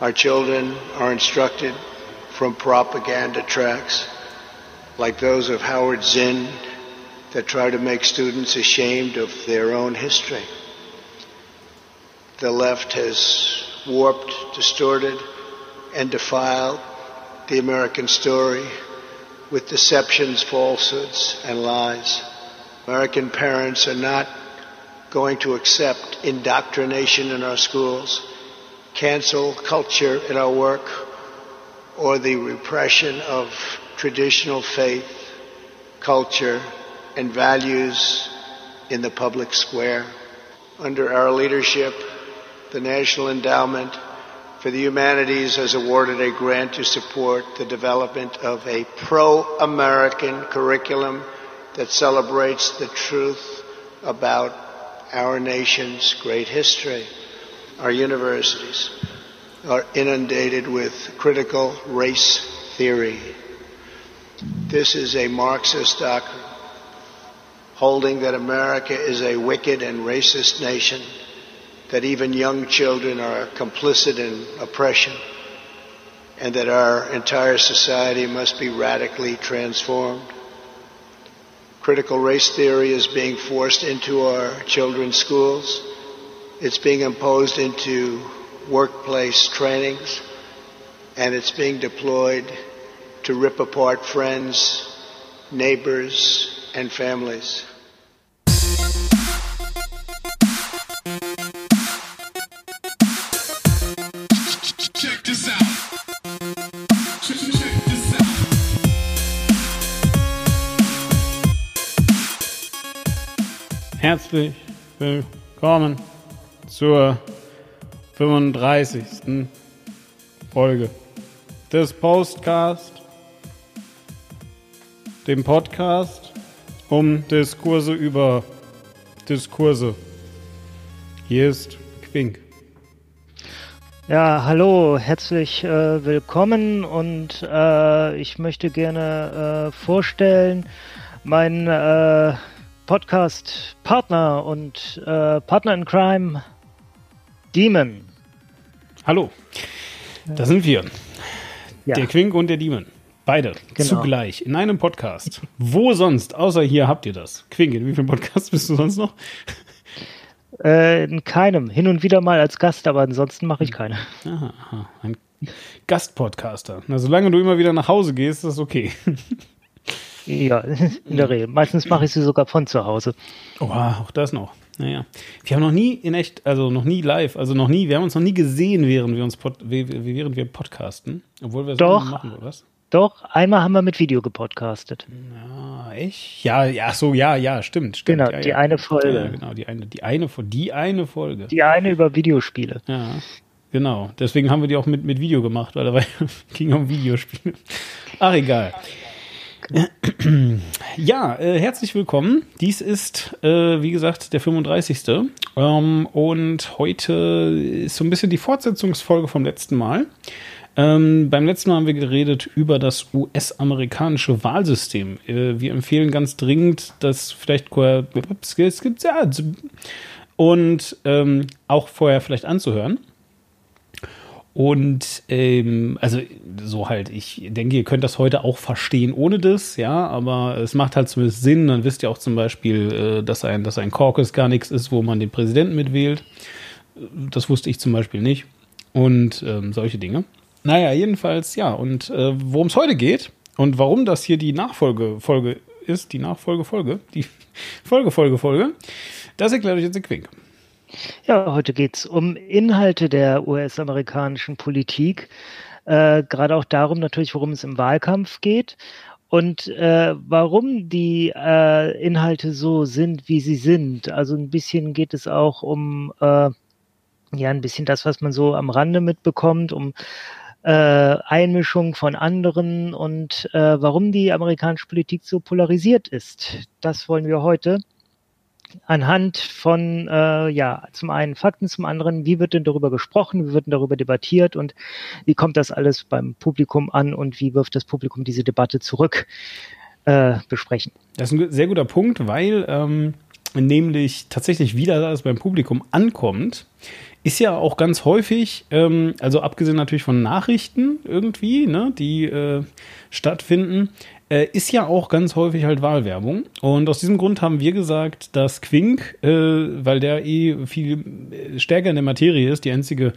Our children are instructed from propaganda tracks like those of Howard Zinn that try to make students ashamed of their own history. The left has warped, distorted, and defiled the American story with deceptions, falsehoods, and lies. American parents are not going to accept indoctrination in our schools, cancel culture in our work, or the repression of traditional faith, culture, and values in the public square. Under our leadership, the National Endowment for the Humanities has awarded a grant to support the development of a pro-American curriculum that celebrates the truth about our nation's great history. Our universities are inundated with critical race theory. This is a Marxist doctrine holding that America is a wicked and racist nation, that even young children are complicit in oppression, and that our entire society must be radically transformed. Critical race theory is being forced into our children's schools. It's being imposed into workplace trainings, and it's being deployed to rip apart friends, neighbors, and families. Check this out. Check, check this out. Herzlich willkommen zur 35. Folge des Postcast, dem Podcast um Diskurse über Diskurse. Hier ist Quink. Ja, hallo, herzlich äh, willkommen und äh, ich möchte gerne äh, vorstellen meinen äh, Podcast-Partner und äh, Partner in Crime, Demon. Hallo, da sind wir. Ja. Der Quink und der Demon. Beide Genau. zugleich in einem Podcast. Wo sonst? Außer hier habt ihr das. Quink, in wie vielen Podcasts bist du sonst noch? Äh, in keinem, hin und wieder mal als Gast, aber ansonsten mache ich keine. Aha, aha. ein Gastpodcaster. Na, solange du immer wieder nach Hause gehst, ist das okay. Ja, in der Regel. Meistens mache ich sie sogar von zu Hause. Oh, auch das noch. Naja. Wir haben noch nie in echt, also noch nie live, also noch nie, wir haben uns noch nie gesehen, während wir uns während wir podcasten. Obwohl wir es Doch. machen, oder was? Doch, einmal haben wir mit Video gepodcastet. Ja, echt? Ja, ja, so, ja, ja, stimmt, stimmt. Genau, ja, die ja. eine Folge. Ja, genau, die eine, die eine, die eine Folge. Die eine über Videospiele. Ja, genau. Deswegen haben wir die auch mit, mit Video gemacht, weil da ging um Videospiele. Ach, egal. Ja, äh, herzlich willkommen. Dies ist, äh, wie gesagt, der 35. Ähm, und heute ist so ein bisschen die Fortsetzungsfolge vom letzten Mal. Ähm, beim letzten Mal haben wir geredet über das US-amerikanische Wahlsystem. Äh, wir empfehlen ganz dringend, das vielleicht es gibt ja und ähm, auch vorher vielleicht anzuhören. Und ähm, also so halt, ich denke, ihr könnt das heute auch verstehen ohne das, ja, aber es macht halt zumindest Sinn. Dann wisst ihr auch zum Beispiel, äh, dass ein, dass ein Caucus gar nichts ist, wo man den Präsidenten mitwählt. Das wusste ich zum Beispiel nicht. Und ähm, solche Dinge. Naja, jedenfalls, ja, und äh, worum es heute geht und warum das hier die Nachfolgefolge ist, die Nachfolgefolge, die Folge, Folge, Folge, das erklärt euch jetzt der Quink. Ja, heute geht's um Inhalte der US-amerikanischen Politik. Äh, Gerade auch darum natürlich, worum es im Wahlkampf geht und äh, warum die äh, Inhalte so sind, wie sie sind. Also ein bisschen geht es auch um äh, ja ein bisschen das, was man so am Rande mitbekommt, um äh, Einmischung von anderen und äh, warum die amerikanische Politik so polarisiert ist. Das wollen wir heute anhand von, äh, ja, zum einen Fakten, zum anderen, wie wird denn darüber gesprochen, wie wird denn darüber debattiert und wie kommt das alles beim Publikum an und wie wirft das Publikum diese Debatte zurück, äh, besprechen. Das ist ein sehr guter Punkt, weil ähm, nämlich tatsächlich wieder das beim Publikum ankommt, ist ja auch ganz häufig, ähm, also abgesehen natürlich von Nachrichten irgendwie, ne, die äh, stattfinden, äh, ist ja auch ganz häufig halt Wahlwerbung. Und aus diesem Grund haben wir gesagt, dass Quink, äh, weil der eh viel äh, stärker in der Materie ist, die einzige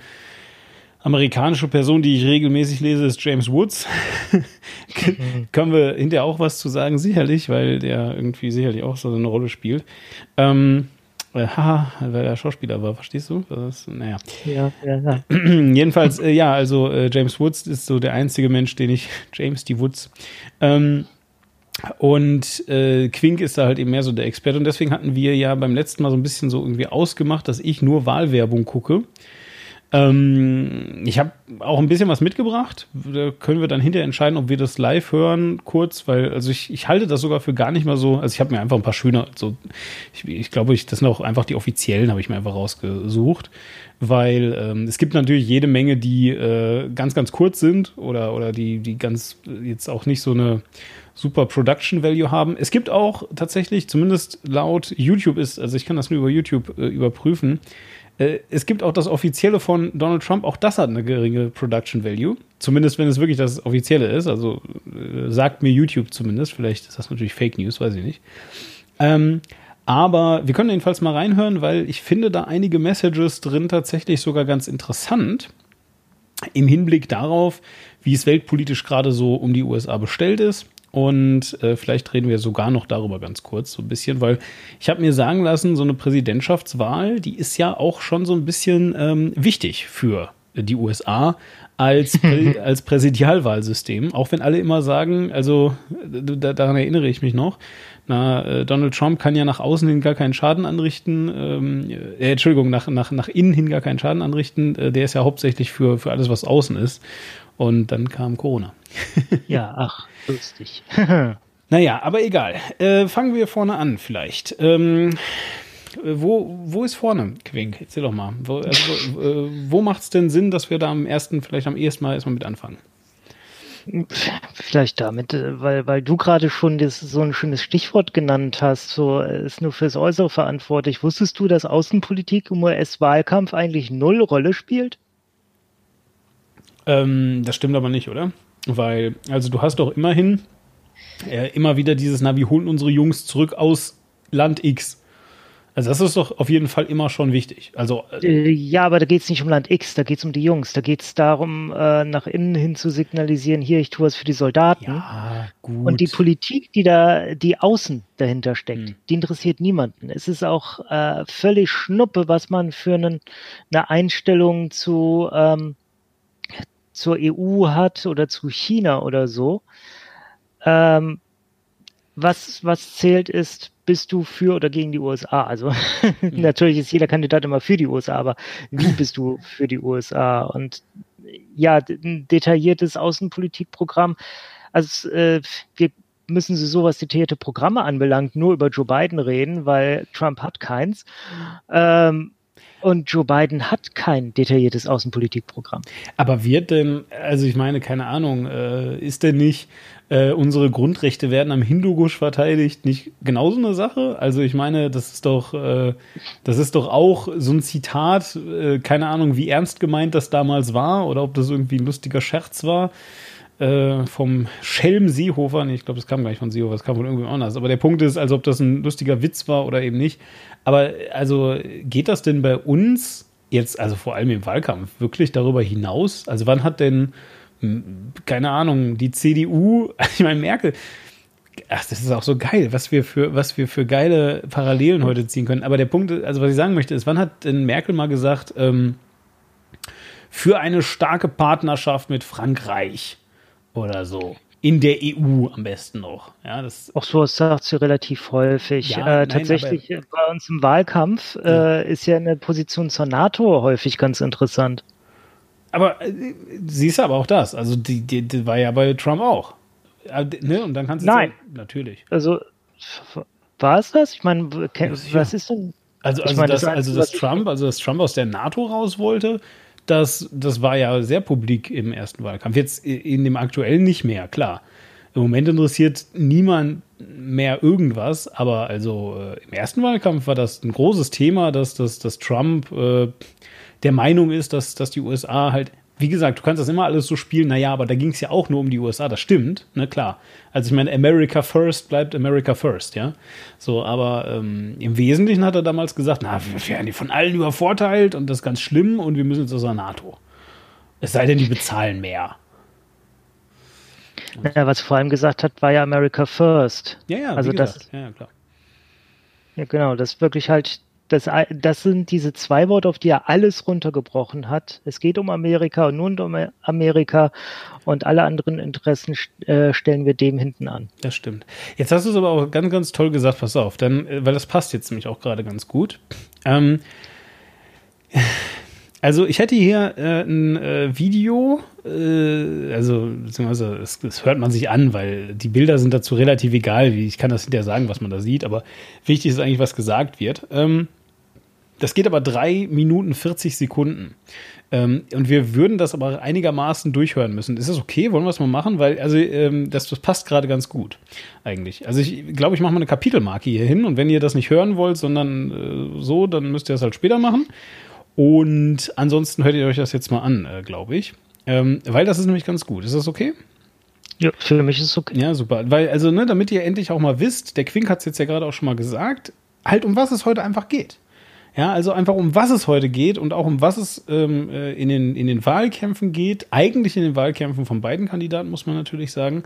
amerikanische Person, die ich regelmäßig lese, ist James Woods. Können wir hinterher auch was zu sagen, sicherlich, weil der irgendwie sicherlich auch so eine Rolle spielt. Ähm, äh, haha, weil er Schauspieler war, verstehst du? Das, naja. Ja, ja, ja. Jedenfalls, äh, ja, also äh, James Woods ist so der einzige Mensch, den ich, James die Woods, ähm, und äh, Quink ist da halt eben mehr so der Experte. Und deswegen hatten wir ja beim letzten Mal so ein bisschen so irgendwie ausgemacht, dass ich nur Wahlwerbung gucke. Ähm, ich habe auch ein bisschen was mitgebracht. Da können wir dann hinterher entscheiden, ob wir das live hören, kurz, weil, also ich, ich halte das sogar für gar nicht mal so. Also ich habe mir einfach ein paar schöne, so, ich, ich glaube, ich, das sind auch einfach die offiziellen, habe ich mir einfach rausgesucht. Weil ähm, es gibt natürlich jede Menge, die äh, ganz, ganz kurz sind oder, oder die, die ganz jetzt auch nicht so eine super Production Value haben. Es gibt auch tatsächlich, zumindest laut YouTube ist, also ich kann das nur über YouTube äh, überprüfen, äh, es gibt auch das Offizielle von Donald Trump, auch das hat eine geringe Production Value. Zumindest wenn es wirklich das Offizielle ist. Also äh, sagt mir YouTube zumindest. Vielleicht ist das natürlich Fake News, weiß ich nicht. Ähm, aber wir können jedenfalls mal reinhören, weil ich finde da einige Messages drin tatsächlich sogar ganz interessant. Im Hinblick darauf, wie es weltpolitisch gerade so um die USA bestellt ist und äh, vielleicht reden wir sogar noch darüber ganz kurz, so ein bisschen, weil ich habe mir sagen lassen, so eine Präsidentschaftswahl, die ist ja auch schon so ein bisschen ähm, wichtig für die USA als, als Präsidialwahlsystem. Auch wenn alle immer sagen, also da, daran erinnere ich mich noch, na, äh, Donald Trump kann ja nach außen hin gar keinen Schaden anrichten, ähm, äh, Entschuldigung, nach, nach, nach innen hin gar keinen Schaden anrichten. Äh, der ist ja hauptsächlich für, für alles, was außen ist. Und dann kam Corona. ja, ach, lustig. naja, aber egal. Äh, fangen wir vorne an, vielleicht. Ähm, wo, wo ist vorne, Quink? Erzähl doch mal. Wo, also, äh, wo macht es denn Sinn, dass wir da am ersten, vielleicht am ersten Mal erstmal mit anfangen? Vielleicht damit, äh, weil, weil du gerade schon das, so ein schönes Stichwort genannt hast, so ist nur fürs Äußere verantwortlich. Wusstest du, dass Außenpolitik im US-Wahlkampf eigentlich null Rolle spielt? Ähm, das stimmt aber nicht, oder? Weil, also du hast doch immerhin äh, immer wieder dieses, na, wir holen unsere Jungs zurück aus Land X. Also das ist doch auf jeden Fall immer schon wichtig. Also äh, ja, aber da geht es nicht um Land X, da geht es um die Jungs. Da geht es darum, äh, nach innen hin zu signalisieren, hier, ich tue was für die Soldaten. Ja, gut. Und die Politik, die da, die außen dahinter steckt, Hm. die interessiert niemanden. Es ist auch äh, völlig Schnuppe, was man für einen, eine Einstellung zu ähm, zur EU hat oder zu China oder so. Ähm, was, was zählt ist, bist du für oder gegen die USA? Also natürlich ist jeder Kandidat immer für die USA, aber wie bist du für die USA? Und ja, ein detailliertes Außenpolitikprogramm. Also äh, wir müssen sie so, was detaillierte Programme anbelangt, nur über Joe Biden reden, weil Trump hat keins. Ähm, und Joe Biden hat kein detailliertes Außenpolitikprogramm. Aber wird denn, also ich meine, keine Ahnung, äh, ist denn nicht, äh, unsere Grundrechte werden am Hindukusch verteidigt, nicht genauso eine Sache? Also ich meine, das ist doch, äh, das ist doch auch so ein Zitat, äh, keine Ahnung, wie ernst gemeint das damals war oder ob das irgendwie ein lustiger Scherz war. Äh, vom Schelm Seehofer, nee, ich glaube, das kam gar nicht von Seehofer, das kam von irgendwem anders. Aber der Punkt ist, also ob das ein lustiger Witz war oder eben nicht. Aber also geht das denn bei uns jetzt, also vor allem im Wahlkampf, wirklich darüber hinaus? Also wann hat denn, hm, keine Ahnung, die CDU, ich meine, Merkel, ach, das ist auch so geil, was wir für, was wir für geile Parallelen heute ziehen können. Aber der Punkt, also was ich sagen möchte, ist, wann hat denn Merkel mal gesagt, ähm, für eine starke Partnerschaft mit Frankreich oder so? In der EU am besten noch. Ja, das, Auch so sagt sie relativ häufig. Ja, äh, nein, tatsächlich äh, bei uns im Wahlkampf äh, ist ja eine Position zur NATO häufig ganz interessant. aber äh, siehst du aber auch das. Also die, die, die war ja bei Trump auch. Ja, d- Ne? Und dann kannst du Nein. sagen, natürlich. Also war es das? Ich meine, Ja, was ist denn? Also, Ich also, meine, das, das also dass ich- Trump, also dass Trump aus der NATO raus wollte, das, das war ja sehr publik im ersten Wahlkampf. Jetzt in dem aktuellen nicht mehr, klar. Im Moment interessiert niemand mehr irgendwas, aber also äh, im ersten Wahlkampf war das ein großes Thema, dass, dass, dass Trump äh, der Meinung ist, dass, dass die USA halt, wie gesagt, du kannst das immer alles so spielen, naja, aber da ging es ja auch nur um die USA, das stimmt, ne, klar. Also ich meine, America first bleibt America first, ja. So, aber ähm, im Wesentlichen hat er damals gesagt, na, wir werden von allen übervorteilt und das ist ganz schlimm und wir müssen jetzt aus der NATO. Es sei denn, die bezahlen mehr. Ja, was er vor allem gesagt hat, war ja America First. Ja, ja, also das, gesagt. ja, ja, klar. ja genau, das ist wirklich halt, das, das sind diese zwei Worte, auf die er alles runtergebrochen hat. Es geht um Amerika und nur um Amerika und alle anderen Interessen äh, stellen wir dem hinten an. Das stimmt. Jetzt hast du es aber auch ganz, ganz toll gesagt, pass auf, dann, äh, weil das passt jetzt nämlich auch gerade ganz gut. Ähm, also ich hätte hier äh, ein äh, Video, äh, also beziehungsweise das, das hört man sich an, weil die Bilder sind dazu relativ egal. Ich kann das hinterher sagen, was man da sieht, aber wichtig ist eigentlich, was gesagt wird. Ähm, das geht aber drei Minuten 40 Sekunden. Ähm, und wir würden das aber einigermaßen durchhören müssen. Ist das okay? Wollen wir es mal machen? Weil, also, ähm, das, das passt gerade ganz gut, eigentlich. Also, ich glaube, ich mache mal eine Kapitelmarke hier hin. Und wenn ihr das nicht hören wollt, sondern äh, so, dann müsst ihr das halt später machen. Und ansonsten hört ihr euch das jetzt mal an, äh, glaube ich. Ähm, weil das ist nämlich ganz gut. Ist das okay? Ja, für mich ist es okay. Ja, super. Weil, also, ne, damit ihr endlich auch mal wisst, der Quink hat es jetzt ja gerade auch schon mal gesagt, halt um was es heute einfach geht. Ja, also einfach um was es heute geht und auch um was es ähm, äh, in, den, in den Wahlkämpfen geht. Eigentlich in den Wahlkämpfen von beiden Kandidaten, muss man natürlich sagen.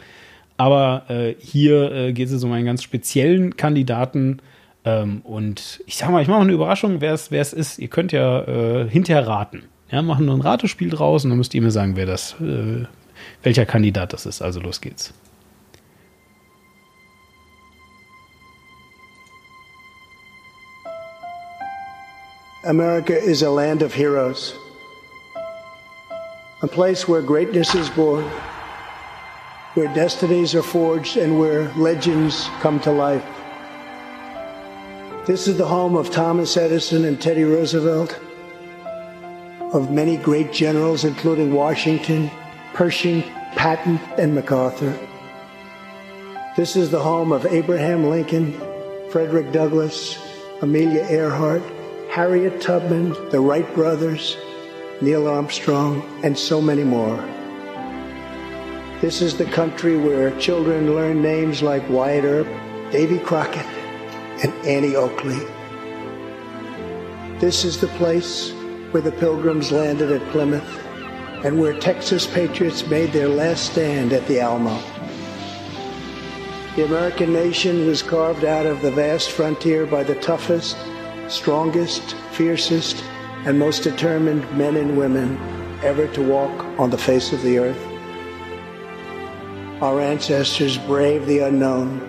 Aber äh, hier äh, geht es um einen ganz speziellen Kandidaten. Ähm, und ich sag mal, ich mache eine Überraschung, wer es ist. Ihr könnt ja äh, hinterher raten. Ja, machen nur ein Ratespiel draus und dann müsst ihr mir sagen, wer das, äh, welcher Kandidat das ist. Also los geht's. America is a land of heroes, a place where greatness is born, where destinies are forged, and where legends come to life. This is the home of Thomas Edison and Teddy Roosevelt, of many great generals, including Washington, Pershing, Patton, and MacArthur. This is the home of Abraham Lincoln, Frederick Douglass, Amelia Earhart, Harriet Tubman, the Wright brothers, Neil Armstrong, and so many more. This is the country where children learn names like Wyatt Earp, Davy Crockett, and Annie Oakley. This is the place where the pilgrims landed at Plymouth and where Texas patriots made their last stand at the Alamo. The American nation was carved out of the vast frontier by the toughest, strongest, fiercest, and most determined men and women ever to walk on the face of the earth. Our ancestors braved the unknown,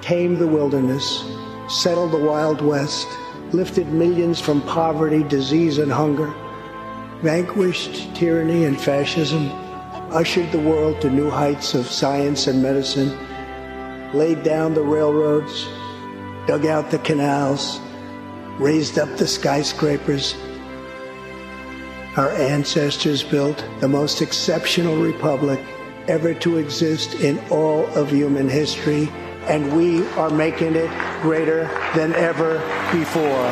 tamed the wilderness, settled the Wild West, lifted millions from poverty, disease, and hunger, vanquished tyranny and fascism, ushered the world to new heights of science and medicine, laid down the railroads, dug out the canals, raised up the skyscrapers. Our ancestors built the most exceptional republic ever to exist in all of human history, and we are making it greater than ever before.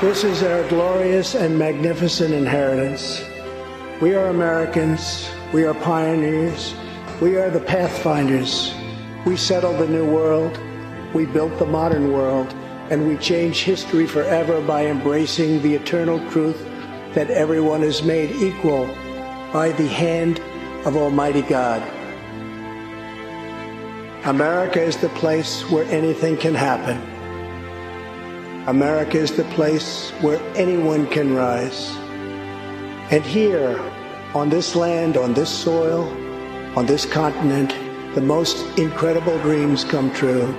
This is our glorious and magnificent inheritance. We are Americans. We are pioneers. We are the pathfinders. We settled the new world. We built the modern world. And we change history forever by embracing the eternal truth that everyone is made equal by the hand of Almighty God. America is the place where anything can happen. America is the place where anyone can rise. And here, on this land, on this soil, on this continent, the most incredible dreams come true.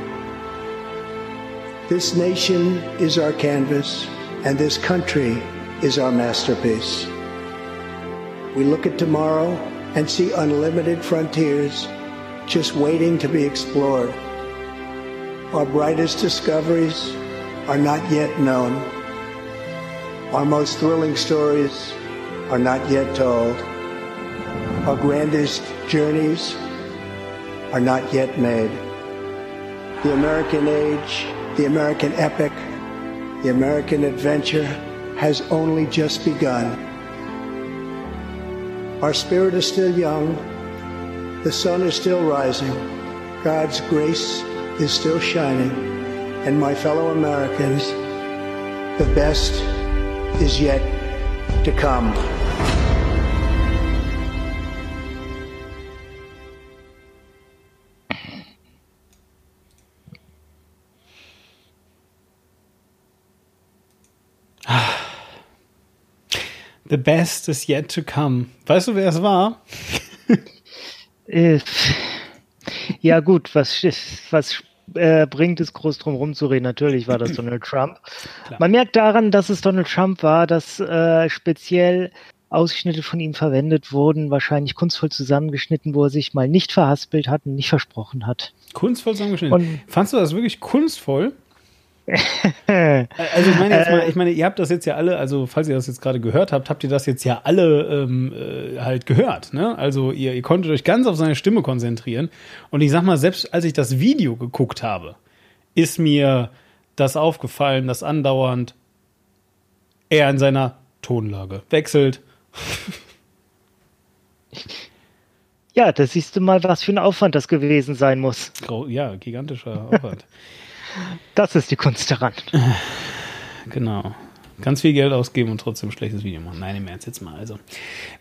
This nation is our canvas, and this country is our masterpiece. We look at tomorrow and see unlimited frontiers just waiting to be explored. Our brightest discoveries are not yet known. Our most thrilling stories are not yet told. Our grandest journeys are not yet made. The American age, the American epic, the American adventure has only just begun. Our spirit is still young. The sun is still rising. God's grace is still shining. And my fellow Americans, the best is yet to come. The best is yet to come. Weißt du, wer es war? Äh, ja, gut, was, was äh, bringt es groß drum rumzureden? Natürlich war das Donald Trump. Man merkt daran, dass es Donald Trump war, dass äh, speziell Ausschnitte von ihm verwendet wurden, wahrscheinlich kunstvoll zusammengeschnitten, wo er sich mal nicht verhaspelt hat und nicht versprochen hat. Kunstvoll zusammengeschnitten. Und- Fandst du das wirklich kunstvoll? Also ich meine, jetzt mal, ich meine, ihr habt das jetzt ja alle, also falls ihr das jetzt gerade gehört habt, habt ihr das jetzt ja alle ähm, äh, halt gehört. Ne? Also ihr, ihr konntet euch ganz auf seine Stimme konzentrieren. Und ich sag mal, selbst als ich das Video geguckt habe, ist mir das aufgefallen, dass andauernd er in seiner Tonlage wechselt. Ja, da siehst du mal, was für ein Aufwand das gewesen sein muss. Ja, gigantischer Aufwand. Das ist die Kunst daran. Genau. Ganz viel Geld ausgeben und trotzdem ein schlechtes Video machen. Nein, im Ernst jetzt mal. Also,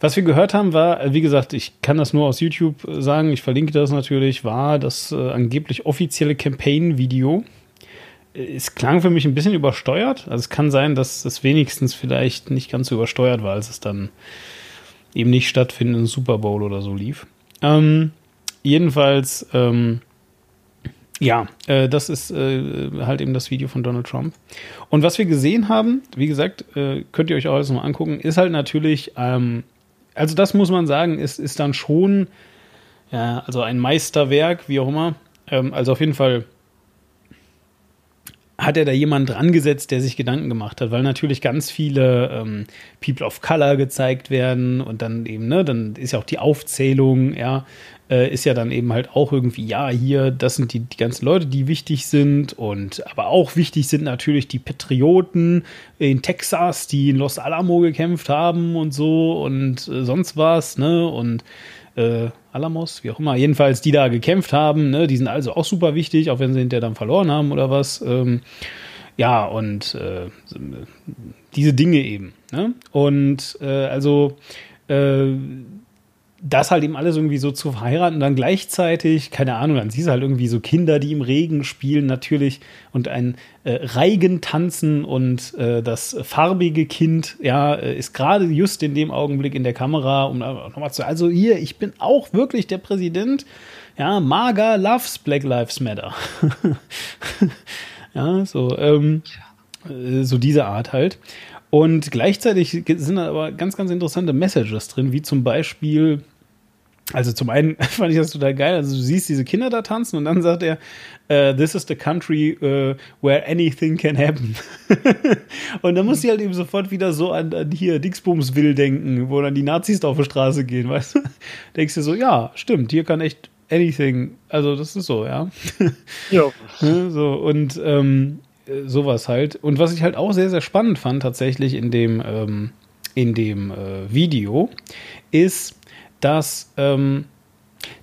was wir gehört haben, war, äh, wie gesagt, ich kann das nur aus YouTube äh, sagen, ich verlinke das natürlich, war das äh, angeblich offizielle Campaign-Video. Äh, Es klang für mich ein bisschen übersteuert. Also es kann sein, dass es wenigstens vielleicht nicht ganz so übersteuert war, als es dann eben nicht stattfindenden Super Bowl oder so lief. Ähm, jedenfalls, ähm, ja, äh, das ist äh, halt eben das Video von Donald Trump. Und was wir gesehen haben, wie gesagt, äh, könnt ihr euch auch alles noch angucken, ist halt natürlich, ähm, also das muss man sagen, ist, ist dann schon, ja, also ein Meisterwerk, wie auch immer. Ähm, also auf jeden Fall hat er da jemand dran gesetzt, der sich Gedanken gemacht hat, weil natürlich ganz viele ähm, People of Color gezeigt werden und dann eben, ne, dann ist ja auch die Aufzählung, ja, äh, ist ja dann eben halt auch irgendwie, ja, hier, das sind die, die ganzen Leute, die wichtig sind und aber auch wichtig sind natürlich die Patrioten in Texas, die in Los Alamo gekämpft haben und so und äh, sonst was, ne, und äh, Alamos, wie auch immer, jedenfalls die da gekämpft haben, ne, die sind also auch super wichtig, auch wenn sie hinterher dann verloren haben oder was. Ähm, ja, und äh, diese Dinge eben. Ne? Und äh, also äh, das halt eben alles irgendwie so zu verheiraten dann gleichzeitig, keine Ahnung, dann siehst du halt irgendwie so Kinder, die im Regen spielen natürlich und ein äh, Reigen tanzen und äh, das farbige Kind, ja, äh, ist gerade just in dem Augenblick in der Kamera, um nochmal zu, also hier, ich bin auch wirklich der Präsident, ja, Maga loves Black Lives Matter. ja, so, ähm, äh, so diese Art halt. Und gleichzeitig sind da aber ganz, ganz interessante Messages drin, wie zum Beispiel, also zum einen fand ich das total geil. Also du siehst diese Kinder da tanzen und dann sagt er, äh, this is the country uh, where anything can happen. und dann muss ich halt eben sofort wieder so an, an hier Dingsbumsville denken, wo dann die Nazis da auf die Straße gehen, weißt du? Denkst du so, ja, stimmt, hier kann echt anything, also das ist so, ja. Ja. Ne, so, und ähm, äh, sowas halt. Und was ich halt auch sehr, sehr spannend fand, tatsächlich in dem, ähm, in dem äh, Video, ist, dass, ähm,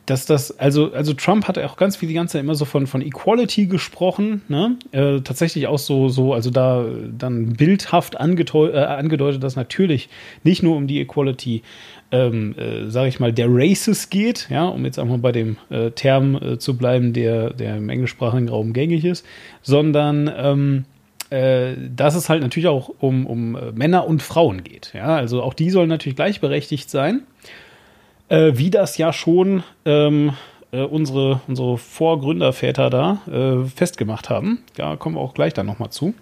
dass das, also, also Trump hat auch ganz viel die ganze Zeit immer so von, von Equality gesprochen, ne? Äh, tatsächlich auch so, so, also da dann bildhaft äh, angedeutet, dass natürlich nicht nur um die Equality ähm, äh, sage ich mal, der Races geht, ja, um jetzt einmal bei dem äh, Term äh, zu bleiben, der, der im englischsprachigen Raum gängig ist, sondern ähm, äh, dass es halt natürlich auch um, um Männer und Frauen geht. Ja, also auch die sollen natürlich gleichberechtigt sein, äh, wie das ja schon ähm, äh, unsere, unsere Vorgründerväter da äh, festgemacht haben. Da kommen wir auch gleich dann nochmal zu.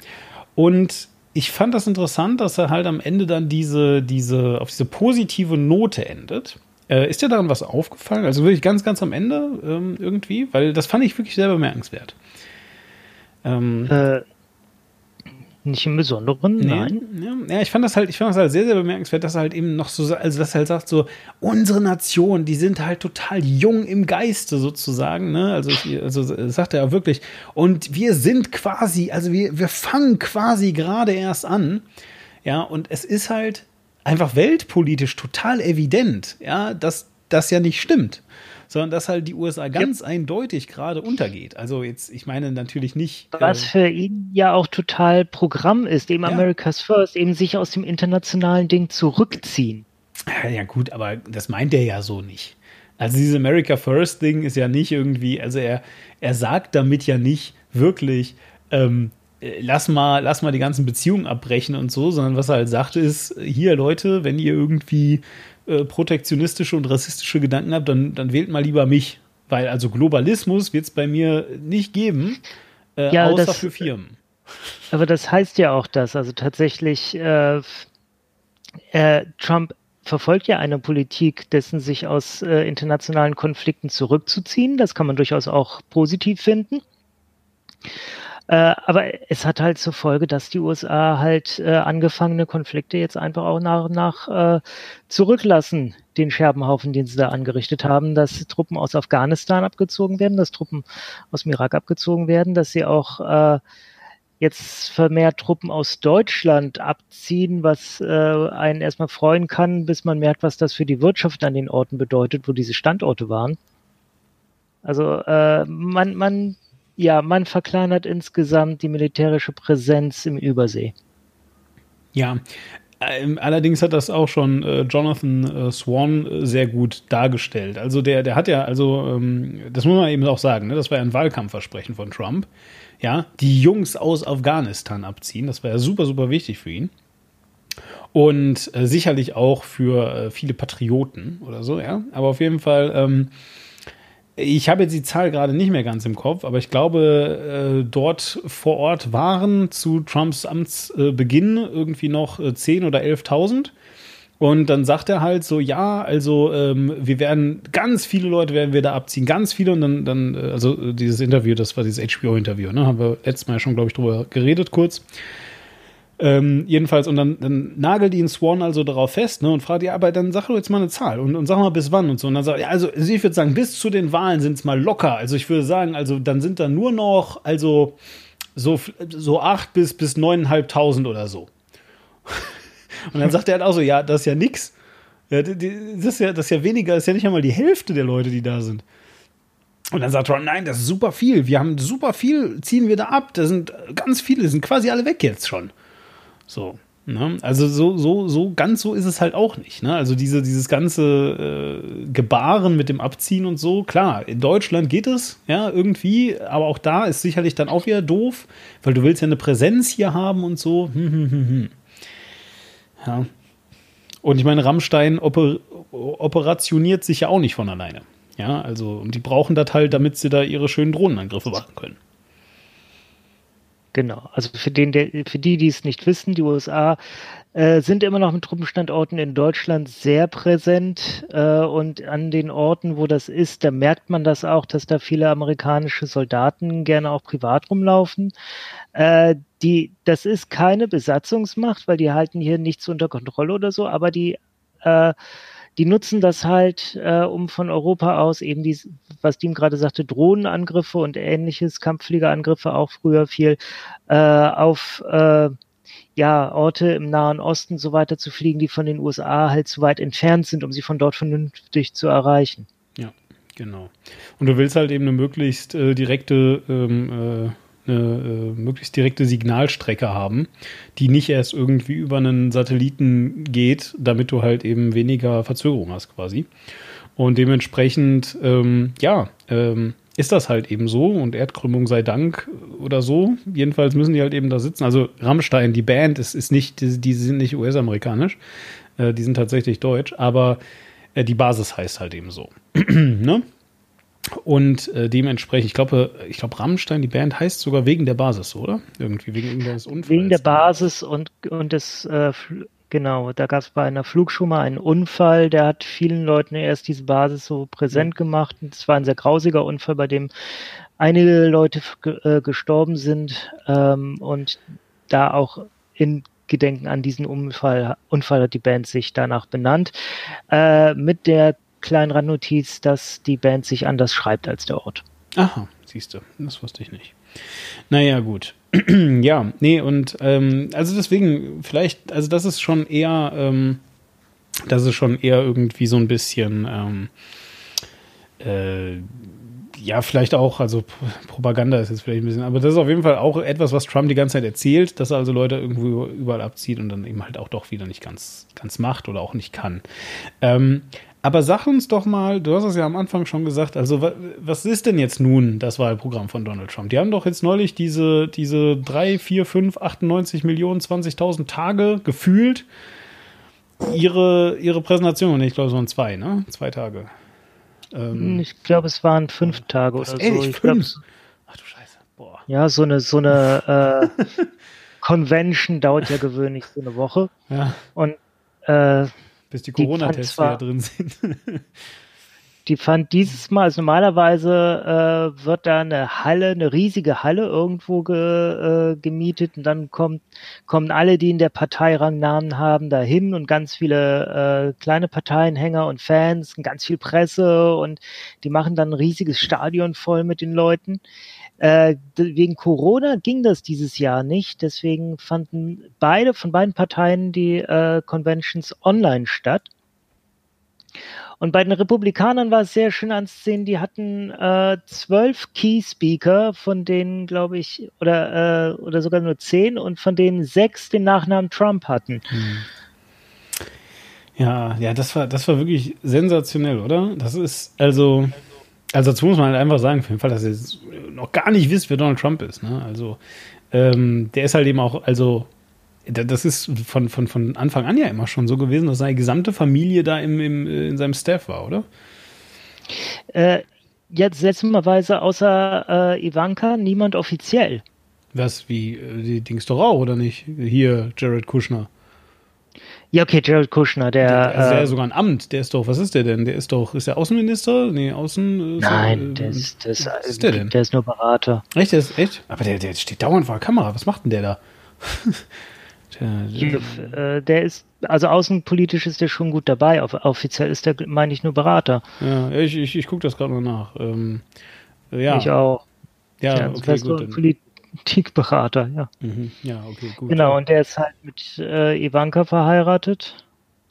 Und ich fand das interessant, dass er halt am Ende dann diese, diese, auf diese positive Note endet. Äh, ist dir daran was aufgefallen? Also wirklich ganz, ganz am Ende ähm, irgendwie? Weil das fand ich wirklich sehr bemerkenswert. Ähm, Äh, Nicht im Besonderen, nein. Ja, ich fand das halt, ich fand das halt sehr, sehr bemerkenswert, dass er halt eben noch so, also dass er halt sagt, so, unsere Nation, die sind halt total jung im Geiste sozusagen, ne? Also, also sagt er ja wirklich. Und wir sind quasi, also wir, wir fangen quasi gerade erst an. Ja, und es ist halt einfach weltpolitisch total evident, ja, dass das ja nicht stimmt sondern dass halt die USA ganz ja. eindeutig gerade untergeht. Also jetzt, ich meine natürlich nicht. Was äh, für ihn ja auch total Programm ist, eben ja. America's First, eben sich aus dem internationalen Ding zurückziehen. Ja, gut, aber das meint er ja so nicht. Also dieses America First Ding ist ja nicht irgendwie, also er, er sagt damit ja nicht wirklich, ähm, äh, lass mal, lass mal die ganzen Beziehungen abbrechen und so, sondern was er halt sagt ist, hier Leute, wenn ihr irgendwie äh, protektionistische und rassistische Gedanken habt, dann, dann wählt mal lieber mich. Weil also Globalismus wird es bei mir nicht geben, äh, ja, außer das, für Firmen. Aber das heißt ja auch das. Also tatsächlich, äh, äh, Trump verfolgt ja eine Politik, dessen sich aus äh, internationalen Konflikten zurückzuziehen. Das kann man durchaus auch positiv finden. Äh, aber es hat halt zur Folge, dass die USA halt äh, angefangene Konflikte jetzt einfach auch nach und nach äh, zurücklassen, den Scherbenhaufen, den sie da angerichtet haben, dass Truppen aus Afghanistan abgezogen werden, dass Truppen aus dem Irak abgezogen werden, dass sie auch äh, jetzt vermehrt Truppen aus Deutschland abziehen, was äh, einen erstmal freuen kann, bis man merkt, was das für die Wirtschaft an den Orten bedeutet, wo diese Standorte waren. Also äh, man, man ja, man verkleinert insgesamt die militärische Präsenz im Übersee. Ja, ähm, allerdings hat das auch schon äh, Jonathan äh, Swan äh, sehr gut dargestellt. Also der, der hat ja, also ähm, das muss man eben auch sagen, ne? das war ja ein Wahlkampfversprechen von Trump. Ja, die Jungs aus Afghanistan abziehen, das war ja super, super wichtig für ihn. Und äh, sicherlich auch für äh, viele Patrioten oder so, ja. Aber auf jeden Fall ähm, ich habe jetzt die Zahl gerade nicht mehr ganz im Kopf, aber ich glaube, äh, dort vor Ort waren zu Trumps Amtsbeginn äh, irgendwie noch äh, 10 oder 11.000. Und dann sagt er halt so, ja, also ähm, wir werden, ganz viele Leute werden wir da abziehen, ganz viele. Und dann, dann äh, also äh, dieses Interview, das war dieses HBO-Interview, ne? Haben wir letztes Mal schon, glaube ich, drüber geredet kurz. Ähm, jedenfalls, und dann, dann nagelt ihn Swan also darauf fest ne, und fragt, ja, aber dann sag doch jetzt mal eine Zahl und, und sag mal bis wann und so. Und dann sagt ja, also ich würde sagen, bis zu den Wahlen sind es mal locker. Also ich würde sagen, also dann sind da nur noch, also so, so acht bis, bis neuneinhalbtausend oder so. und dann sagt er halt auch so, ja, das ist ja nix. Ja, das ist ja, das ist ja weniger, das ist ja nicht einmal die Hälfte der Leute, die da sind. Und dann sagt Ron, nein, das ist super viel. Wir haben super viel, ziehen wir da ab. Da sind ganz viele, sind quasi alle weg jetzt schon. So. Ne? Also so, so, so ganz so ist es halt auch nicht. Ne? Also diese, dieses ganze äh, Gebaren mit dem Abziehen und so, klar, in Deutschland geht es, ja, irgendwie, aber auch da ist sicherlich dann auch wieder doof, weil du willst ja eine Präsenz hier haben und so. Hm, hm, hm, hm. ja. Und ich meine, Rammstein oper operationiert sich ja auch nicht von alleine. Ja, also, und die brauchen das halt, damit sie da ihre schönen Drohnenangriffe machen können. Genau, also für, den, der, für die, die es nicht wissen, die USA äh, sind immer noch mit Truppenstandorten in Deutschland sehr präsent äh, und an den Orten, wo das ist, da merkt man das auch, dass da viele amerikanische Soldaten gerne auch privat rumlaufen. Äh, die, das ist keine Besatzungsmacht, weil die halten hier nichts unter Kontrolle oder so, aber die äh, die nutzen das halt, äh, um von Europa aus eben die, was Diem gerade sagte, Drohnenangriffe und ähnliches, Kampffliegerangriffe auch früher viel, äh, auf äh, ja, Orte im Nahen Osten so weiter zu fliegen, die von den USA halt zu weit entfernt sind, um sie von dort vernünftig zu erreichen. Ja, genau. Und du willst halt eben eine möglichst äh, direkte ähm, äh eine äh, möglichst direkte Signalstrecke haben, die nicht erst irgendwie über einen Satelliten geht, damit du halt eben weniger Verzögerung hast quasi. Und dementsprechend, ähm, ja, ähm, ist das halt eben so und Erdkrümmung sei Dank oder so. Jedenfalls müssen die halt eben da sitzen. Also Rammstein, die Band, ist, ist nicht, die, die sind nicht US-amerikanisch, äh, die sind tatsächlich deutsch, aber äh, die Basis heißt halt eben so. ne? Und äh, dementsprechend, ich glaube, ich glaube, Rammstein, die Band heißt sogar wegen der Basis, oder? Irgendwie wegen irgendeines Unfalls. Wegen der Basis und, und des, äh, genau, da gab es bei einer Flugschule einen Unfall, der hat vielen Leuten erst diese Basis so präsent ja. gemacht. Es war ein sehr grausiger Unfall, bei dem einige Leute äh, gestorben sind. Ähm, und da auch in Gedenken an diesen Unfall, Unfall hat die Band sich danach benannt. Äh, mit der kleinen Randnotiz, dass die Band sich anders schreibt als der Ort. Aha, siehst du, das wusste ich nicht. Naja, gut. ja, nee, und ähm, also deswegen, vielleicht, also das ist schon eher, ähm, das ist schon eher irgendwie so ein bisschen, ähm, äh, ja, vielleicht auch, also Propaganda ist jetzt vielleicht ein bisschen, aber das ist auf jeden Fall auch etwas, was Trump die ganze Zeit erzählt, dass er also Leute irgendwo überall abzieht und dann eben halt auch doch wieder nicht ganz, ganz macht oder auch nicht kann. Ähm, aber sag uns doch mal, du hast es ja am Anfang schon gesagt, also wa- was ist denn jetzt nun das Wahlprogramm von Donald Trump? Die haben doch jetzt neulich diese, diese 3, 4, 5, 98 Millionen, 20.000 Tage gefühlt ihre, ihre Präsentation, ich glaube es waren zwei, ne? Zwei Tage. Ähm, Ich glaube, es waren fünf Tage was, oder ehrlich, so. Ich glaub, fünf? Ach du Scheiße, boah. ja, so eine, so eine äh, Convention dauert ja gewöhnlich so eine Woche. Ja, Und äh, bis die Corona-Tests wieder drin sind. die fand dieses Mal, also normalerweise äh, wird da eine Halle, eine riesige Halle irgendwo ge, äh, gemietet und dann kommt, kommen alle, die in der Partei Rangnamen haben, dahin und ganz viele äh, kleine Parteienhänger und Fans und ganz viel Presse und die machen dann ein riesiges Stadion voll mit den Leuten. Äh, wegen Corona ging das dieses Jahr nicht, deswegen fanden beide von beiden Parteien die äh, Conventions online statt. Und bei den Republikanern war es sehr schön anzusehen, die hatten äh, zwölf Key Speaker, von denen, glaube ich, oder, äh, oder sogar nur zehn und von denen sechs den Nachnamen Trump hatten. Ja, ja, das war, das war wirklich sensationell, oder? Das ist, also, also dazu muss man halt einfach sagen, für den Fall, dass ihr noch gar nicht wisst, wer Donald Trump ist, ne? Also, ähm, der ist halt eben auch, also, da- das ist von, von, von Anfang an ja immer schon so gewesen, dass seine gesamte Familie da im, im, äh, in seinem Staff war, oder? Äh, jetzt seltsamerweise außer äh, Ivanka niemand offiziell. Was, wie, äh, die Dings doch auch, oder nicht? Hier, Jared Kushner. Ja, okay, Jared Kushner, der. Der, also der äh, sogar ein Amt, der ist doch, was ist der denn? Der ist doch, ist der Außenminister? Nee, Außen. Ist nein, äh, der ist, der, ist, ist der denn? der ist nur Berater. Echt, der ist echt? Aber der, der steht dauernd vor der Kamera. Was macht denn der da? der, der, Äh, ist, also außenpolitisch ist der schon gut dabei. Off offiziell ist der, meine ich, nur Berater. ja, ich, ich, ich gucke das gerade mal nach. Ähm, ja, Ich auch. ja, Ja, okay, gut. Dann, Politikberater, ja. mhm, ja, okay, gut. Genau, und der ist halt mit äh, Ivanka verheiratet.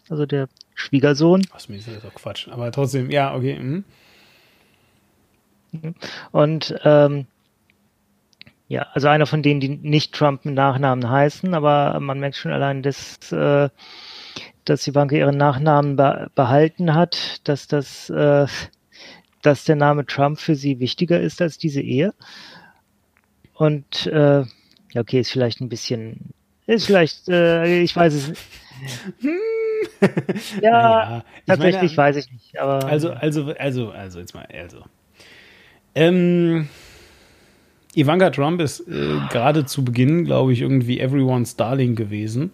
Also der Schwiegersohn. Was mir ist das doch Quatsch. Aber trotzdem, ja, okay. Mhm. Und ähm, ja, also einer von denen, die nicht Trump mit Nachnamen heißen, aber man merkt schon allein, dass, äh, dass Ivanka ihren Nachnamen be behalten hat, dass das, äh, dass der Name Trump für sie wichtiger ist als diese Ehe. Und äh, ja, okay, ist vielleicht ein bisschen, ist vielleicht, äh, ich weiß es nicht. ja, Naja, ich tatsächlich meine, weiß ich nicht. Aber Also, also, also, also, jetzt mal, also. Ähm, Ivanka Trump ist äh, gerade zu Beginn, glaube ich, irgendwie everyone's Darling gewesen,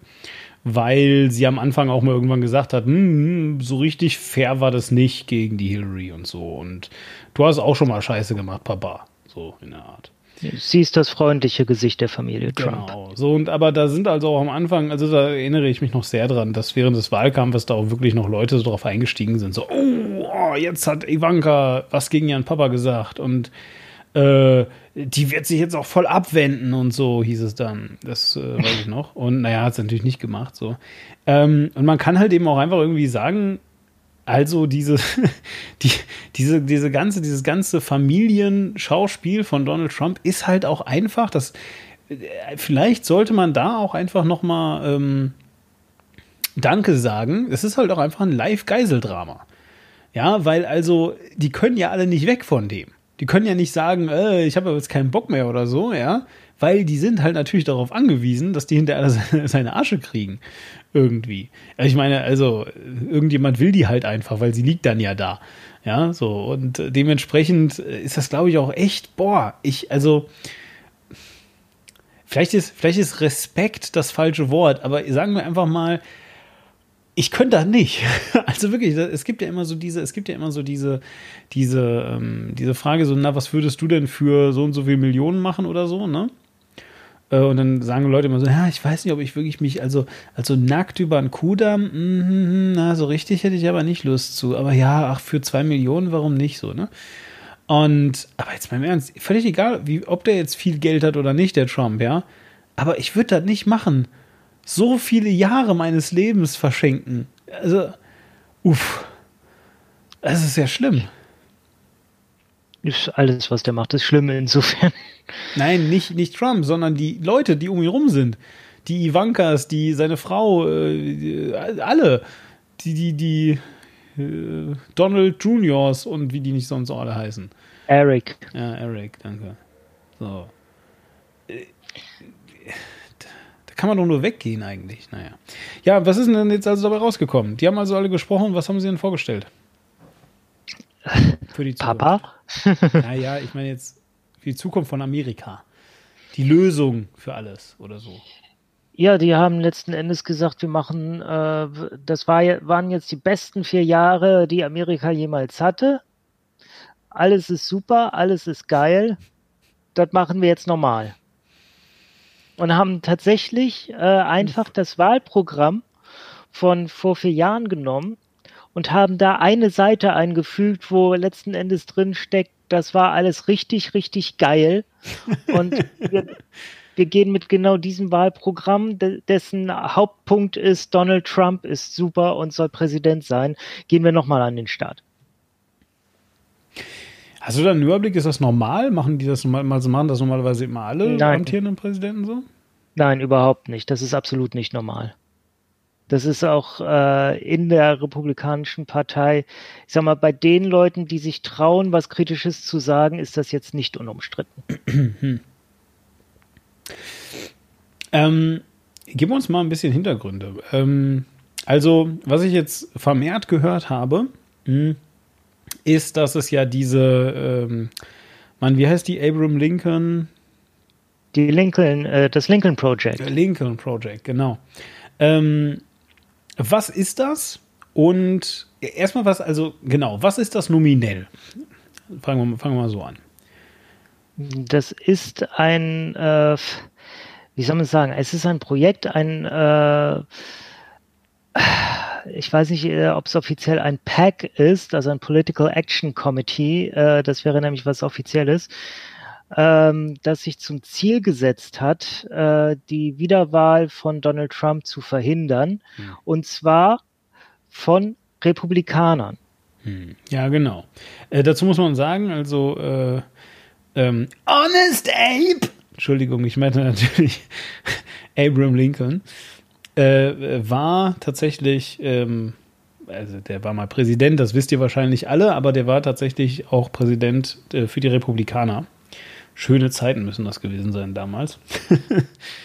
weil sie am Anfang auch mal irgendwann gesagt hat, hm, so richtig fair war das nicht gegen die Hillary und so. Und du hast auch schon mal Scheiße gemacht, Papa. So in der Art. Sie ist das freundliche Gesicht der Familie Trump. Genau. So, und aber da sind also auch am Anfang, also da erinnere ich mich noch sehr dran, dass während des Wahlkampfes da auch wirklich noch Leute so drauf eingestiegen sind. So, oh, oh jetzt hat Ivanka was gegen ihren Papa gesagt und äh, die wird sich jetzt auch voll abwenden und so, hieß es dann. Das äh, weiß ich noch. Und naja, hat es natürlich nicht gemacht. so. Ähm, und man kann halt eben auch einfach irgendwie sagen, also diese, die, diese, diese ganze, dieses ganze Familienschauspiel von Donald Trump ist halt auch einfach, das, äh, vielleicht sollte man da auch einfach noch mal ähm, Danke sagen. Es ist halt auch einfach ein Live-Geiseldrama. Ja, weil also, die können ja alle nicht weg von dem. Die können ja nicht sagen, äh, ich habe jetzt keinen Bock mehr oder so, ja, weil die sind halt natürlich darauf angewiesen, dass die hinterher seine, Asche kriegen. Irgendwie. Also ich meine, also, irgendjemand will die halt einfach, weil sie liegt dann ja da. Ja, so. Und dementsprechend ist das, glaube ich, auch echt, boah, ich, also, vielleicht ist, vielleicht ist Respekt das falsche Wort, aber sagen wir einfach mal, ich könnte das nicht. Also wirklich, es gibt ja immer so diese, es gibt ja immer so diese, diese, ähm, diese Frage so, na, was würdest du denn für so und so viel Millionen machen oder so, ne? Äh, und dann sagen Leute immer so, ja, ich weiß nicht, ob ich wirklich mich, also, also nackt über einen Kudamm, mm, na, so richtig hätte ich aber nicht Lust zu. Aber ja, ach, für zwei Millionen, warum nicht so, ne? Und, aber jetzt mal im Ernst, völlig egal, wie, ob der jetzt viel Geld hat oder nicht, der Trump, ja. Aber ich würde das nicht machen. So viele Jahre meines Lebens verschenken. Also, uff. Das ist ja schlimm. Ist alles, was der macht, ist schlimm insofern. Nein, nicht, nicht Trump, sondern die Leute, die um ihn rum sind. Die Ivankas, die seine Frau, äh, die, alle. Die, die, die äh, Donald Juniors und wie die nicht sonst alle heißen. Eric. Ja, Eric, danke. So. Äh, Da kann man doch nur weggehen eigentlich. Naja. Ja, was ist denn jetzt also dabei rausgekommen? Die haben also alle gesprochen. Was haben sie denn vorgestellt? Für die Zukunft. Papa? Naja, ich meine jetzt für die Zukunft von Amerika. Die Lösung für alles oder so. Ja, die haben letzten Endes gesagt, wir machen, äh, das war, waren jetzt die besten vier Jahre, die Amerika jemals hatte. Alles ist super, alles ist geil. Das machen wir jetzt normal. Und haben tatsächlich äh, einfach das Wahlprogramm von vor vier Jahren genommen und haben da eine Seite eingefügt, wo letzten Endes drin steckt, das war alles richtig, richtig geil. Und wir, wir gehen mit genau diesem Wahlprogramm, de- dessen Hauptpunkt ist, Donald Trump ist super und soll Präsident sein, gehen wir nochmal an den Start. Hast du da einen Überblick? Ist das normal? Machen die das normal, also machen das normalerweise immer alle Nein. amtierenden Präsidenten so? Nein, überhaupt nicht. Das ist absolut nicht normal. Das ist auch äh, in der Republikanischen Partei, ich sag mal, bei den Leuten, die sich trauen, was Kritisches zu sagen, ist das jetzt nicht unumstritten. Ähm, gib uns mal ein bisschen Hintergründe. Ähm, also, was ich jetzt vermehrt gehört habe, mh, ist, dass es ja diese, ähm, Mann, wie heißt die Abraham Lincoln? Die Lincoln, äh, das Lincoln Project. Lincoln Project, genau. Ähm, was ist das? Und erstmal was, also genau, was ist das nominell? Fangen wir, mal- fangen wir mal so an. Das ist ein, äh, wie soll man sagen, es ist ein Projekt, ein, äh, ich weiß nicht, äh, ob es offiziell ein PAC ist, also ein Political Action Committee, äh, das wäre nämlich was Offizielles, ähm, das sich zum Ziel gesetzt hat, äh, die Wiederwahl von Donald Trump zu verhindern, und zwar von Republikanern. Ja, genau. Äh, dazu muss man sagen, also äh, ähm, Honest Abe, Entschuldigung, ich meinte natürlich Abraham Lincoln, äh, war tatsächlich, ähm, also der war mal Präsident, das wisst ihr wahrscheinlich alle, aber der war tatsächlich auch Präsident äh, für die Republikaner. Schöne Zeiten müssen das gewesen sein damals.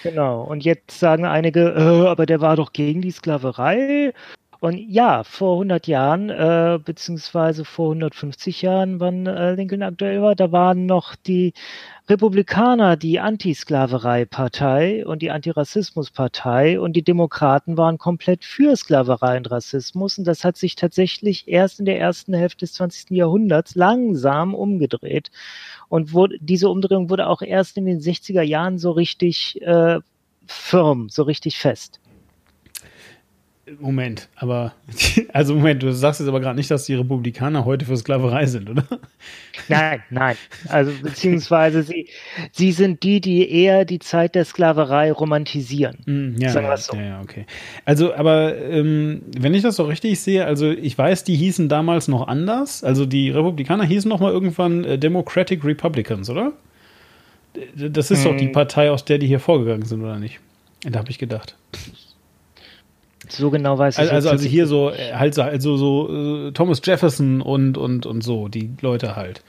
Genau. Und jetzt sagen einige, äh, aber der war doch gegen die Sklaverei. Und ja, vor 100 Jahren, äh, beziehungsweise vor 150 Jahren, wann äh, Lincoln aktuell war, da waren noch die Republikaner die Anti-Sklaverei-Partei und die Antirassismus-Partei und die Demokraten waren komplett für Sklaverei und Rassismus. Und das hat sich tatsächlich erst in der ersten Hälfte des 20. Jahrhunderts langsam umgedreht. Und wurde, diese Umdrehung wurde auch erst in den 60er Jahren so richtig äh, firm, so richtig fest. Moment, aber also Moment, du sagst jetzt aber gerade nicht, dass die Republikaner heute für Sklaverei sind, oder? Nein, nein. Also beziehungsweise sie, sie sind die, die eher die Zeit der Sklaverei romantisieren. Mm, Ja, Sagen ja, so. ja, okay. Also, aber ähm, wenn ich das so richtig sehe, also ich weiß, die hießen damals noch anders. Also die Republikaner hießen noch mal irgendwann äh, Democratic Republicans, oder? Das ist doch die Hm. Partei, aus der die hier vorgegangen sind, oder nicht? Da habe ich gedacht. So genau weiß ich Also, also, also hier so, äh, halt so, also so äh, Thomas Jefferson und, und, und so, die Leute halt.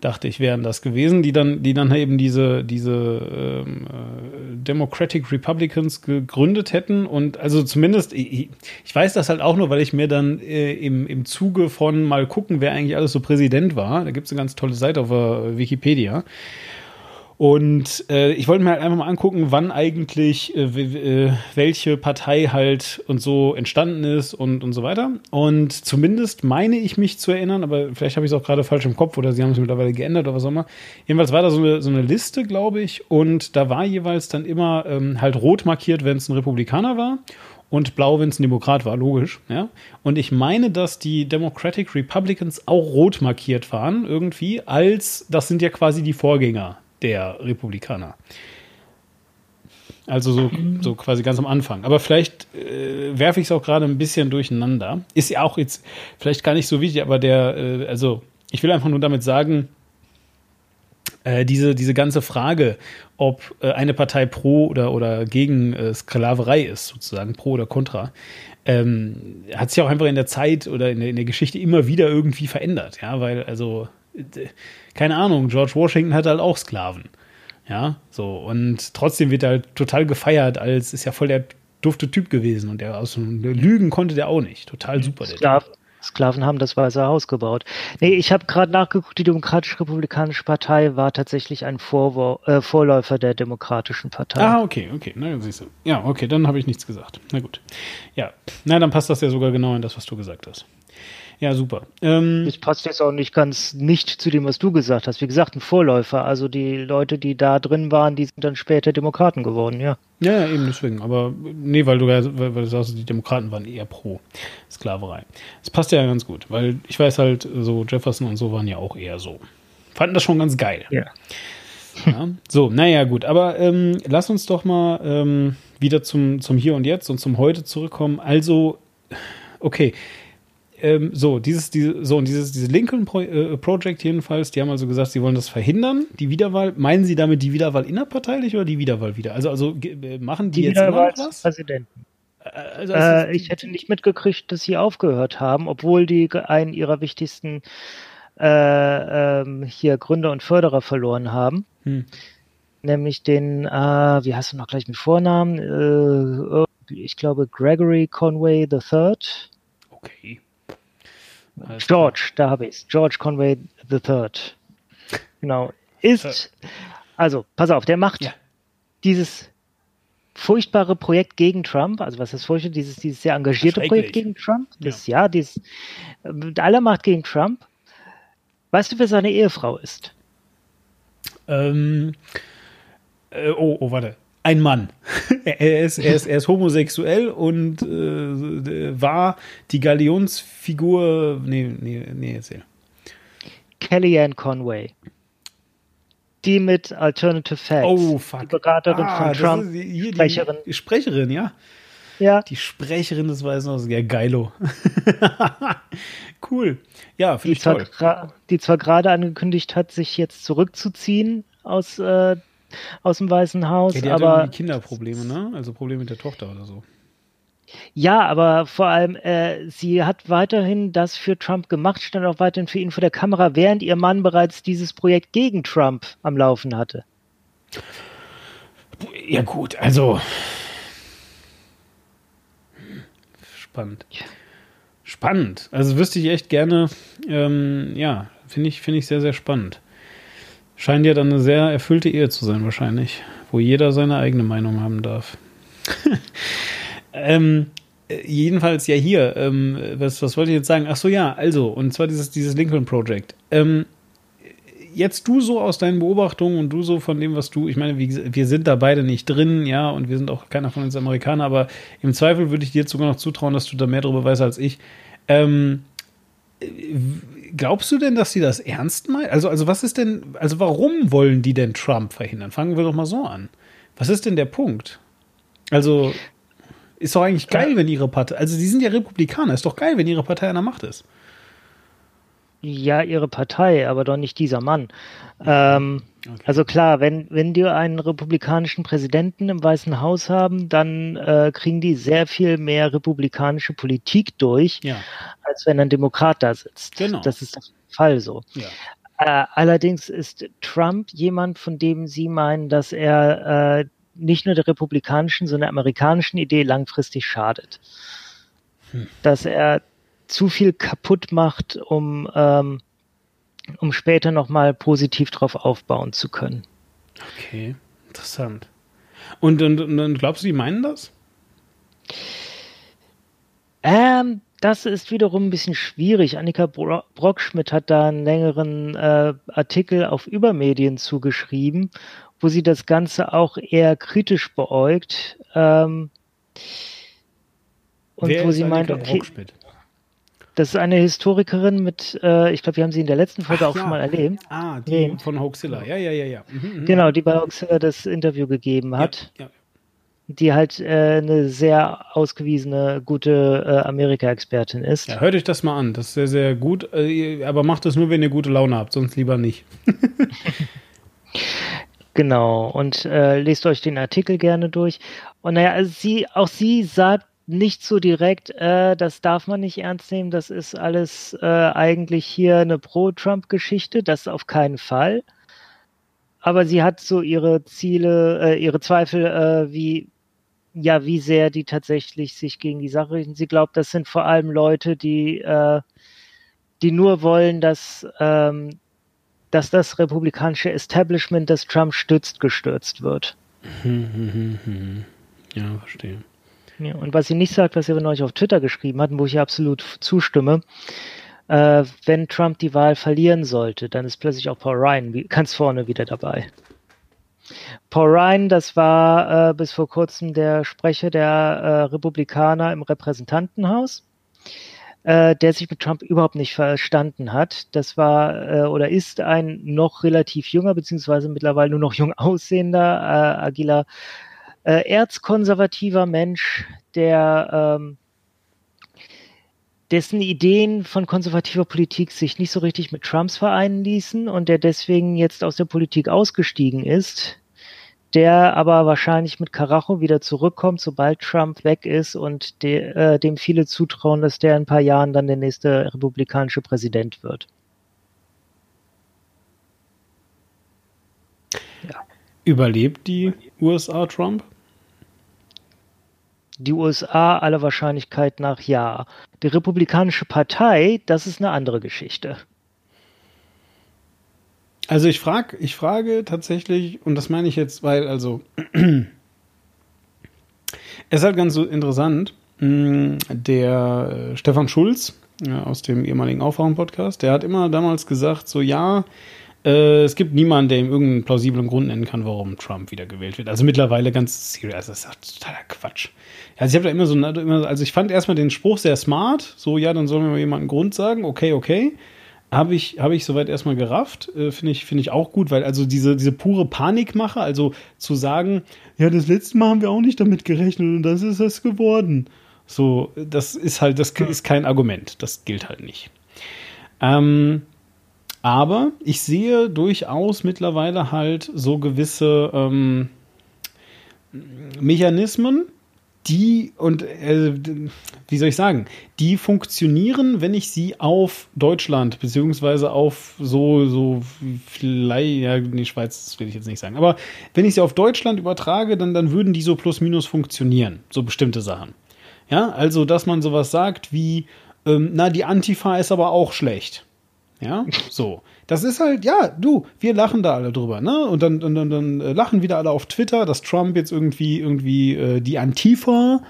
Dachte ich, wären das gewesen, die dann, die dann eben diese, diese ähm, äh, Democratic Republicans gegründet hätten. Und also zumindest, ich, ich weiß das halt auch nur, weil ich mir dann äh, im, im Zuge von mal gucken, wer eigentlich alles so Präsident war. Da gibt es eine ganz tolle Seite auf Wikipedia. Und äh, ich wollte mir halt einfach mal angucken, wann eigentlich äh, äh, welche Partei halt und so entstanden ist und, und so weiter. Und zumindest meine ich mich zu erinnern, aber vielleicht habe ich es auch gerade falsch im Kopf oder sie haben es mittlerweile geändert oder was auch immer. Jedenfalls war da so eine, so eine Liste, glaube ich, und da war jeweils dann immer ähm, halt rot markiert, wenn es ein Republikaner war und blau, wenn es ein Demokrat war, logisch. Ja? Und ich meine, dass die Democratic Republicans auch rot markiert waren, irgendwie, als das sind ja quasi die Vorgänger der Republikaner. Also so, so quasi ganz am Anfang. Aber vielleicht äh, werfe ich es auch gerade ein bisschen durcheinander. Ist ja auch jetzt vielleicht gar nicht so wichtig, aber der, äh, also ich will einfach nur damit sagen, äh, diese, diese ganze Frage, ob äh, eine Partei pro oder, oder gegen äh, Sklaverei ist, sozusagen, pro oder contra, ähm, hat sich auch einfach in der Zeit oder in der, in der Geschichte immer wieder irgendwie verändert, ja, weil, also, keine Ahnung, George Washington hatte halt auch Sklaven, ja, so, und trotzdem wird er halt total gefeiert, als ist ja voll der dufte Typ gewesen und der aus Lügen konnte der auch nicht, total super. Sklaven, Sklaven haben das Weiße Haus gebaut. Nee, ich habe gerade nachgeguckt, die Demokratisch-Republikanische Partei war tatsächlich ein Vorwor äh, Vorläufer der Demokratischen Partei. Ah, okay, okay. Na, siehst du. Ja, okay, dann habe ich nichts gesagt. Na gut. Ja, na, dann passt das ja sogar genau in das, was du gesagt hast. Ja, super. Ähm, Das passt jetzt auch nicht ganz nicht zu dem, was du gesagt hast. Wie gesagt, ein Vorläufer. Also die Leute, die da drin waren, die sind dann später Demokraten geworden, ja. ja, ja, eben deswegen. Aber nee, weil du, ja- weil, weil du sagst, die Demokraten waren eher pro Sklaverei. Das passt ja ganz gut, weil ich weiß halt, so Jefferson und so waren ja auch eher so. Fanden das schon ganz geil. Ja. Ja. So, naja, gut. Aber ähm, lass uns doch mal ähm, wieder zum, zum Hier und Jetzt und zum Heute zurückkommen. Also, okay. Ähm, so, dieses, diese, so, und dieses, dieses Lincoln Pro äh, Project jedenfalls, die haben also gesagt, sie wollen das verhindern, die Wiederwahl. Meinen Sie damit die Wiederwahl innerparteilich oder die Wiederwahl wieder? Also, also äh, machen die, Die jetzt Wiederwahl was? Präsidenten. Also, also, Äh, ich hätte nicht mitgekriegt, dass sie aufgehört haben, obwohl die einen ihrer wichtigsten äh, ähm, hier Gründer und Förderer verloren haben. Hm. Nämlich den, äh, wie heißt du noch gleich mit Vornamen? Äh, ich glaube Gregory Conway III. okay. Alles George, da habe ich es. George Conway III. Genau. Ist, also, pass auf, der macht Ja. dieses furchtbare Projekt gegen Trump, also was ist furchtbar, dieses, dieses sehr engagierte. Projekt gegen Trump, das, ja, dieses äh, mit aller Macht gegen Trump. Weißt du, wer seine Ehefrau ist? Ähm, äh, oh, oh, warte. Ein Mann. er, ist, er, ist, er ist homosexuell und äh, war die Galionsfigur. Nee, nee, nee, erzähl. Kellyanne Conway. Die mit Alternative Facts. Oh, fuck. Die Beraterin Ah, von Trump. die- die Sprecherin. Sprecherin, ja. Ja, Die Sprecherin des Weißen Hauses. Ja, geilo. cool. Ja, finde die ich zwar, toll. die zwar gerade angekündigt hat, sich jetzt zurückzuziehen aus, äh, aus dem Weißen Haus, Ja, die hat aber irgendwie Kinderprobleme, ne? Also Probleme mit der Tochter oder so. Ja, aber vor allem, äh, sie hat weiterhin das für Trump gemacht, stand auch weiterhin für ihn vor der Kamera, während ihr Mann bereits dieses Projekt gegen Trump am Laufen hatte. Ja, gut, also. Spannend. Spannend. Also wüsste ich echt gerne, ähm, ja, finde ich, finde ich sehr, sehr spannend. Scheint ja dann eine sehr erfüllte Ehe zu sein, wahrscheinlich, wo jeder seine eigene Meinung haben darf. ähm, äh, jedenfalls ja hier, ähm, was, was wollte ich jetzt sagen? Ach so, ja, also, und zwar dieses, dieses Lincoln Project. Ähm, jetzt du so aus deinen Beobachtungen und du so von dem, was du, ich meine, wir sind da beide nicht drin, ja, und wir sind auch keiner von uns Amerikaner, aber im Zweifel würde ich dir jetzt sogar noch zutrauen, dass du da mehr darüber weißt als ich. Ähm, glaubst du denn, dass sie das ernst meinen? Also, also was ist denn, also warum wollen die denn Trump verhindern? Fangen wir doch mal so an. Was ist denn der Punkt? Also, ist doch eigentlich geil, wenn ihre Partei, also die sind ja Republikaner, ist doch geil, wenn ihre Partei an der Macht ist. Ja, ihre Partei, aber doch nicht dieser Mann. Ähm, Okay. Also klar, wenn, wenn die einen republikanischen Präsidenten im Weißen Haus haben, dann äh, kriegen die sehr viel mehr republikanische Politik durch, Ja, als wenn ein Demokrat da sitzt. Genau. Das ist jeden Fall so. ja. Äh, allerdings ist Trump jemand, von dem Sie meinen, dass er äh, nicht nur der republikanischen, sondern der amerikanischen Idee langfristig schadet. Dass er zu viel kaputt macht, um, ähm, um später nochmal positiv drauf aufbauen zu können. Okay, interessant. Und, und, und glaubst du, die meinen das? Ähm, das ist wiederum ein bisschen schwierig. Annika Bro Brockschmidt hat da einen längeren äh, Artikel auf Übermedien zugeschrieben, wo sie das Ganze auch eher kritisch beäugt. Ähm, und Wer wo sie meint, Annika okay, Brockschmidt? Das ist eine Historikerin mit, äh, ich glaube, wir haben sie in der letzten Folge Ach auch ja. schon mal erlebt. Ah, die Nee. von Hoaxilla. Ja, ja, ja, ja. Mhm, mhm. Genau, die bei Oxford das Interview gegeben hat. Ja, ja. die halt äh, eine sehr ausgewiesene, gute äh, Amerika-Expertin ist. Ja, hört euch das mal an. Das ist sehr, sehr gut. Äh, Aber macht das nur, wenn ihr gute Laune habt, sonst lieber nicht. Genau, und äh, lest euch den Artikel gerne durch. Und naja, also sie, auch sie sagt nicht so direkt, äh, das darf man nicht ernst nehmen, das ist alles äh, eigentlich hier eine Pro-Trump-Geschichte, das auf keinen Fall. Aber sie hat so ihre Ziele, äh, ihre Zweifel, äh, wie, ja, wie sehr die tatsächlich sich gegen die Sache richten. Sie glaubt, das sind vor allem Leute, die, äh, die nur wollen, dass, ähm, dass das republikanische Establishment, das Trump stützt, gestürzt wird. Ja, verstehe. Ja, und was sie nicht sagt, was sie aber neulich auf Twitter geschrieben hat, und wo ich absolut zustimme, äh, wenn Trump die Wahl verlieren sollte, dann ist plötzlich auch Paul Ryan ganz vorne wieder dabei. Paul Ryan, das war äh, bis vor kurzem der Sprecher der äh, Republikaner im Repräsentantenhaus, äh, der sich mit Trump überhaupt nicht verstanden hat. Das war äh, oder ist ein noch relativ junger, beziehungsweise mittlerweile nur noch jung aussehender, äh, agiler äh, erzkonservativer Mensch, der ähm, dessen Ideen von konservativer Politik sich nicht so richtig mit Trumps vereinen ließen und der deswegen jetzt aus der Politik ausgestiegen ist, der aber wahrscheinlich mit Karacho wieder zurückkommt, sobald Trump weg ist und de, äh, dem viele zutrauen, dass der in ein paar Jahren dann der nächste republikanische Präsident wird. Überlebt die USA Trump? Die USA aller Wahrscheinlichkeit nach ja. Die Republikanische Partei, das ist eine andere Geschichte. Also ich frage, ich frage tatsächlich, und das meine ich jetzt, weil, also, es ist halt ganz so interessant, mh, der äh, Stefan Schulz aus dem ehemaligen Aufwachen-Podcast, der hat immer damals gesagt, so ja, äh, es gibt niemanden, der ihm irgendeinen plausiblen Grund nennen kann, warum Trump wiedergewählt wird. Also mittlerweile ganz serious, das ist totaler Quatsch. Also ich habe da immer so, immer, also ich fand erstmal den Spruch sehr smart, so ja, dann soll mir mal jemand einen Grund sagen, okay, okay. Habe ich, habe ich soweit erstmal gerafft. Äh, Finde ich, finde ich auch gut, weil also diese, diese pure Panikmache, also zu sagen, ja, das letzte Mal haben wir auch nicht damit gerechnet und das ist es geworden. So, das ist halt, das ist kein Argument. Das gilt halt nicht. Ähm, aber ich sehe durchaus mittlerweile halt so gewisse ähm, Mechanismen, die und äh, wie soll ich sagen, die funktionieren, wenn ich sie auf Deutschland beziehungsweise auf so so vielleicht ja die Schweiz das will ich jetzt nicht sagen, aber wenn ich sie auf Deutschland übertrage, dann dann würden die so plus minus funktionieren, so bestimmte Sachen. Ja, also dass man sowas sagt wie ähm, na die Antifa ist aber auch schlecht. Ja, so. Das ist halt, ja, du, wir lachen da alle drüber, ne? Und dann, dann, dann, dann äh, lachen wieder alle auf Twitter, dass Trump jetzt irgendwie, irgendwie äh, die Antifa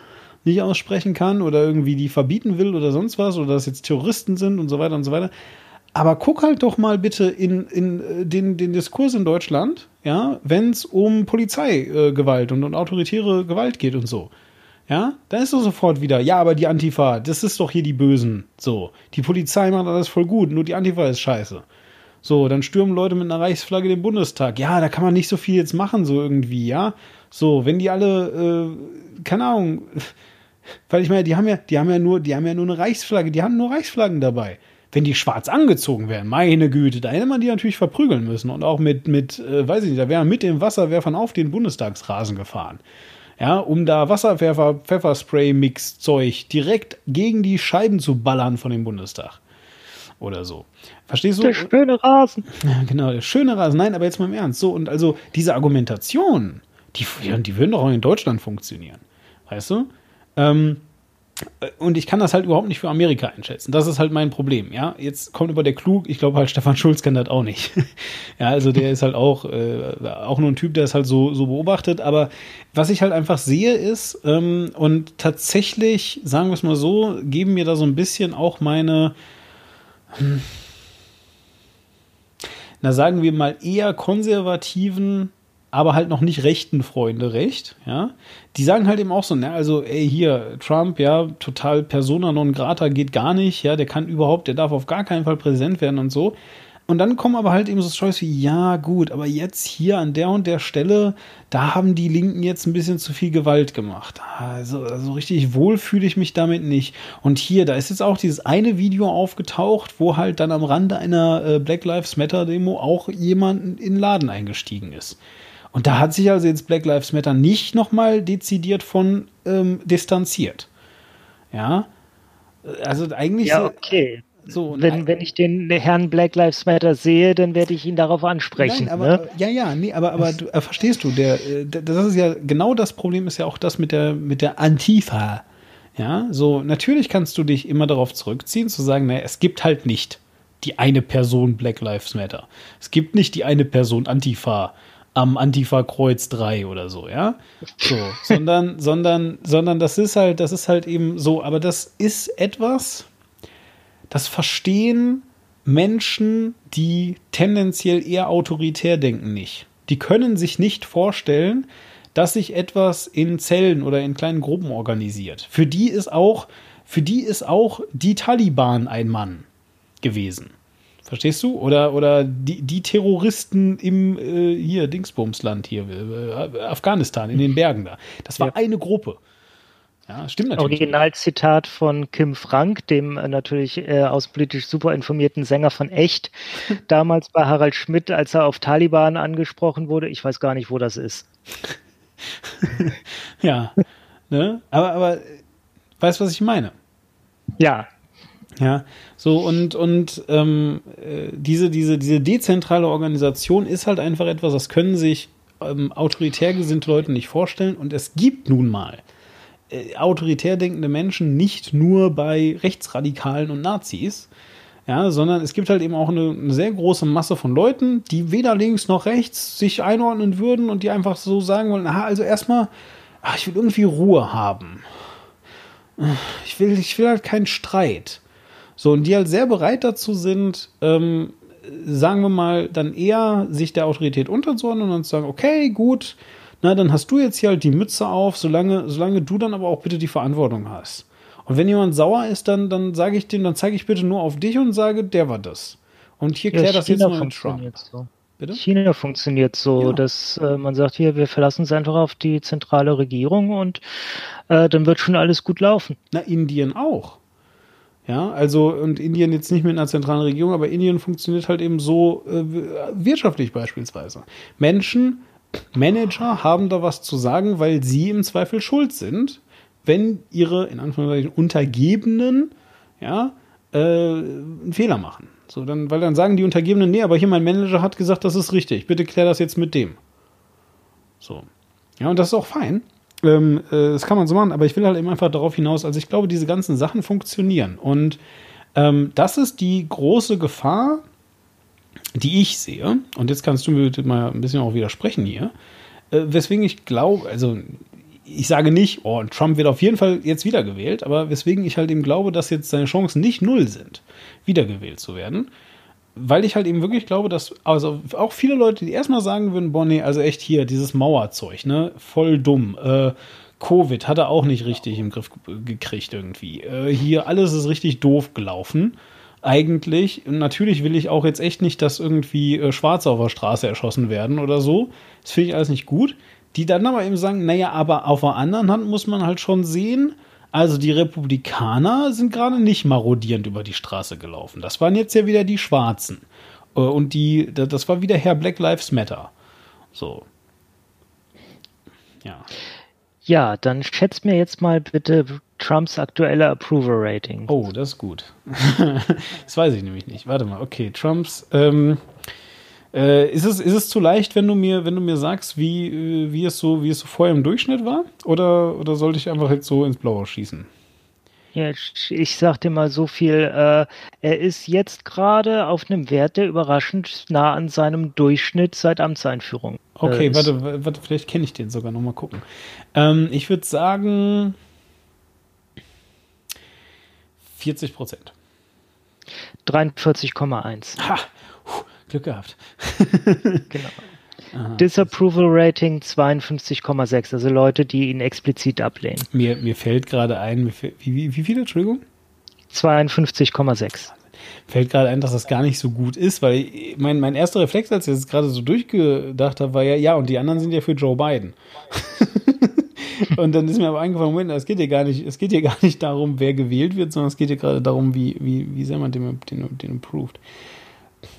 nicht aussprechen kann oder irgendwie die verbieten will oder sonst was oder dass jetzt Terroristen sind und so weiter und so weiter. Aber guck halt doch mal bitte in, in äh, den, den Diskurs in Deutschland, ja, wenn es um Polizeigewalt und, und autoritäre Gewalt geht und so. Ja, dann ist doch sofort wieder, ja, aber die Antifa, das ist doch hier die Bösen. So, die Polizei macht alles voll gut, nur die Antifa ist scheiße. So, dann stürmen Leute mit einer Reichsflagge den Bundestag. Ja, da kann man nicht so viel jetzt machen, so irgendwie, ja. So, wenn die alle, äh, keine Ahnung, weil ich meine, die haben ja, die haben ja nur, die haben ja nur eine Reichsflagge, die haben nur Reichsflaggen dabei. Wenn die schwarz angezogen wären, meine Güte, da hätte man die natürlich verprügeln müssen und auch mit, mit, äh, weiß ich nicht, da wären mit dem Wasserwerfern auf den Bundestagsrasen gefahren ja, um da Wasserwerfer, Pfefferspray-Mix-Zeug direkt gegen die Scheiben zu ballern von dem Bundestag. Oder so. Verstehst du? Der schöne Rasen. Ja, genau, der schöne Rasen. Nein, aber jetzt mal im Ernst. So, und also diese Argumentation, die, die würden doch auch in Deutschland funktionieren. Weißt du? Ähm, und ich kann das halt überhaupt nicht für Amerika einschätzen. Das ist halt mein Problem, ja. Jetzt kommt über der klug, ich glaube halt Stefan Schulz kann das auch nicht. ja, also der ist halt auch, äh, auch nur ein Typ, der es halt so, so beobachtet. Aber was ich halt einfach sehe ist, ähm, und tatsächlich, sagen wir es mal so, geben mir da so ein bisschen auch meine, hm, na sagen wir mal eher konservativen aber halt noch nicht rechten Freunde recht, ja. Die sagen halt eben auch so, ne, also, ey, hier, Trump, ja, total persona non grata geht gar nicht, ja, der kann überhaupt, der darf auf gar keinen Fall Präsident werden und so. Und dann kommen aber halt eben so Choice wie, ja, gut, aber jetzt hier an der und der Stelle, da haben die Linken jetzt ein bisschen zu viel Gewalt gemacht. Also, also richtig wohl fühle ich mich damit nicht. Und hier, da ist jetzt auch dieses eine Video aufgetaucht, wo halt dann am Rande einer äh, Black Lives Matter Demo auch jemand in den Laden eingestiegen ist. Und da hat sich also jetzt Black Lives Matter nicht nochmal dezidiert von ähm, distanziert. Ja. Also eigentlich. Ja, okay. So, wenn, wenn ich den Herrn Black Lives Matter sehe, dann werde ich ihn darauf ansprechen. Nein, aber, ne? Ja, ja, nee, aber, aber du, äh, verstehst du, der, äh, das ist ja genau das Problem ist ja auch das mit der, mit der Antifa. Ja, so, natürlich kannst du dich immer darauf zurückziehen, zu sagen, naja, es gibt halt nicht die eine Person Black Lives Matter. Es gibt nicht die eine Person Antifa am Antifa-Kreuz 3 oder so, ja. So, sondern, sondern, sondern das ist halt, das ist halt eben so, aber das ist etwas, das verstehen Menschen, die tendenziell eher autoritär denken, nicht. Die können sich nicht vorstellen, dass sich etwas in Zellen oder in kleinen Gruppen organisiert. Für die ist auch, für die ist auch die Taliban ein Mann gewesen. Verstehst du? Oder, oder die, die Terroristen im äh, hier Dingsbumsland hier, äh, Afghanistan, in den Bergen da. Das war ja. eine Gruppe. Ja, stimmt natürlich. Originalzitat von Kim Frank, dem äh, natürlich äh, außenpolitisch super informierten Sänger von Echt, damals bei Harald Schmidt, als er auf Taliban angesprochen wurde. Ich weiß gar nicht, wo das ist. ja, ne? aber, aber weißt du, was ich meine? Ja, ja, so und, und ähm, äh, diese, diese, diese dezentrale Organisation ist halt einfach etwas, das können sich ähm, autoritär gesinnte Leute nicht vorstellen. Und es gibt nun mal äh, autoritär denkende Menschen nicht nur bei Rechtsradikalen und Nazis, ja, sondern es gibt halt eben auch eine, eine, sehr große Masse von Leuten, die weder links noch rechts sich einordnen würden und die einfach so sagen wollen, aha, also erstmal, ach, ich will irgendwie Ruhe haben. Ich will, ich will halt keinen Streit. So, und die halt sehr bereit dazu sind, ähm, sagen wir mal, dann eher sich der Autorität unterzuordnen und zu sagen, okay, gut, na, dann hast du jetzt hier halt die Mütze auf, solange, solange du dann aber auch bitte die Verantwortung hast. Und wenn jemand sauer ist, dann, dann sage ich dem, dann zeige ich bitte nur auf dich und sage, der war das. Und hier klärt ja, das jetzt nur mit Trump. So. Bitte? China funktioniert so, ja. dass äh, man sagt, hier, wir verlassen es einfach auf die zentrale Regierung und äh, dann wird schon alles gut laufen. Na, Indien auch. Ja, also und Indien jetzt nicht mit einer zentralen Regierung, aber Indien funktioniert halt eben so äh, wirtschaftlich beispielsweise. Menschen, Manager haben da was zu sagen, weil sie im Zweifel schuld sind, wenn ihre in Anführungszeichen Untergebenen ja äh, einen Fehler machen. So dann, weil dann sagen die Untergebenen, nee, aber hier mein Manager hat gesagt, das ist richtig. Bitte klär das jetzt mit dem. So. Ja, und das ist auch fein. Ähm, äh, das kann man so machen, aber ich will halt eben einfach darauf hinaus, also ich glaube, diese ganzen Sachen funktionieren. Und ähm, das ist die große Gefahr, die ich sehe. Und jetzt kannst du mir bitte mal ein bisschen auch widersprechen hier. Äh, weswegen ich glaube, also ich sage nicht, oh, Trump wird auf jeden Fall jetzt wiedergewählt, aber weswegen ich halt eben glaube, dass jetzt seine Chancen nicht null sind, wiedergewählt zu werden weil ich halt eben wirklich glaube, dass also auch viele Leute, die erstmal sagen würden, boah, also echt hier, dieses Mauerzeug, ne, voll dumm. Äh, Covid hat er auch nicht richtig im Griff gekriegt irgendwie. Äh, hier alles ist richtig doof gelaufen. Eigentlich, natürlich will ich auch jetzt echt nicht, dass irgendwie äh, Schwarze auf der Straße erschossen werden oder so. Das finde ich alles nicht gut. Die dann aber eben sagen, naja, aber auf der anderen Hand muss man halt schon sehen, also die Republikaner sind gerade nicht marodierend über die Straße gelaufen. Das waren jetzt ja wieder die Schwarzen. Äh, und die, das war wieder Herr Black Lives Matter. So. Ja. Ja, dann schätzt mir jetzt mal bitte Trumps aktuelle Approval-Rating. Oh, das ist gut. das weiß ich nämlich nicht. Warte mal, okay, Trumps, ähm, äh, ist, es, ist es zu leicht, wenn du mir, wenn du mir sagst, wie, wie, es so, wie es so vorher im Durchschnitt war? Oder, oder sollte ich einfach jetzt so ins Blaue schießen? Ja, ich, sag dir mal so viel, äh, er ist jetzt gerade auf einem Wert, der überraschend nah an seinem Durchschnitt seit Amtseinführung. Okay, äh, ist. warte, wa- warte, vielleicht kenne ich den sogar noch mal gucken. Ähm, ich würde sagen 40 Prozent. 43,1. Ha, Glück gehabt. Genau. Disapproval Rating 52,6, also Leute, die ihn explizit ablehnen. Mir, mir fällt gerade ein, wie, wie, wie viele, Entschuldigung? 52,6. Fällt gerade ein, dass das gar nicht so gut ist, weil ich- mein, mein erster Reflex, als ich das gerade so durchgedacht habe, war ja, ja, und die anderen sind ja für Joe Biden. und dann ist mir aber eingefallen, Moment, es geht hier gar nicht, es geht hier gar nicht darum, wer gewählt wird, sondern es geht hier gerade darum, wie, wie, wie sehr man den, den, den approved.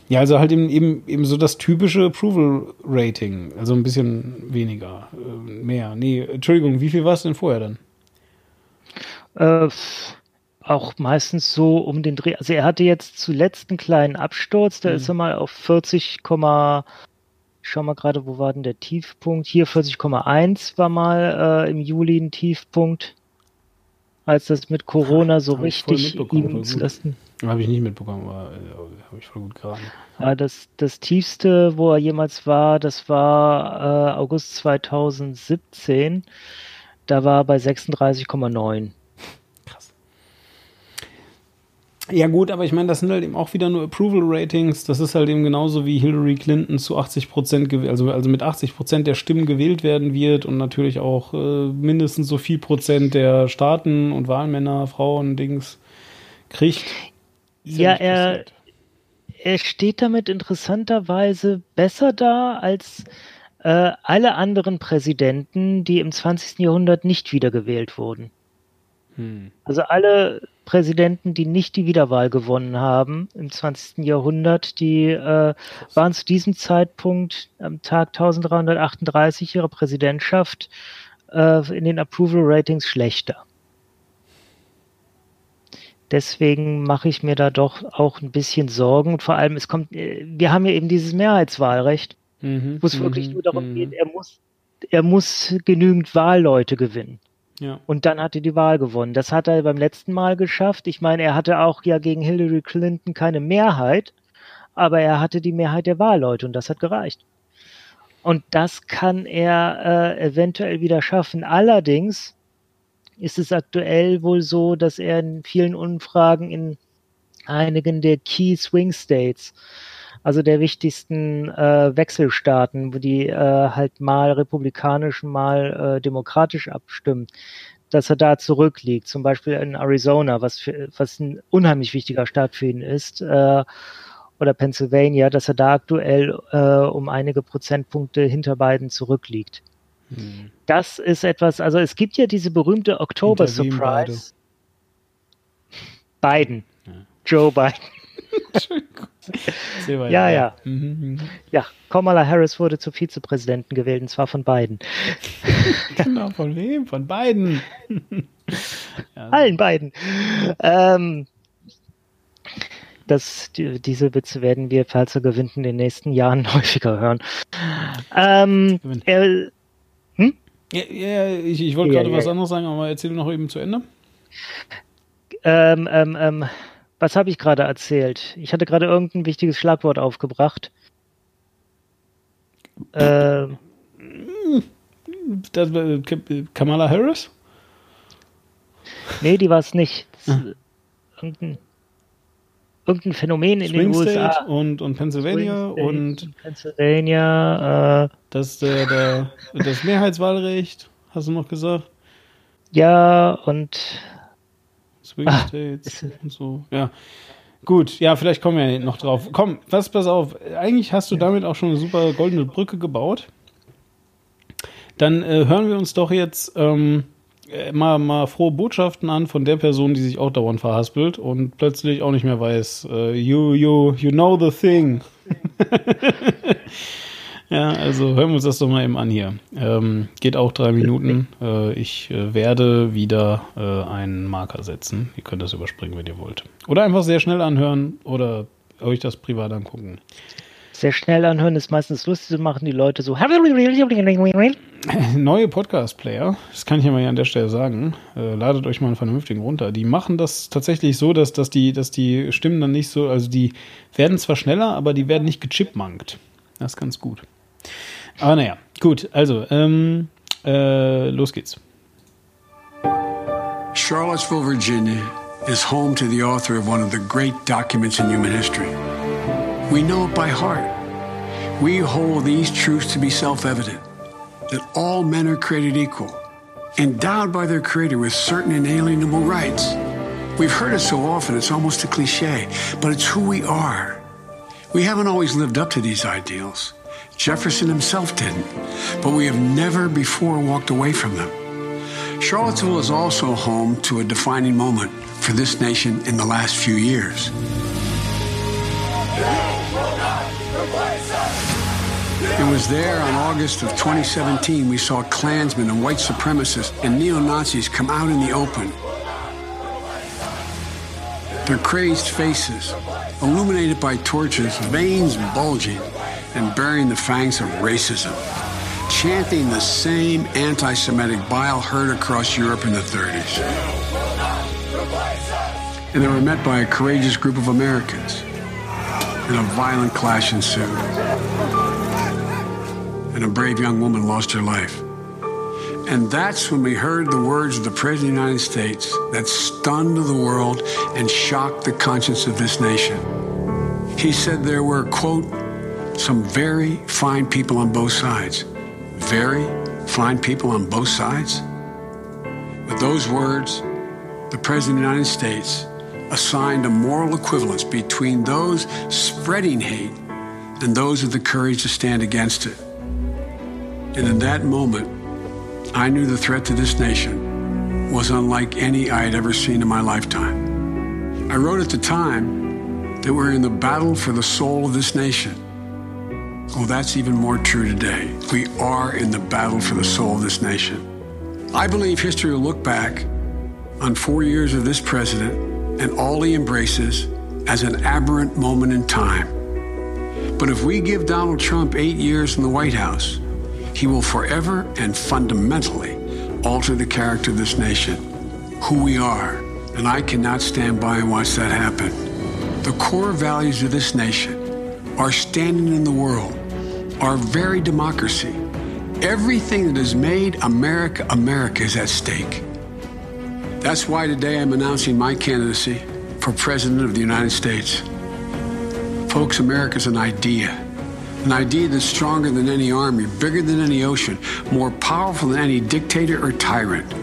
Ja, also halt eben, eben, eben so das typische Approval-Rating. Also ein bisschen weniger, äh, mehr. Nee, Entschuldigung, wie viel war es denn vorher dann? Äh, auch meistens so um den Dreh. Also er hatte jetzt zuletzt einen kleinen Absturz, da ist er mal auf 40, ich schau mal gerade, wo war denn der Tiefpunkt? Hier 40,1 war mal äh, im Juli ein Tiefpunkt, als das mit Corona so Hab richtig ihm zu lassen. Habe ich nicht mitbekommen, aber äh, habe ich voll gut geraten. Ja, das, das tiefste, wo er jemals war, das war äh, August 2017. Da war er bei 36,9. Krass. Ja gut, aber ich meine, das sind halt eben auch wieder nur Approval-Ratings. Das ist halt eben genauso wie Hillary Clinton zu 80 Prozent, also, also mit 80 Prozent der Stimmen gewählt werden wird und natürlich auch äh, mindestens so viel Prozent der Staaten und Wahlmänner, Frauen, Dings kriegt. Ja, er, er steht damit interessanterweise besser da als äh, alle anderen Präsidenten, die im 20. Jahrhundert nicht wiedergewählt wurden. Hm. Also alle Präsidenten, die nicht die Wiederwahl gewonnen haben im 20. Jahrhundert, die äh, waren zu diesem Zeitpunkt am Tag 1338 ihrer Präsidentschaft äh, in den Approval Ratings schlechter. Deswegen mache ich mir da doch auch ein bisschen Sorgen. Und vor allem, es kommt, äh, wir haben ja eben dieses Mehrheitswahlrecht, Mhm. wo es wirklich Mhm. nur darum Mhm. geht, er muss, er muss genügend Wahlleute gewinnen. Und dann hat er die Wahl gewonnen. Das hat er beim letzten Mal geschafft. Ich meine, er hatte auch ja gegen Hillary Clinton keine Mehrheit, aber er hatte die Mehrheit der Wahlleute und das hat gereicht. Und das kann er äh, eventuell wieder schaffen. Allerdings ist es aktuell wohl so, dass er in vielen Umfragen in einigen der Key Swing States, also der wichtigsten äh, Wechselstaaten, wo die äh, halt mal republikanisch, mal äh, demokratisch abstimmen, dass er da zurückliegt. Zum Beispiel in Arizona, was, für, was ein unheimlich wichtiger Staat für ihn ist, äh, oder Pennsylvania, dass er da aktuell äh, um einige Prozentpunkte hinter beiden zurückliegt. Hm. Das ist etwas, also es gibt ja diese berühmte Oktober Surprise. Biden. Ja. Joe Biden. Ja, weg. ja. Mhm, mhm. Ja, Kamala Harris wurde zur Vizepräsidentin gewählt, und zwar von Biden. Genau, von wem? Von beiden. ja, Allen beiden. Ähm, das, die, diese Witze werden wir, falls er gewinnt, in den nächsten Jahren häufiger hören. Ähm, er, Ja, ja, ich, ich wollte Ja, gerade ja, was ja. anderes sagen, aber erzähl noch eben zu Ende. ähm, ähm, ähm, was habe ich gerade erzählt? Ich hatte gerade irgendein wichtiges Schlagwort aufgebracht. Ähm, Das, äh, Kamala Harris? nee, die war es nicht. Das ist Irgendein, irgendein Phänomen in Swing den State USA. und, und Pennsylvania und Pennsylvania, äh, das, der, der, das Mehrheitswahlrecht, hast du noch gesagt? ja, und Swing Ah, States und so. Ja. Gut, ja, vielleicht kommen wir noch drauf. Komm, was, pass auf. Eigentlich hast du damit auch schon eine super goldene Brücke gebaut. Dann äh, hören wir uns doch jetzt ähm, äh, mal, mal frohe Botschaften an von der Person, die sich auch dauernd verhaspelt und plötzlich auch nicht mehr weiß, äh, you, you, you know the thing. ja, also hören wir uns das doch mal eben an hier. Ähm, geht auch drei Minuten. Äh, ich äh, werde wieder äh, einen Marker setzen. Ihr könnt das überspringen, wenn ihr wollt. Oder einfach sehr schnell anhören oder euch das privat angucken. Sehr schnell anhören ist meistens lustig, so machen die Leute so. Neue Podcast-Player, das kann ich ja mal hier an der Stelle sagen, äh, ladet euch mal einen vernünftigen runter. Die machen das tatsächlich so, dass, dass, die, dass die Stimmen dann nicht so, also die werden zwar schneller, aber die werden nicht gechipmunkt. Das ist ganz gut. Ah, Aber naja, gut, also, ähm, äh, los geht's. Charlottesville, Virginia is home to the author of one of the great documents in human history. We know it by heart. We hold these truths to be self evident that all men are created equal, endowed by their Creator with certain inalienable rights. We've heard it so often, it's almost a cliche, but it's who we are. We haven't always lived up to these ideals. Jefferson himself didn't, but we have never before walked away from them. Charlottesville is also home to a defining moment for this nation in the last few years. It was there on August of 2017 we saw Klansmen and white supremacists and neo Nazis come out in the open. Their crazed faces, illuminated by torches, veins bulging and bearing the fangs of racism, chanting the same anti Semitic bile heard across Europe in the 30s. And they were met by a courageous group of Americans. And a violent clash ensued. And a brave young woman lost her life. And that's when we heard the words of the President of the United States that stunned the world and shocked the conscience of this nation. He said there were, quote, some very fine people on both sides. Very fine people on both sides? With those words, the President of the United States assigned a moral equivalence between those spreading hate and those with the courage to stand against it. And in that moment, I knew the threat to this nation was unlike any I had ever seen in my lifetime. I wrote at the time that we're in the battle for the soul of this nation. Well, that's even more true today. We are in the battle for the soul of this nation. I believe history will look back on four years of this president and all he embraces as an aberrant moment in time. But if we give Donald Trump eight years in the White House, he will forever and fundamentally alter the character of this nation, who we are. And I cannot stand by and watch that happen. The core values of this nation, our standing in the world, our very democracy, everything that has made America America is at stake. That's why today I'm announcing my candidacy for President of the United States. Folks, America's an idea. An idea that's stronger than any army, bigger than any ocean, more powerful than any dictator or tyrant.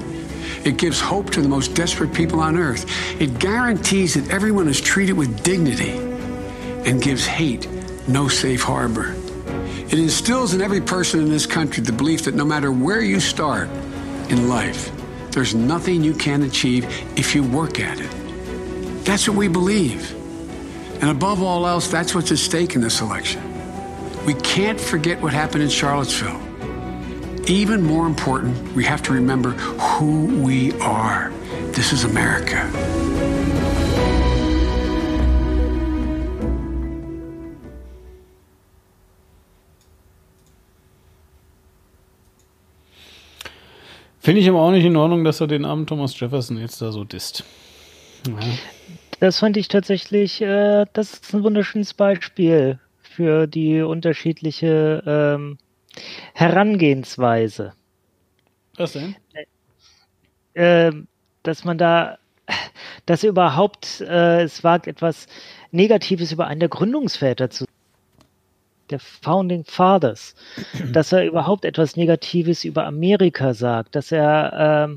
It gives hope to the most desperate people on earth. It guarantees that everyone is treated with dignity and gives hate no safe harbor. It instills in every person in this country the belief that no matter where you start in life, there's nothing you can't achieve if you work at it. That's what we believe. And above all else, that's what's at stake in this election. We can't forget what happened in Charlottesville. Even more important, we have to remember who we are. This is America. Finde ich aber auch nicht in Ordnung, dass er den armen Thomas Jefferson jetzt da so disst. Ja. Das fand ich tatsächlich, äh, das ist ein wunderschönes Beispiel für die unterschiedliche ähm, Herangehensweise. Was denn? Äh, dass man da, dass er überhaupt äh, es wagt, etwas Negatives über einen der Gründungsväter zu der Founding Fathers, dass er überhaupt etwas Negatives über Amerika sagt, dass er,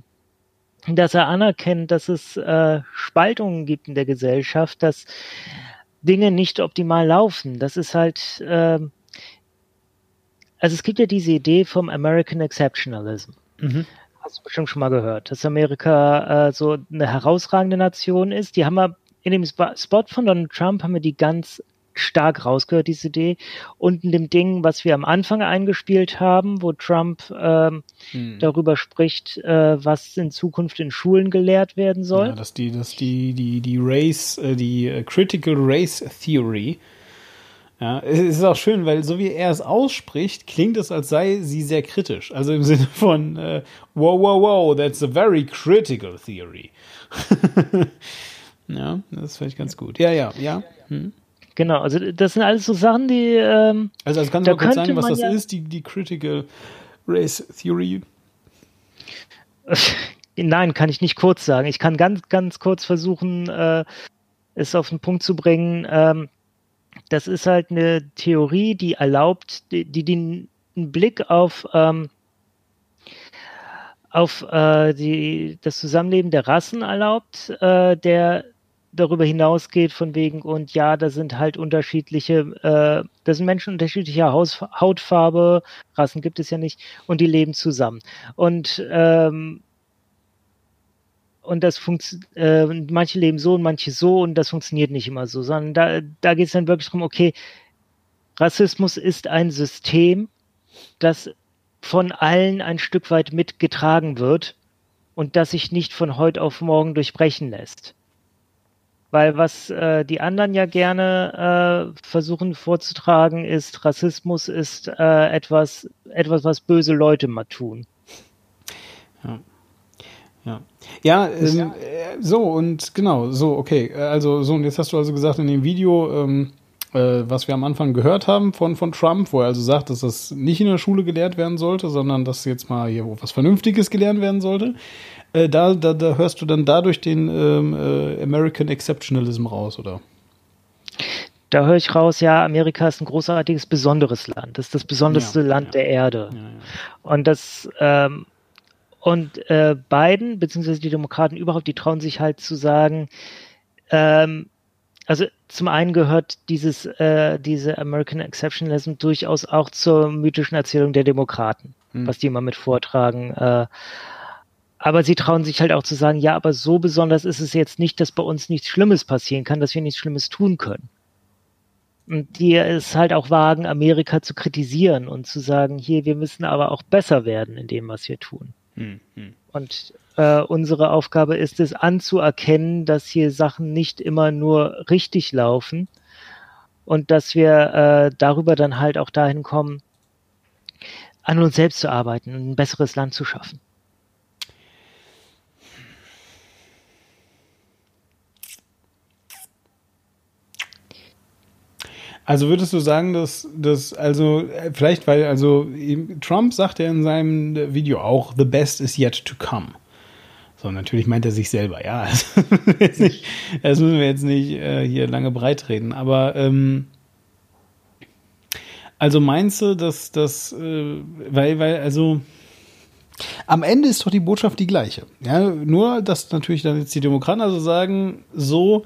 ähm, dass er anerkennt, dass es äh, Spaltungen gibt in der Gesellschaft, dass Dinge nicht optimal laufen. Das ist halt, ähm, also es gibt ja diese Idee vom American Exceptionalism. Mhm. Hast du bestimmt schon mal gehört, dass Amerika äh, so eine herausragende Nation ist. Die haben wir in dem Sp- Spot von Donald Trump haben wir die ganz stark rausgehört, diese Idee. Und in dem Ding, was wir am Anfang eingespielt haben, wo Trump ähm, Hm. darüber spricht, äh, was in Zukunft in Schulen gelehrt werden soll. Ja, dass die, dass die, die, die Race, äh, die äh, Critical Race Theory, Ja, es ist auch schön, weil so wie er es ausspricht, klingt es, als sei sie sehr kritisch. Also im Sinne von, äh, wow, wow, wow, that's a very critical theory. ja, das finde ich ganz gut. Ja, ja, ja. Hm. Genau, also das sind alles so Sachen, die. Ähm, Also, also kannst du mal kurz sagen, was das ja- ist, die, die Critical Race Theory? Nein, kann ich nicht kurz sagen. Ich kann ganz, ganz kurz versuchen, äh, es auf den Punkt zu bringen. Ähm, das ist halt eine Theorie, die erlaubt, die, die den einen Blick auf, ähm, auf äh, die, das Zusammenleben der Rassen erlaubt, äh, der darüber hinausgeht von wegen, und ja, da sind halt unterschiedliche, äh, da sind Menschen unterschiedlicher Haus, Hautfarbe, Rassen gibt es ja nicht, und die leben zusammen. Und ähm, und das funktioniert, äh, manche leben so und manche so und das funktioniert nicht immer so, sondern da, da geht es dann wirklich darum, okay, Rassismus ist ein System, das von allen ein Stück weit mitgetragen wird und das sich nicht von heute auf morgen durchbrechen lässt. Weil was äh, die anderen ja gerne äh, versuchen vorzutragen, ist, Rassismus ist äh, etwas, etwas, was böse Leute mal tun. Ja, ja, ähm, äh, so und genau, so, okay. Äh, Also, so, und jetzt hast du also gesagt in dem Video, ähm, äh, was wir am Anfang gehört haben von, von Trump, wo er also sagt, dass das nicht in der Schule gelehrt werden sollte, sondern dass jetzt mal hier wo was Vernünftiges gelernt werden sollte. Äh, da, da, da hörst du dann dadurch den ähm, äh, American Exceptionalism raus, oder? Da höre ich raus, ja, Amerika ist ein großartiges, besonderes Land. Das ist das besonderste Ja, Land ja. der Erde. Ja. Und das ähm, und äh, Biden beziehungsweise die Demokraten überhaupt, die trauen sich halt zu sagen, ähm, also zum einen gehört dieses äh, diese American Exceptionalism durchaus auch zur mythischen Erzählung der Demokraten, Hm. was die immer mit vortragen. Äh, aber sie trauen sich halt auch zu sagen, ja, aber so besonders ist es jetzt nicht, dass bei uns nichts Schlimmes passieren kann, dass wir nichts Schlimmes tun können. Und die es halt auch wagen, Amerika zu kritisieren und zu sagen, hier, wir müssen aber auch besser werden in dem, was wir tun. Hm, hm. Und äh, unsere Aufgabe ist es anzuerkennen, dass hier Sachen nicht immer nur richtig laufen und dass wir äh, darüber dann halt auch dahin kommen, an uns selbst zu arbeiten und ein besseres Land zu schaffen. Also würdest du sagen, dass das also äh, vielleicht weil also Trump sagt ja in seinem Video auch the best is yet to come. So natürlich meint er sich selber, ja. Also, das müssen wir jetzt nicht äh, hier lange breit reden, aber ähm, also meinst du, dass das äh, weil weil also am Ende ist doch die Botschaft die gleiche. Ja, nur dass natürlich dann jetzt die Demokraten also sagen, so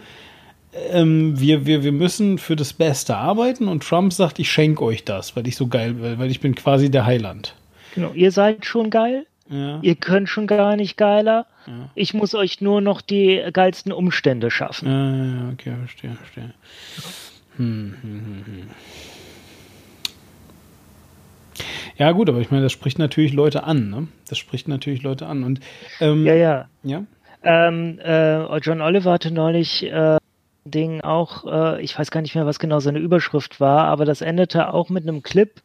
ähm, wir, wir, wir müssen für das Beste arbeiten und Trump sagt, ich schenke euch das, weil ich so geil will, weil ich bin quasi der Heiland. Genau, ihr seid schon geil, Ja. ihr könnt schon gar nicht geiler. Ja. Ich muss euch nur noch die geilsten Umstände schaffen. Ja, okay, verstehe, verstehe. Hm, hm, hm, hm. Ja, gut, aber ich meine, das spricht natürlich Leute an, ne? Das spricht natürlich Leute an. Und ähm, Ja, ja. ja. Ähm, äh, John Oliver hatte neulich äh, Ding auch, äh, ich weiß gar nicht mehr, was genau seine Überschrift war, aber das endete auch mit einem Clip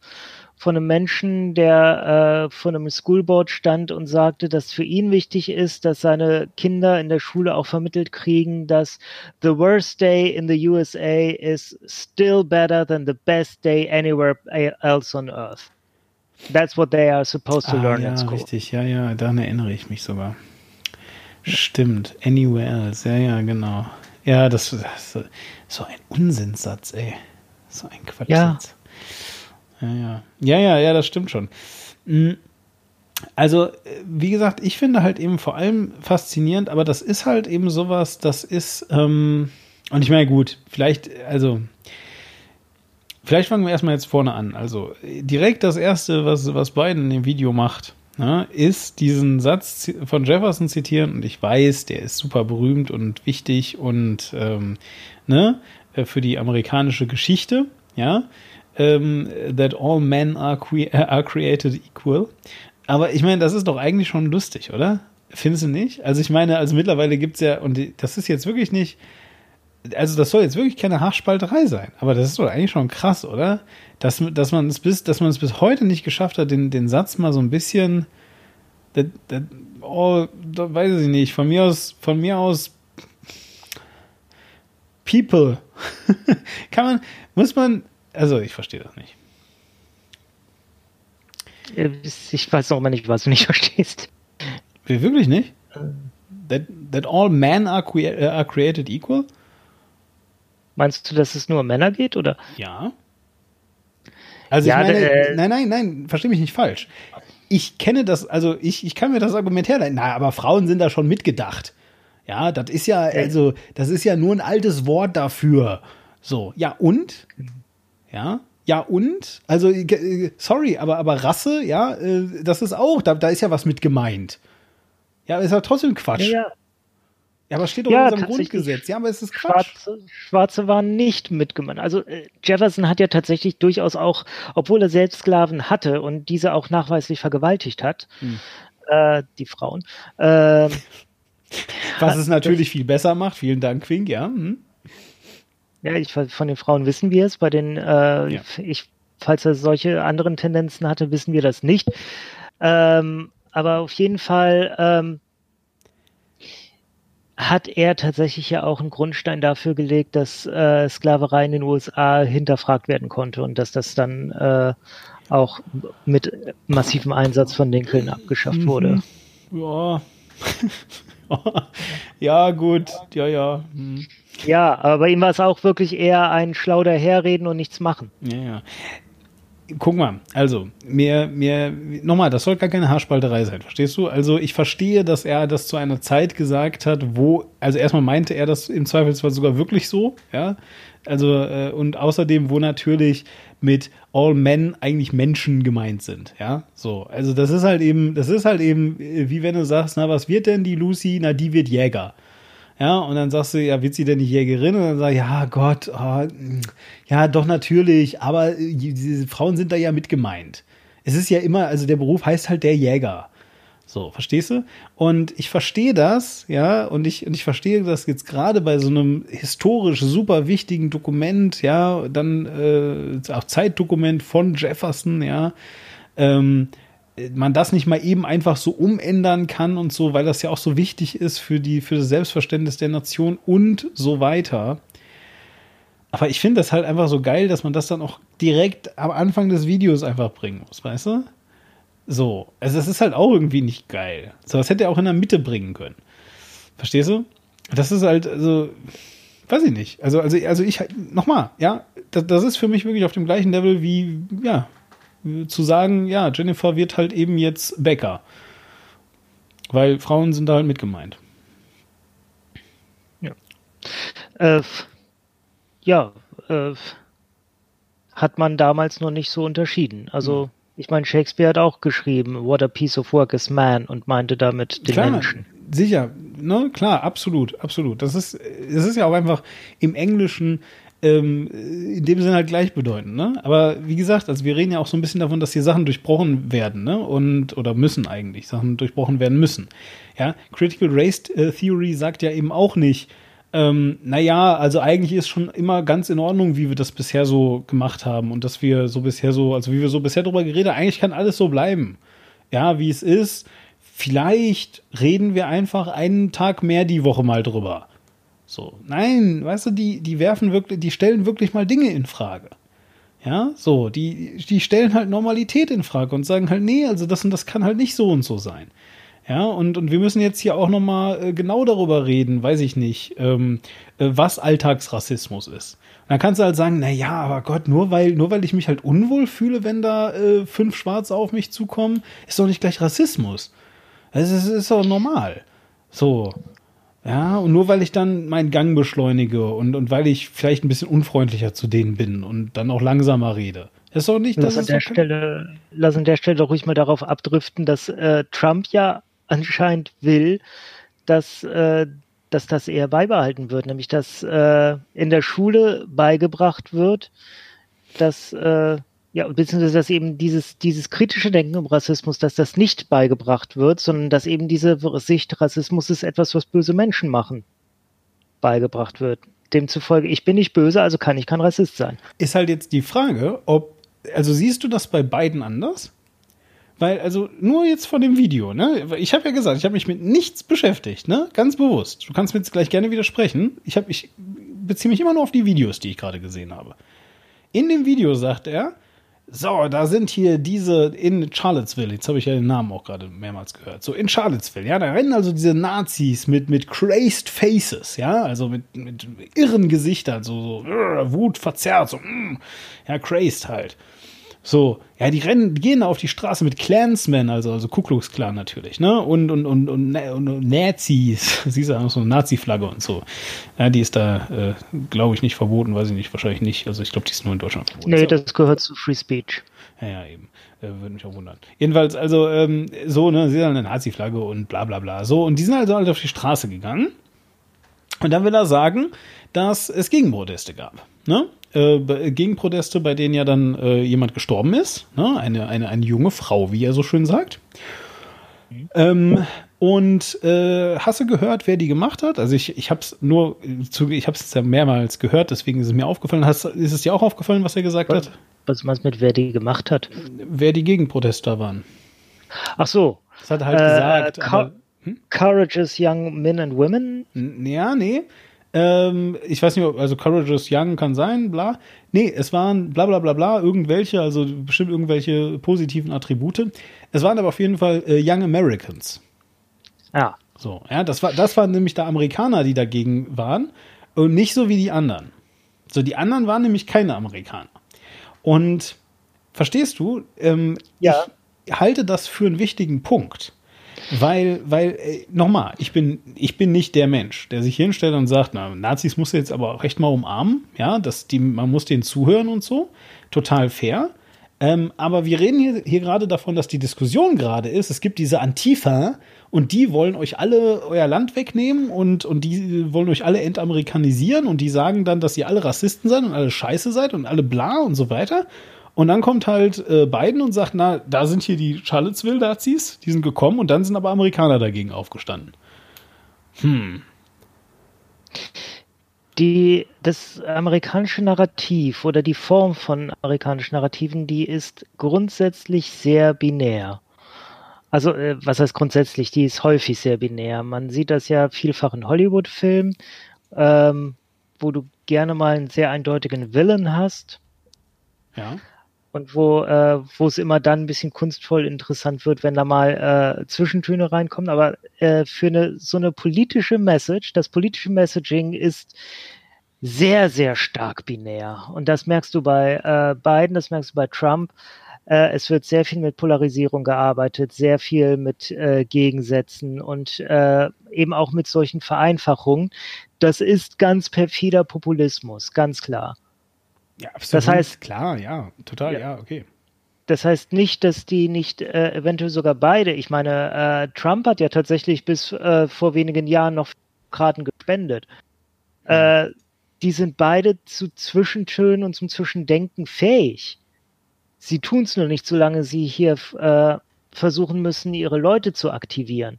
von einem Menschen, der äh, vor einem Schoolboard stand und sagte, dass für ihn wichtig ist, dass seine Kinder in der Schule auch vermittelt kriegen, dass the worst day in the USA is still better than the best day anywhere else on earth. That's what they are supposed to Ah, learn ja, at school. richtig, ja, ja, daran erinnere ich mich sogar. Stimmt, anywhere else, ja, ja, genau. Ja, das, das ist so ein Unsinnssatz, ey. So ein Quatschsatz. Ja, ja. Ja, ja, ja, das stimmt schon. Mm, Also, äh, wie gesagt, ich finde halt eben vor allem faszinierend, aber das ist halt eben sowas, das ist, ähm, und ich meine, gut, vielleicht, also, vielleicht fangen wir erstmal jetzt vorne an. Also, direkt das erste, was, was Biden in dem Video macht, ne, ist diesen Satz von Jefferson zitieren, und ich weiß, der ist super berühmt und wichtig und, ähm, ne, äh, für die amerikanische Geschichte, ja, ähm, that all men are, cre are created equal. Aber ich meine, das ist doch eigentlich schon lustig, oder? Findest du nicht? Also ich meine, also mittlerweile gibt's ja, und das ist jetzt wirklich nicht, also das soll jetzt wirklich keine Haarspalterei sein, aber das ist doch eigentlich schon krass, oder? Dass, dass man es bis, dass man es bis heute nicht geschafft hat, den, den Satz mal so ein bisschen, das, das, oh, da weiß ich nicht, von mir aus, von mir aus, People, kann man, muss man, also ich verstehe das nicht. Äh, Ich weiß noch immer nicht, was du nicht verstehst. Wir wirklich nicht? That, that all men are, crea äh, are created equal? Meinst du, dass es nur um Männer geht oder? Ja. Also Ja, ich meine, äh, nein, nein, nein, versteh mich nicht falsch. Ich kenne das, also ich, ich kann mir das Argument herleiten. Na, aber Frauen sind da schon mitgedacht. Ja, das ist ja, also, das ist ja nur ein altes Wort dafür. So, ja, und? Ja, ja, und? Also, äh, sorry, aber, aber Rasse, ja, äh, das ist auch, da, da ist ja was mit gemeint. Ja, ist ja trotzdem Quatsch. Ja, Ja, aber es steht doch Ja, in unserem. Grundgesetz. Ja, aber es ist Quatsch. Schwarze, Schwarze waren nicht mitgemeint. Also äh, Jefferson hat ja tatsächlich durchaus auch, obwohl er selbst Sklaven hatte und diese auch nachweislich vergewaltigt hat, Hm. äh, die Frauen, ähm, Was es natürlich viel besser macht. Vielen Dank, Quink, ja. Hm. Ja, ich, von den Frauen wissen wir es. Bei den, äh, Ja. ich, falls er solche anderen Tendenzen hatte, wissen wir das nicht. Ähm, aber auf jeden Fall ähm, hat er tatsächlich ja auch einen Grundstein dafür gelegt, dass äh, Sklaverei in den USA hinterfragt werden konnte und dass das dann äh, auch mit massivem Einsatz von Lincoln abgeschafft wurde. Ja. ja, gut. Ja, ja. Hm. Ja, aber bei ihm war es auch wirklich eher ein schlau daherreden und nichts machen. Ja, ja. Guck mal, also, mir, mir, nochmal, das soll gar keine Haarspalterei sein, verstehst du? Also, ich verstehe, dass er das zu einer Zeit gesagt hat, wo, also erstmal meinte er das im Zweifelsfall sogar wirklich so, ja. Also, äh, und außerdem, wo natürlich mit all men eigentlich Menschen gemeint sind, ja. So, also, das ist halt eben, das ist halt eben, äh, wie wenn du sagst, na, was wird denn die Lucy? Na, die wird Jäger. Ja, und dann sagst du, ja, wird sie denn nicht Jägerin? Und dann sag ich, ja, Gott, oh, ja, doch natürlich, aber äh, diese Frauen sind da ja mit gemeint. Es ist ja immer, also der Beruf heißt halt der Jäger. So, verstehst du? Und ich verstehe das, ja, und ich, und ich verstehe das jetzt gerade bei so einem historisch super wichtigen Dokument, ja, dann äh, auch Zeitdokument von Jefferson, ja, ähm, man das nicht mal eben einfach so umändern kann und so, weil das ja auch so wichtig ist für die, für das Selbstverständnis der Nation und so weiter. Aber ich finde das halt einfach so geil, dass man das dann auch direkt am Anfang des Videos einfach bringen muss, weißt du? So, also das ist halt auch irgendwie nicht geil. So, das hätte er auch in der Mitte bringen können. Verstehst du? Das ist halt, also, weiß ich nicht. Also, also, also ich, nochmal, ja, das, das ist für mich wirklich auf dem gleichen Level wie, ja, zu sagen, ja, Jennifer wird halt eben jetzt Bäcker. Weil Frauen sind da halt mit gemeint. Äh, f- ja, äh, hat man damals noch nicht so unterschieden. Also, ich meine, Shakespeare hat auch geschrieben, What a piece of work is man und meinte damit den Klar, Menschen. sicher, ne, klar, absolut, absolut. Das ist, das ist ja auch einfach im Englischen ähm, in dem Sinne halt gleichbedeutend, ne? Aber wie gesagt, also wir reden ja auch so ein bisschen davon, dass hier Sachen durchbrochen werden, ne? Und oder müssen eigentlich Sachen durchbrochen werden müssen. Ja, Critical Race äh, Theory sagt ja eben auch nicht, ähm, naja, also eigentlich ist schon immer ganz in Ordnung, wie wir das bisher so gemacht haben und dass wir so bisher so, also wie wir so bisher drüber geredet haben, eigentlich kann alles so bleiben. Ja, wie es ist. Vielleicht reden wir einfach einen Tag mehr die Woche mal drüber. So, nein, weißt du, die, die werfen wirklich, die stellen wirklich mal Dinge in Frage. Ja, so, die, die stellen halt Normalität in Frage und sagen halt, nee, also das und das kann halt nicht so und so sein. Ja, und, und wir müssen jetzt hier auch nochmal äh, genau darüber reden, weiß ich nicht, ähm, äh, was Alltagsrassismus ist. Und dann kannst du halt sagen, na ja, aber Gott, nur weil, nur weil ich mich halt unwohl fühle, wenn da äh, fünf Schwarze auf mich zukommen, ist doch nicht gleich Rassismus. Ist, ist doch normal. So. Ja, und nur weil ich dann meinen Gang beschleunige und, und weil ich vielleicht ein bisschen unfreundlicher zu denen bin und dann auch langsamer rede. Ist doch nicht, Lass an, der kein- Stelle, lass an der Stelle doch ruhig mal darauf abdriften, dass äh, Trump ja anscheinend will, dass, äh, dass das eher beibehalten wird, nämlich dass äh, in der Schule beigebracht wird, dass äh, ja, beziehungsweise dass eben dieses, dieses kritische Denken um Rassismus, dass das nicht beigebracht wird, sondern dass eben diese Sicht, Rassismus ist etwas, was böse Menschen machen, beigebracht wird. demzufolge, ich bin nicht böse, also kann ich kein Rassist sein. Ist halt jetzt die Frage, ob, also siehst du das bei beiden anders? Weil, also nur jetzt von dem Video, ne? Ich habe ja gesagt, ich habe mich mit nichts beschäftigt, ne? Ganz bewusst. Du kannst mir jetzt gleich gerne widersprechen. Ich, hab, ich beziehe mich immer nur auf die Videos, die ich gerade gesehen habe. In dem Video sagt er, so, da sind hier diese in Charlottesville, jetzt habe ich ja den Namen auch gerade mehrmals gehört. So in Charlottesville, ja, da rennen also diese Nazis mit, mit crazed faces, ja, also mit, mit irren Gesichtern, so, so uh, Wut verzerrt, so, mm, ja, crazed halt. So, ja, die rennen, die gehen auf die Straße mit Clansmen, also, also Ku Klux Klan natürlich, ne? Und, und, und, und, und, und Nazis. Siehst du, so eine Nazi-Flagge und so. Ja, die ist da, äh, glaube ich, nicht verboten, weiß ich nicht, wahrscheinlich nicht. Also ich glaube, die ist nur in Deutschland verboten. Nee, das gehört zu Free Speech. Ja, ja, eben. Äh, Würde mich auch wundern. Jedenfalls, also, ähm, so, ne, sie haben eine Nazi-Flagge und bla bla bla. So, und die sind also halt auf die Straße gegangen. Und dann will er sagen, dass es Gegenproteste gab. Ne? Äh, Gegenproteste, bei denen ja dann äh, jemand gestorben ist. Ne? Eine, eine, eine junge Frau, wie er so schön sagt. Ähm, und äh, hast du gehört, wer die gemacht hat? Also ich, ich habe es nur, zu, ich habe es ja mehrmals gehört, deswegen ist es mir aufgefallen. Hast, ist es dir auch aufgefallen, was er gesagt hat? Was meinst du mit, wer die gemacht hat? Wer die Gegenprotester waren? Ach so. Das hat er halt Äh, gesagt. Ka- aber, Courageous Young Men and Women. Ja, nee. Ähm, ich weiß nicht, ob, also Courageous Young kann sein, bla. Nee, es waren bla bla bla bla, irgendwelche, also bestimmt irgendwelche positiven Attribute. Es waren aber auf jeden Fall äh, Young Americans. Ja. So, ja, das war, das waren nämlich da Amerikaner, die dagegen waren und nicht so wie die anderen. So, die anderen waren nämlich keine Amerikaner. Und verstehst du, ähm, Ja. ich halte das für einen wichtigen Punkt. Weil, weil, äh, nochmal, ich bin, ich bin nicht der Mensch, der sich hinstellt und sagt, na, Nazis muss jetzt aber recht mal umarmen, ja, dass die, man muss denen zuhören und so. Total fair. Ähm, aber wir reden hier, hier gerade davon, dass die Diskussion gerade ist, es gibt diese Antifa und die wollen euch alle euer Land wegnehmen und, und die wollen euch alle entamerikanisieren und die sagen dann, dass ihr alle Rassisten seid und alle scheiße seid und alle bla und so weiter. Und dann kommt halt äh, Biden und sagt, na, da sind hier die Charlottesville-Nazis, die sind gekommen und dann sind aber Amerikaner dagegen aufgestanden. Die, das amerikanische Narrativ oder die Form von amerikanischen Narrativen, die ist grundsätzlich sehr binär. Also, äh, was heißt grundsätzlich? Die ist häufig sehr binär. Man sieht das ja vielfach in Hollywood-Filmen, ähm, wo du gerne mal einen sehr eindeutigen Villain hast Ja. Und wo, äh, wo es immer dann ein bisschen kunstvoll interessant wird, wenn da mal äh, Zwischentöne reinkommen. Aber äh, für eine so eine politische Message, das politische Messaging ist sehr, sehr stark binär. Und das merkst du bei äh, Biden, das merkst du bei Trump. Äh, es wird sehr viel mit Polarisierung gearbeitet, sehr viel mit äh, Gegensätzen und äh, eben auch mit solchen Vereinfachungen. Das ist ganz perfider Populismus, ganz klar. Ja, absolut. Das heißt- klar, ja, total, ja, Ja. okay. Das heißt nicht, dass die nicht äh, eventuell sogar beide, ich meine, äh, Trump hat ja tatsächlich bis äh, vor wenigen Jahren noch Karten gespendet. Äh, die sind beide zu Zwischentönen und zum Zwischendenken fähig. Sie tun es nur nicht, solange sie hier äh, versuchen müssen, ihre Leute zu aktivieren.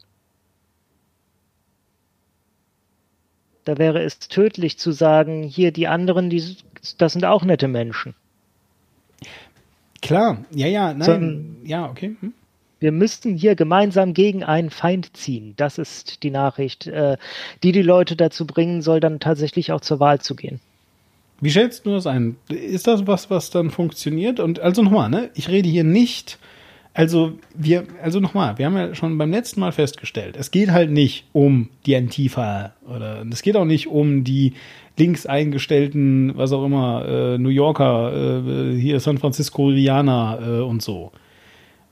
Da wäre es tödlich zu sagen, hier die anderen, die, das sind auch nette Menschen. Klar, ja, ja, nein, Sondern- ja, okay. Hm? Wir müssten hier gemeinsam gegen einen Feind ziehen. Das ist die Nachricht, äh, die die Leute dazu bringen soll, dann tatsächlich auch zur Wahl zu gehen. Wie schätzt du das ein? Ist das was, was dann funktioniert? Und also nochmal, ne? Ich rede hier nicht, also wir, also nochmal, wir haben ja schon beim letzten Mal festgestellt, es geht halt nicht um die Antifa oder es geht auch nicht um die links eingestellten, was auch immer, äh, New Yorker, äh, hier San Francisco-Rianer äh, und so.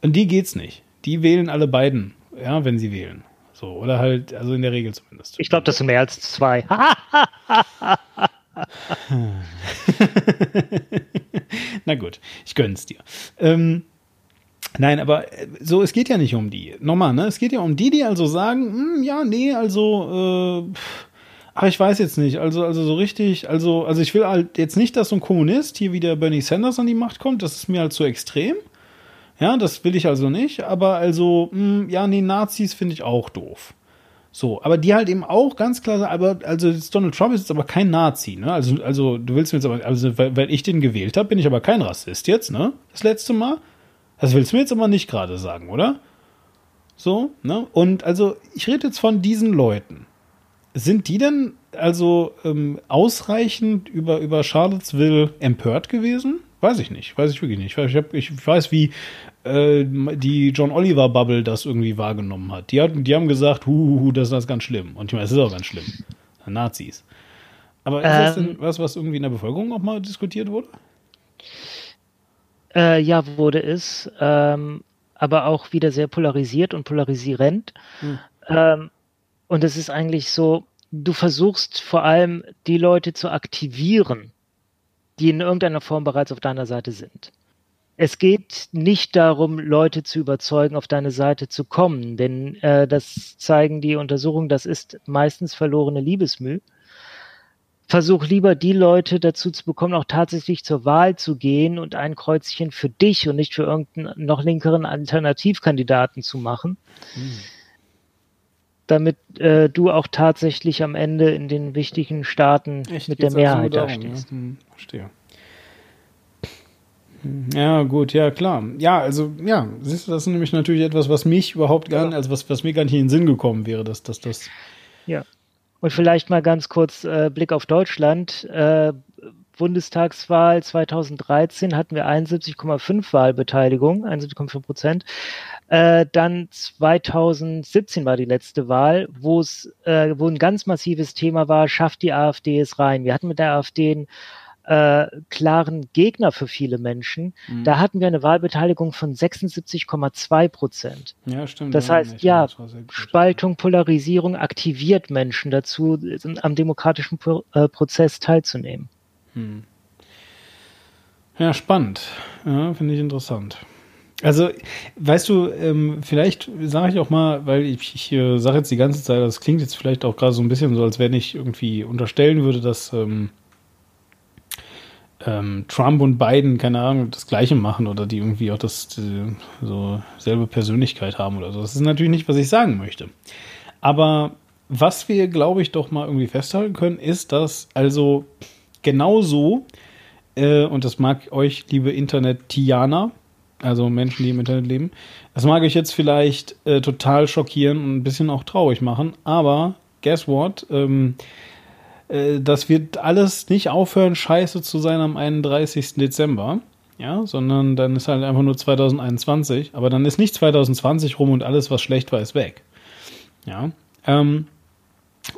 Und die geht's nicht. Die wählen alle beiden, ja, wenn sie wählen. So, oder halt, also in der Regel zumindest. Ich glaube, das sind mehr als zwei. Na gut, ich gönn's dir. Ähm, nein, aber äh, so, es geht ja nicht um die. Nochmal, ne? Es geht ja um die, die also sagen, hm, ja, nee, also, äh, ach, ich weiß jetzt nicht. Also, also so richtig, also, also ich will halt jetzt nicht, dass so ein Kommunist hier wie der Bernie Sanders an die Macht kommt. Das ist mir halt zu extrem. Ja, das will ich also nicht. Aber also, hm, ja, nee, Nazis finde ich auch doof. So, aber die halt eben auch ganz klar sagen, aber also Donald Trump ist jetzt aber kein Nazi, ne? Also, also du willst mir jetzt aber, also weil, weil ich den gewählt habe, bin ich aber kein Rassist jetzt, ne? Das letzte Mal. Das willst du mir jetzt aber nicht gerade sagen, oder? So, ne? Und also, ich rede jetzt von diesen Leuten. Sind die denn also ähm, ausreichend über, über Charlottesville empört gewesen? Weiß ich nicht, weiß ich wirklich nicht. Ich, hab, ich weiß, wie äh, die John Oliver Bubble das irgendwie wahrgenommen hat. Die, hat, die haben gesagt, hu, hu, hu, das ist ganz schlimm. Und ich meine, es ist auch ganz schlimm. Nazis. Aber ist das Ähm. denn was, was irgendwie in der Bevölkerung auch mal diskutiert wurde? Äh, ja, wurde es, ähm, aber auch wieder sehr polarisiert und polarisierend. Ähm, und es ist eigentlich so, du versuchst vor allem die Leute zu aktivieren, die in irgendeiner Form bereits auf deiner Seite sind. Es geht nicht darum, Leute zu überzeugen, auf deine Seite zu kommen, denn äh, das zeigen die Untersuchungen, das ist meistens verlorene Liebesmüh. Versuch lieber die Leute dazu zu bekommen, auch tatsächlich zur Wahl zu gehen und ein Kreuzchen für dich und nicht für irgendeinen noch linkeren Alternativkandidaten zu machen, damit äh, du auch tatsächlich am Ende in den wichtigen Staaten mit der also Mehrheit darum, dastehst. Ja? Hm, verstehe. Hm, Ja, gut, ja, klar. Ja, also, ja, siehst du, das ist nämlich natürlich etwas, was mich überhaupt gar nicht, also was, was mir gar nicht in den Sinn gekommen wäre, dass, dass das. Ja. Und vielleicht mal ganz kurz äh, Blick auf Deutschland. Äh, Bundestagswahl 2013 hatten wir 71,5 Wahlbeteiligung, 71,5 Prozent. Äh, dann 2017 war die letzte Wahl, wo es, äh, wo ein ganz massives Thema war, schafft die AfD es rein. Wir hatten mit der AfD einen äh, klaren Gegner für viele Menschen. Da hatten wir eine Wahlbeteiligung von 76,2 Prozent. Ja, stimmt. Das ja, heißt, ja, das. Spaltung, Polarisierung aktiviert Menschen dazu, am demokratischen Pro äh, Prozess teilzunehmen. Ja, spannend. Ja, finde ich interessant. Also, weißt du, ähm, vielleicht sage ich auch mal, weil ich, ich äh, sage jetzt die ganze Zeit, das klingt jetzt vielleicht auch gerade so ein bisschen so, als wenn ich irgendwie unterstellen würde, dass ähm, ähm, Trump und Biden, keine Ahnung, das Gleiche machen oder die irgendwie auch das so selbe Persönlichkeit haben oder so. Das ist natürlich nicht, was ich sagen möchte. Aber was wir, glaube ich, doch mal irgendwie festhalten können, ist, dass also genauso, äh, und das mag euch, liebe Internetianer, also Menschen, die im Internet leben, das mag euch jetzt vielleicht äh, total schockieren und ein bisschen auch traurig machen, aber guess what? Ähm, äh, das wird alles nicht aufhören, scheiße zu sein am 31. Dezember. Ja, sondern dann ist halt einfach nur 2021, aber dann ist nicht 2020 rum und alles, was schlecht war, ist weg. Ja. Ähm,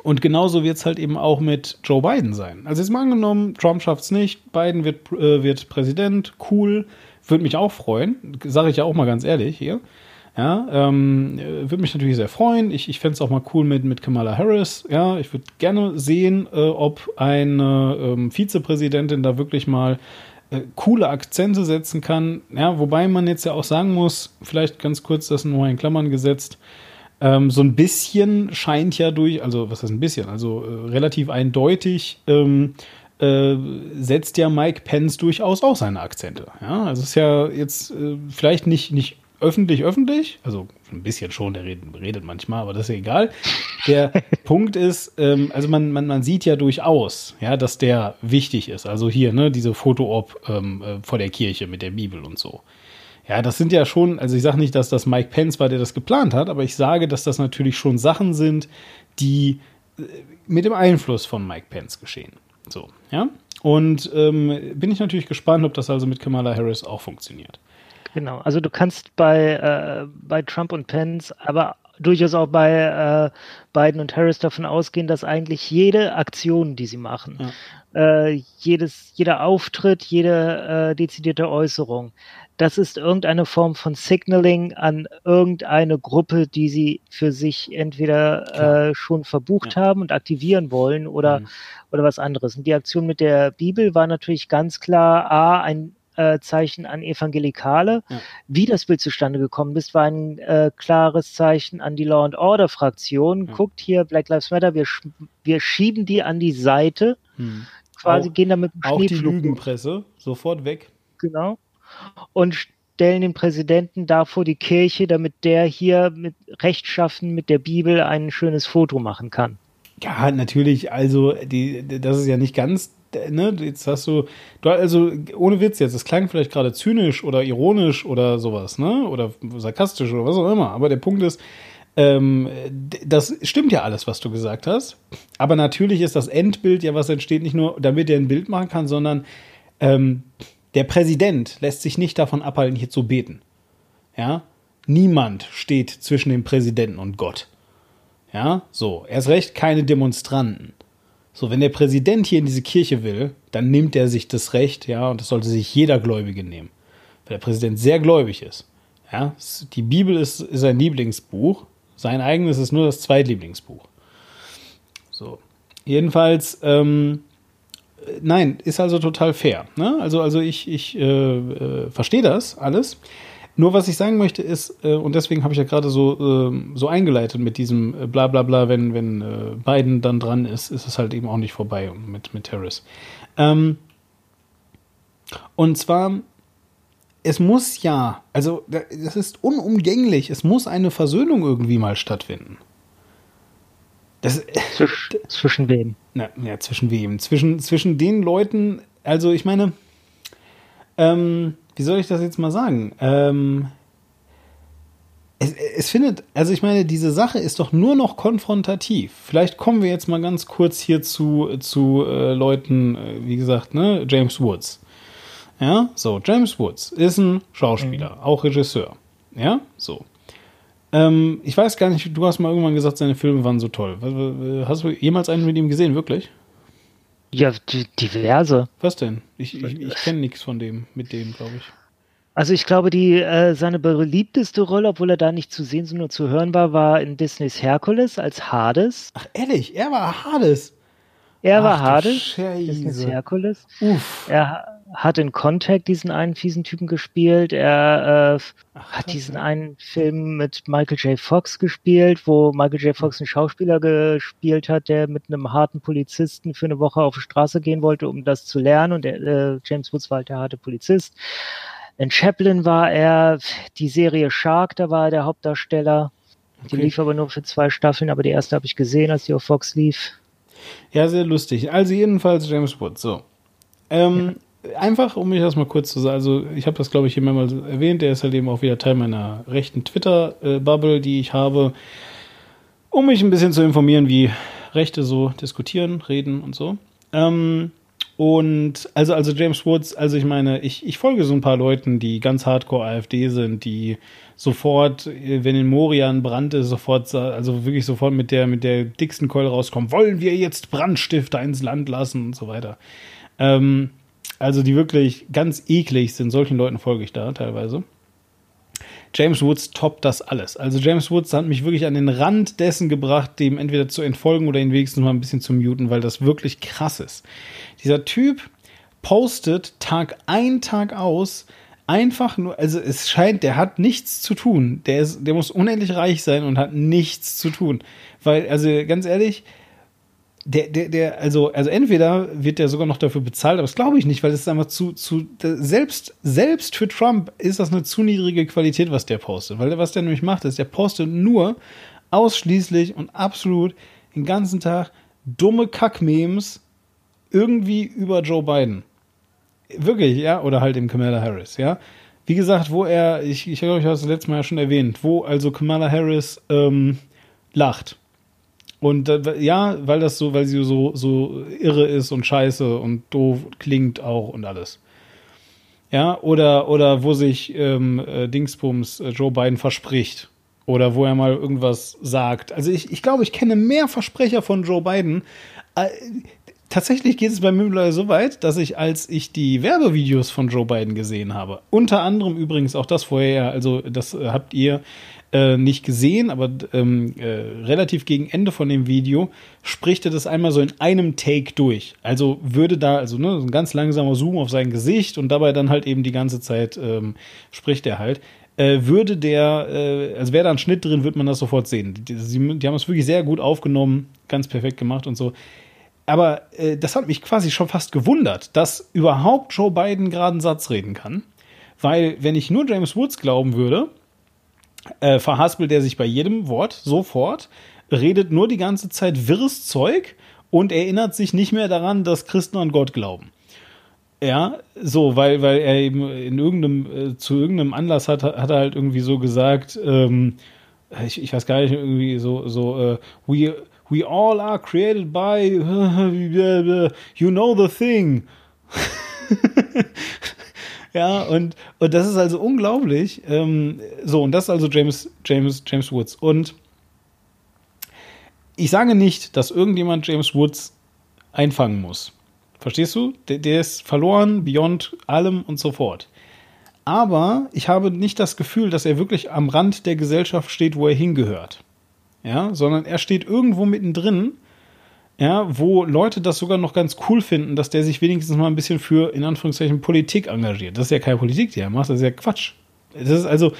und genauso wird es halt eben auch mit Joe Biden sein. Also jetzt mal angenommen, Trump schafft es nicht, Biden wird, äh, wird Präsident, cool, würde mich auch freuen, sage ich ja auch mal ganz ehrlich hier. Ja, ähm, äh, würde mich natürlich sehr freuen. Ich, ich fände es auch mal cool mit, mit Kamala Harris. Ja, ich würde gerne sehen, äh, ob eine ähm, Vizepräsidentin da wirklich mal äh, coole Akzente setzen kann. Ja, wobei man jetzt ja auch sagen muss, vielleicht ganz kurz das nur in Klammern gesetzt, ähm, so ein bisschen scheint ja durch, also was heißt ein bisschen, also äh, relativ eindeutig ähm, äh, setzt ja Mike Pence durchaus auch seine Akzente. Ja, also es ist ja jetzt äh, vielleicht nicht, nicht öffentlich, öffentlich, also ein bisschen schon, der redet, redet manchmal, aber das ist ja egal. Der Punkt ist, ähm, also man, man, man sieht ja durchaus, ja, dass der wichtig ist. Also hier, ne, diese Foto-Op ähm, äh, vor der Kirche mit der Bibel und so. Ja, das sind ja schon, also ich sage nicht, dass das Mike Pence war, der das geplant hat, aber ich sage, dass das natürlich schon Sachen sind, die äh, mit dem Einfluss von Mike Pence geschehen. So, ja. Und ähm, bin ich natürlich gespannt, ob das also mit Kamala Harris auch funktioniert. Genau. Also du kannst bei, äh, bei Trump und Pence, aber durchaus auch bei äh, Biden und Harris davon ausgehen, dass eigentlich jede Aktion, die sie machen, äh, jedes, jeder Auftritt, jede äh, dezidierte Äußerung, das ist irgendeine Form von Signaling an irgendeine Gruppe, die sie für sich entweder äh, schon verbucht haben und aktivieren wollen oder, oder was anderes. Und die Aktion mit der Bibel war natürlich ganz klar A, ein äh, Zeichen an Evangelikale. Ja. Wie das Bild zustande gekommen ist, war ein äh, klares Zeichen an die Law and Order Fraktion. Guckt hier, Black Lives Matter, wir, sch wir schieben die an die Seite, quasi Auch- gehen damit Auch die Lügenpresse, sofort weg. Genau. Und stellen den Präsidenten da vor die Kirche, damit der hier mit rechtschaffen mit der Bibel ein schönes Foto machen kann. Ja, natürlich, also die, das ist ja nicht ganz, ne, jetzt hast du, du also ohne Witz jetzt, das klang vielleicht gerade zynisch oder ironisch oder sowas, ne, oder sarkastisch oder was auch immer, aber der Punkt ist, ähm, das stimmt ja alles, was du gesagt hast, aber natürlich ist das Endbild ja, was entsteht, nicht nur, damit er ein Bild machen kann, sondern ähm, der Präsident lässt sich nicht davon abhalten, hier zu beten. Ja, niemand steht zwischen dem Präsidenten und Gott. Ja, so. Erst recht keine Demonstranten. So, wenn der Präsident hier in diese Kirche will, dann nimmt er sich das Recht, ja, und das sollte sich jeder Gläubige nehmen. Weil der Präsident sehr gläubig ist. Ja, die Bibel ist, ist sein Lieblingsbuch. Sein eigenes ist nur das Zweitlieblingsbuch. So. Jedenfalls, ähm, nein, ist also total fair. Ne? Also, also ich, ich äh, äh, verstehe das alles. Nur was ich sagen möchte ist, äh, und deswegen habe ich ja gerade so, äh, so eingeleitet mit diesem äh, bla bla bla, wenn, wenn äh, Biden dann dran ist, ist es halt eben auch nicht vorbei mit, mit Harris. Ähm, und zwar, es muss ja, also das ist unumgänglich, es muss eine Versöhnung irgendwie mal stattfinden. Das, Zwisch, zwischen wem? Na, ja, zwischen wem? Zwischen, zwischen den Leuten, also ich meine, ähm, wie soll ich das jetzt mal sagen? Ähm, es, es findet, also ich meine, diese Sache ist doch nur noch konfrontativ. Vielleicht kommen wir jetzt mal ganz kurz hier zu, zu äh, Leuten, äh, wie gesagt, ne, James Woods. Ja, so, James Woods ist ein Schauspieler, mhm. auch Regisseur. Ja, so. Ähm, ich weiß gar nicht, du hast mal irgendwann gesagt, seine Filme waren so toll. Hast du jemals einen mit ihm gesehen, wirklich? Ja, diverse. Was denn? Ich, ich, ich kenne nichts von dem, mit dem, glaube ich. Also ich glaube, die äh, seine beliebteste Rolle, obwohl er da nicht zu sehen, sondern zu hören war, war in Disneys Herkules als Hades. Ach ehrlich, er war Hades. Er Ach, war Hades. Disneys Herkules. Uff. Er hat in Contact diesen einen fiesen Typen gespielt. Er äh, Ach, hat diesen einen Film mit Michael J. Fox gespielt, wo Michael J. Fox einen Schauspieler gespielt hat, der mit einem harten Polizisten für eine Woche auf die Straße gehen wollte, um das zu lernen. Und der, äh, James Woods war halt der harte Polizist. In Chaplin war er die Serie Shark, da war er der Hauptdarsteller. Die lief aber nur für zwei Staffeln, aber die erste habe ich gesehen, als die auf Fox lief. Ja, sehr lustig. Also jedenfalls James Woods. So. Ähm, einfach, um mich das mal kurz zu sagen, also ich habe das, glaube ich, hier mehrmals erwähnt, der ist halt eben auch wieder Teil meiner rechten Twitter-Bubble, die ich habe, um mich ein bisschen zu informieren, wie Rechte so diskutieren, reden und so. Ähm, und also, also James Woods, also ich meine, ich, ich folge so ein paar Leuten, die ganz hardcore AfD sind, die sofort, wenn in Moria ein Brand ist, sofort, also wirklich sofort mit der, mit der dicksten Keule rauskommen, wollen wir jetzt Brandstifter ins Land lassen und so weiter. Ähm, also die wirklich ganz eklig sind, solchen Leuten folge ich da teilweise. James Woods toppt das alles. Also James Woods hat mich wirklich an den Rand dessen gebracht, dem entweder zu entfolgen oder ihn wenigstens mal ein bisschen zu muten, weil das wirklich krass ist. Dieser Typ postet Tag ein, Tag aus einfach nur, also es scheint, der hat nichts zu tun. Der ist, der muss unendlich reich sein und hat nichts zu tun. Weil, also ganz ehrlich, der, der, der, also, also entweder wird der sogar noch dafür bezahlt, aber das glaube ich nicht, weil das ist einfach zu, zu, selbst, selbst für Trump ist das eine zu niedrige Qualität, was der postet. Weil was der nämlich macht, ist, der postet nur ausschließlich und absolut den ganzen Tag dumme Kack-Memes irgendwie über Joe Biden. Wirklich, ja, oder halt eben Kamala Harris, ja. Wie gesagt, wo er, ich, ich glaube, ich habe es letztes Mal ja schon erwähnt, wo also Kamala Harris ähm, lacht und ja, weil das so, weil sie so, so irre ist und scheiße und doof klingt auch und alles. Ja, oder, oder wo sich ähm, äh, Dingsbums äh, Joe Biden verspricht. Oder wo er mal irgendwas sagt. Also ich, ich glaube, ich kenne mehr Versprecher von Joe Biden. Äh, tatsächlich geht es bei mir so weit, dass ich, als ich die Werbevideos von Joe Biden gesehen habe, unter anderem übrigens auch das vorher, also das äh, habt ihr äh, nicht gesehen, aber ähm, äh, relativ gegen Ende von dem Video spricht er das einmal so in einem Take durch. Also würde da, also ne, ein ganz langsamer Zoom auf sein Gesicht und dabei dann halt eben die ganze Zeit ähm, spricht er halt. Äh, würde der, äh, also wäre da ein Schnitt drin, würde man das sofort sehen. Die, die, die haben es wirklich sehr gut aufgenommen, ganz perfekt gemacht und so. Aber äh, das hat mich quasi schon fast gewundert, dass überhaupt Joe Biden gerade einen Satz reden kann Weil, wenn ich nur James Woods glauben würde, äh, verhaspelt er sich bei jedem Wort sofort, redet nur die ganze Zeit wirres Zeug und erinnert sich nicht mehr daran, dass Christen an Gott glauben. Ja, so, weil, weil er eben in irgendeinem, äh, zu irgendeinem Anlass hat, hat er halt irgendwie so gesagt, ähm, ich, ich weiß gar nicht, irgendwie so, so, äh, we, we all are created by, you know the thing. ja, und, und das ist also unglaublich. Ähm, so, und das ist also James, James, James Woods. Und ich sage nicht, dass irgendjemand James Woods einfangen muss. Verstehst du? Der, der ist verloren, beyond allem und so fort. Aber ich habe nicht das Gefühl, dass er wirklich am Rand der Gesellschaft steht, wo er hingehört. Ja, sondern er steht irgendwo mittendrin, ja, wo Leute das sogar noch ganz cool finden, dass der sich wenigstens mal ein bisschen für, in Anführungszeichen, Politik engagiert. Das ist ja keine Politik, die er macht, das ist ja Quatsch. Das ist also,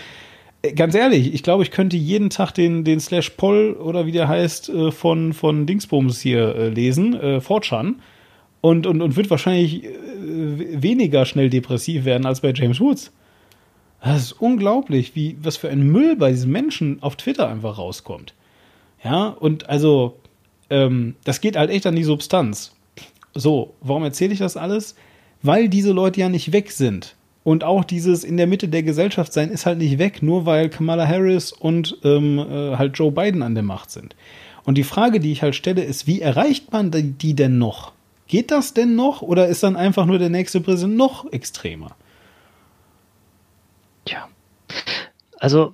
äh, ganz ehrlich, ich glaube, ich könnte jeden Tag den, den Slash Poll oder wie der heißt, äh, von, von Dingsbums hier äh, lesen, äh, und, und, und wird wahrscheinlich weniger schnell depressiv werden als bei James Woods. Das ist unglaublich, wie, was für ein Müll bei diesen Menschen auf Twitter einfach rauskommt. Ja, und also, ähm, das geht halt echt an die Substanz. So, warum erzähle ich das alles? Weil diese Leute ja nicht weg sind. Und auch dieses in der Mitte der Gesellschaft sein ist halt nicht weg, nur weil Kamala Harris und ähm, äh, halt Joe Biden an der Macht sind. Und die Frage, die ich halt stelle, ist, wie erreicht man die denn noch? Geht das denn noch oder ist dann einfach nur der nächste Präsident noch extremer? Tja. Also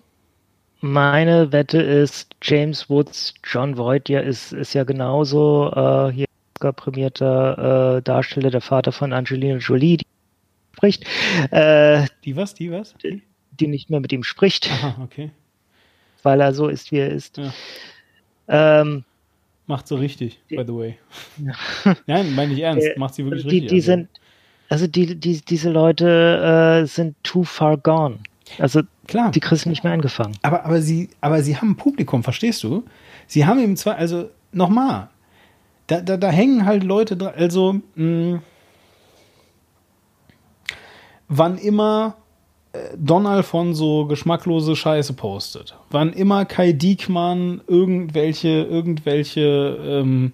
meine Wette ist, James Woods, John Voight ja ist, ist ja genauso äh, hier prämierter äh, Darsteller, der Vater von Angelina Jolie, die spricht. Äh, die was? Die was? Die, die nicht mehr mit ihm spricht. Aha, okay. Weil er so ist, wie er ist. Ja. Ähm, Macht so richtig, by the way. Nein, meine ich ernst. Macht sie wirklich die, richtig. Die also. sind, also die, die, diese Leute äh, sind too far gone. Also Klar. die kriegst du nicht mehr eingefangen. Aber, aber, sie, aber sie haben ein Publikum, verstehst du? Sie haben eben zwar, also nochmal, da, da, da hängen halt Leute dran, also mh, wann immer äh, Don Alfonso geschmacklose Scheiße postet, wann immer Kai Diekmann irgendwelche, irgendwelche, ähm,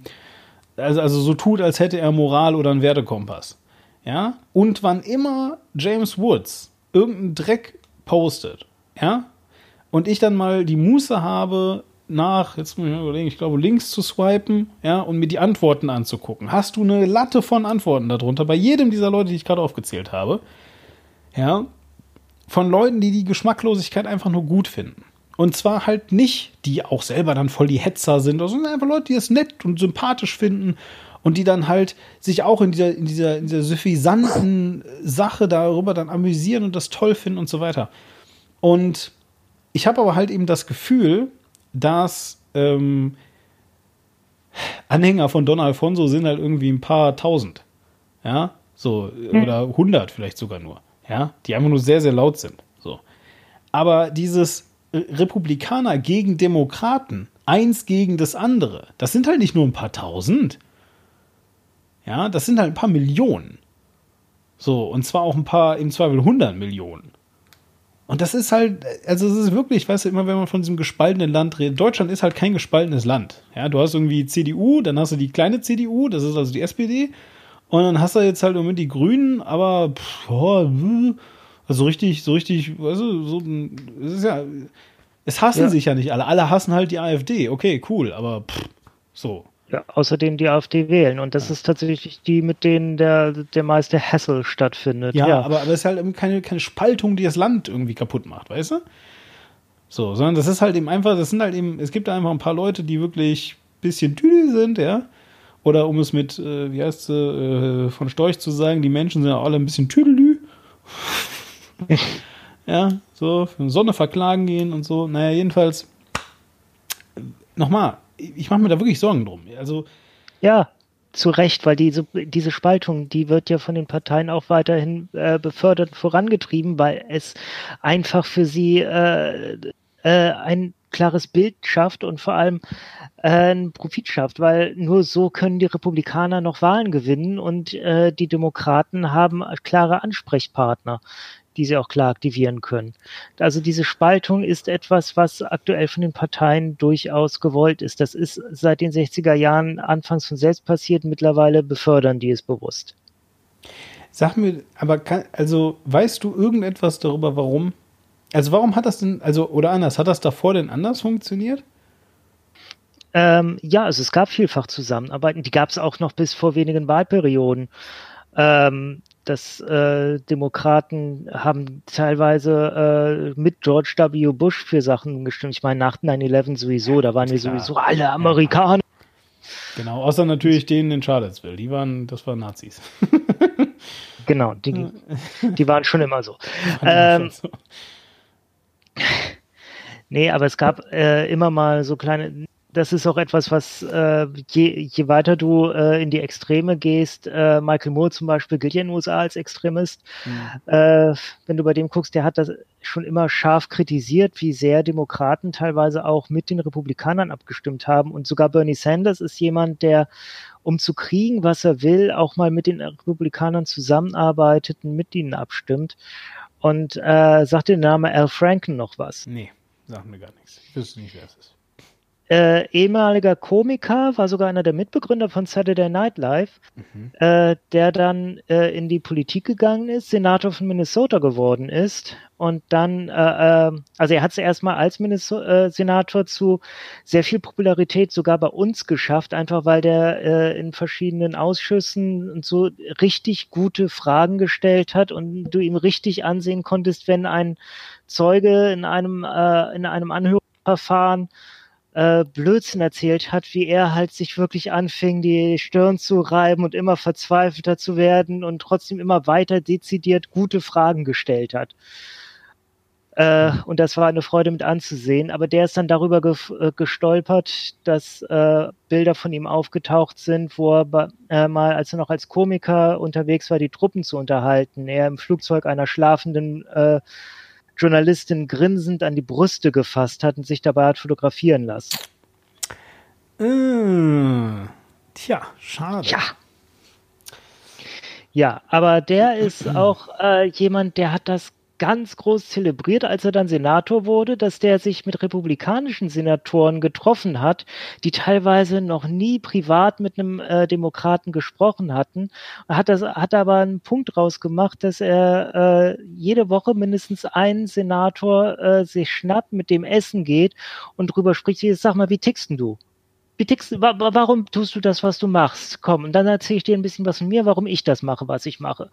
also, also so tut, als hätte er Moral oder einen Wertekompass, ja, und wann immer James Woods irgendeinen Dreck postet, ja, und ich dann mal die Muße habe, nach, jetzt muss ich mal überlegen, ich glaube, links zu swipen, ja, und mir die Antworten anzugucken. Hast du eine Latte von Antworten darunter bei jedem dieser Leute, die ich gerade aufgezählt habe, ja, von Leuten, die die Geschmacklosigkeit einfach nur gut finden. Und zwar halt nicht, die auch selber dann voll die Hetzer sind, sondern einfach Leute, die es nett und sympathisch finden und die dann halt sich auch in dieser, in dieser, in dieser suffisanten Sache darüber dann amüsieren und das toll finden und so weiter. Und ich habe aber halt eben das Gefühl, dass ähm, Anhänger von Don Alfonso sind halt irgendwie ein paar tausend. Ja, so, hm. oder hundert vielleicht sogar nur ja, die einfach nur sehr, sehr laut sind. So. Aber dieses Republikaner gegen Demokraten, eins gegen das andere, das sind halt nicht nur ein paar tausend. Ja, das sind halt ein paar Millionen. So, und zwar auch ein paar, im Zweifel hundert Millionen. Und das ist halt, also es ist wirklich, weißt du, immer wenn man von diesem gespaltenen Land redet, Deutschland ist halt kein gespaltenes Land. Ja, du hast irgendwie CDU, dann hast du die kleine CDU, das ist also die SPD, und dann hast du jetzt halt Moment die Grünen, aber pff, oh, also richtig, so richtig, weißt du, so, es ist ja, es hassen ja. sich ja nicht alle. Alle hassen halt die AfD. Okay, cool, aber pff, so. Ja, außerdem die AfD wählen. Und das ja. ist tatsächlich die, mit denen der, der meiste Hassel stattfindet. Ja, ja. aber, aber es ist halt keine, keine Spaltung, die das Land irgendwie kaputt macht, weißt du? So, sondern das ist halt eben einfach, das sind halt eben, es gibt da einfach ein paar Leute, die wirklich ein bisschen Tüdel sind, ja. Oder um es mit, äh, wie heißt es, äh, von Storch zu sagen, die Menschen sind ja alle ein bisschen Tüdelü. ja, so, für Sonne verklagen gehen und so. Naja, jedenfalls, nochmal, ich mache mir da wirklich Sorgen drum. Also. Ja, zu Recht, weil diese, diese Spaltung, die wird ja von den Parteien auch weiterhin äh, befördert, vorangetrieben, weil es einfach für sie äh, äh, ein klares Bild schafft und vor allem äh, einen Profit schafft, weil nur so können die Republikaner noch Wahlen gewinnen und äh, die Demokraten haben klare Ansprechpartner, die sie auch klar aktivieren können. Also diese Spaltung ist etwas, was aktuell von den Parteien durchaus gewollt ist. Das ist seit den 60er Jahren anfangs von selbst passiert, mittlerweile befördern die es bewusst. Sag mir, aber kann, also weißt du irgendetwas darüber, warum? Also warum hat das denn, also oder anders, hat das davor denn anders funktioniert? Ähm, ja, also es gab vielfach Zusammenarbeiten. Die gab es auch noch bis vor wenigen Wahlperioden. Ähm, dass äh, Demokraten haben teilweise äh, mit George W. Bush für Sachen gestimmt. Ich meine, nach 9-11 sowieso, da waren wir sowieso alle Amerikaner. Genau, außer natürlich denen in Charlottesville. Die waren, das waren Nazis. genau, die, die waren schon immer so. Ähm, nee, aber es gab äh, immer mal so kleine das ist auch etwas, was äh, je, je weiter du äh, in die Extreme gehst, äh, Michael Moore zum Beispiel gilt ja in den USA als Extremist. Mhm. Äh, wenn du bei dem guckst, der hat das schon immer scharf kritisiert, wie sehr Demokraten teilweise auch mit den Republikanern abgestimmt haben. Und sogar Bernie Sanders ist jemand, der, um zu kriegen, was er will, auch mal mit den Republikanern zusammenarbeitet und mit ihnen abstimmt. Und äh, sagt der Name Al Franken noch was? Nee, sagt mir gar nichts. Ich wüsste nicht, wer es ist äh, ehemaliger Komiker, war sogar einer der Mitbegründer von Saturday Night Live, mhm. äh, der dann äh, in die Politik gegangen ist, Senator von Minnesota geworden ist und dann, äh, äh, also er hat es erstmal als Minnesota äh, Senator zu sehr viel Popularität sogar bei uns geschafft, einfach weil der in verschiedenen Ausschüssen und so richtig gute Fragen gestellt hat und du ihm richtig ansehen konntest, wenn ein Zeuge in einem in einem Anhörungsverfahren äh, Blödsinn erzählt hat, wie er halt sich wirklich anfing, die Stirn zu reiben und immer verzweifelter zu werden und trotzdem immer weiter dezidiert gute Fragen gestellt hat. Äh, und das war eine Freude mit anzusehen. Aber der ist dann darüber ge äh, gestolpert, dass äh, Bilder von ihm aufgetaucht sind, wo er äh, mal, als er noch als Komiker unterwegs war, die Truppen zu unterhalten, er im Flugzeug einer schlafenden äh, Journalistin grinsend an die Brüste gefasst hat und sich dabei hat fotografieren lassen. Äh, tja, schade. Ja. Ja, aber der ist auch äh, jemand, der hat das ganz groß zelebriert, als er dann Senator wurde, dass der sich mit republikanischen Senatoren getroffen hat, die teilweise noch nie privat mit einem äh, Demokraten gesprochen hatten. Hat das, hat aber einen Punkt draus gemacht, dass er äh, jede Woche mindestens einen Senator äh, sich schnappt, mit dem Essen geht und drüber spricht. Sag mal, wie tickst denn du? Wie tickst, wa warum tust du das, was du machst? Komm, und dann erzähle ich dir ein bisschen was von mir, warum ich das mache, was ich mache.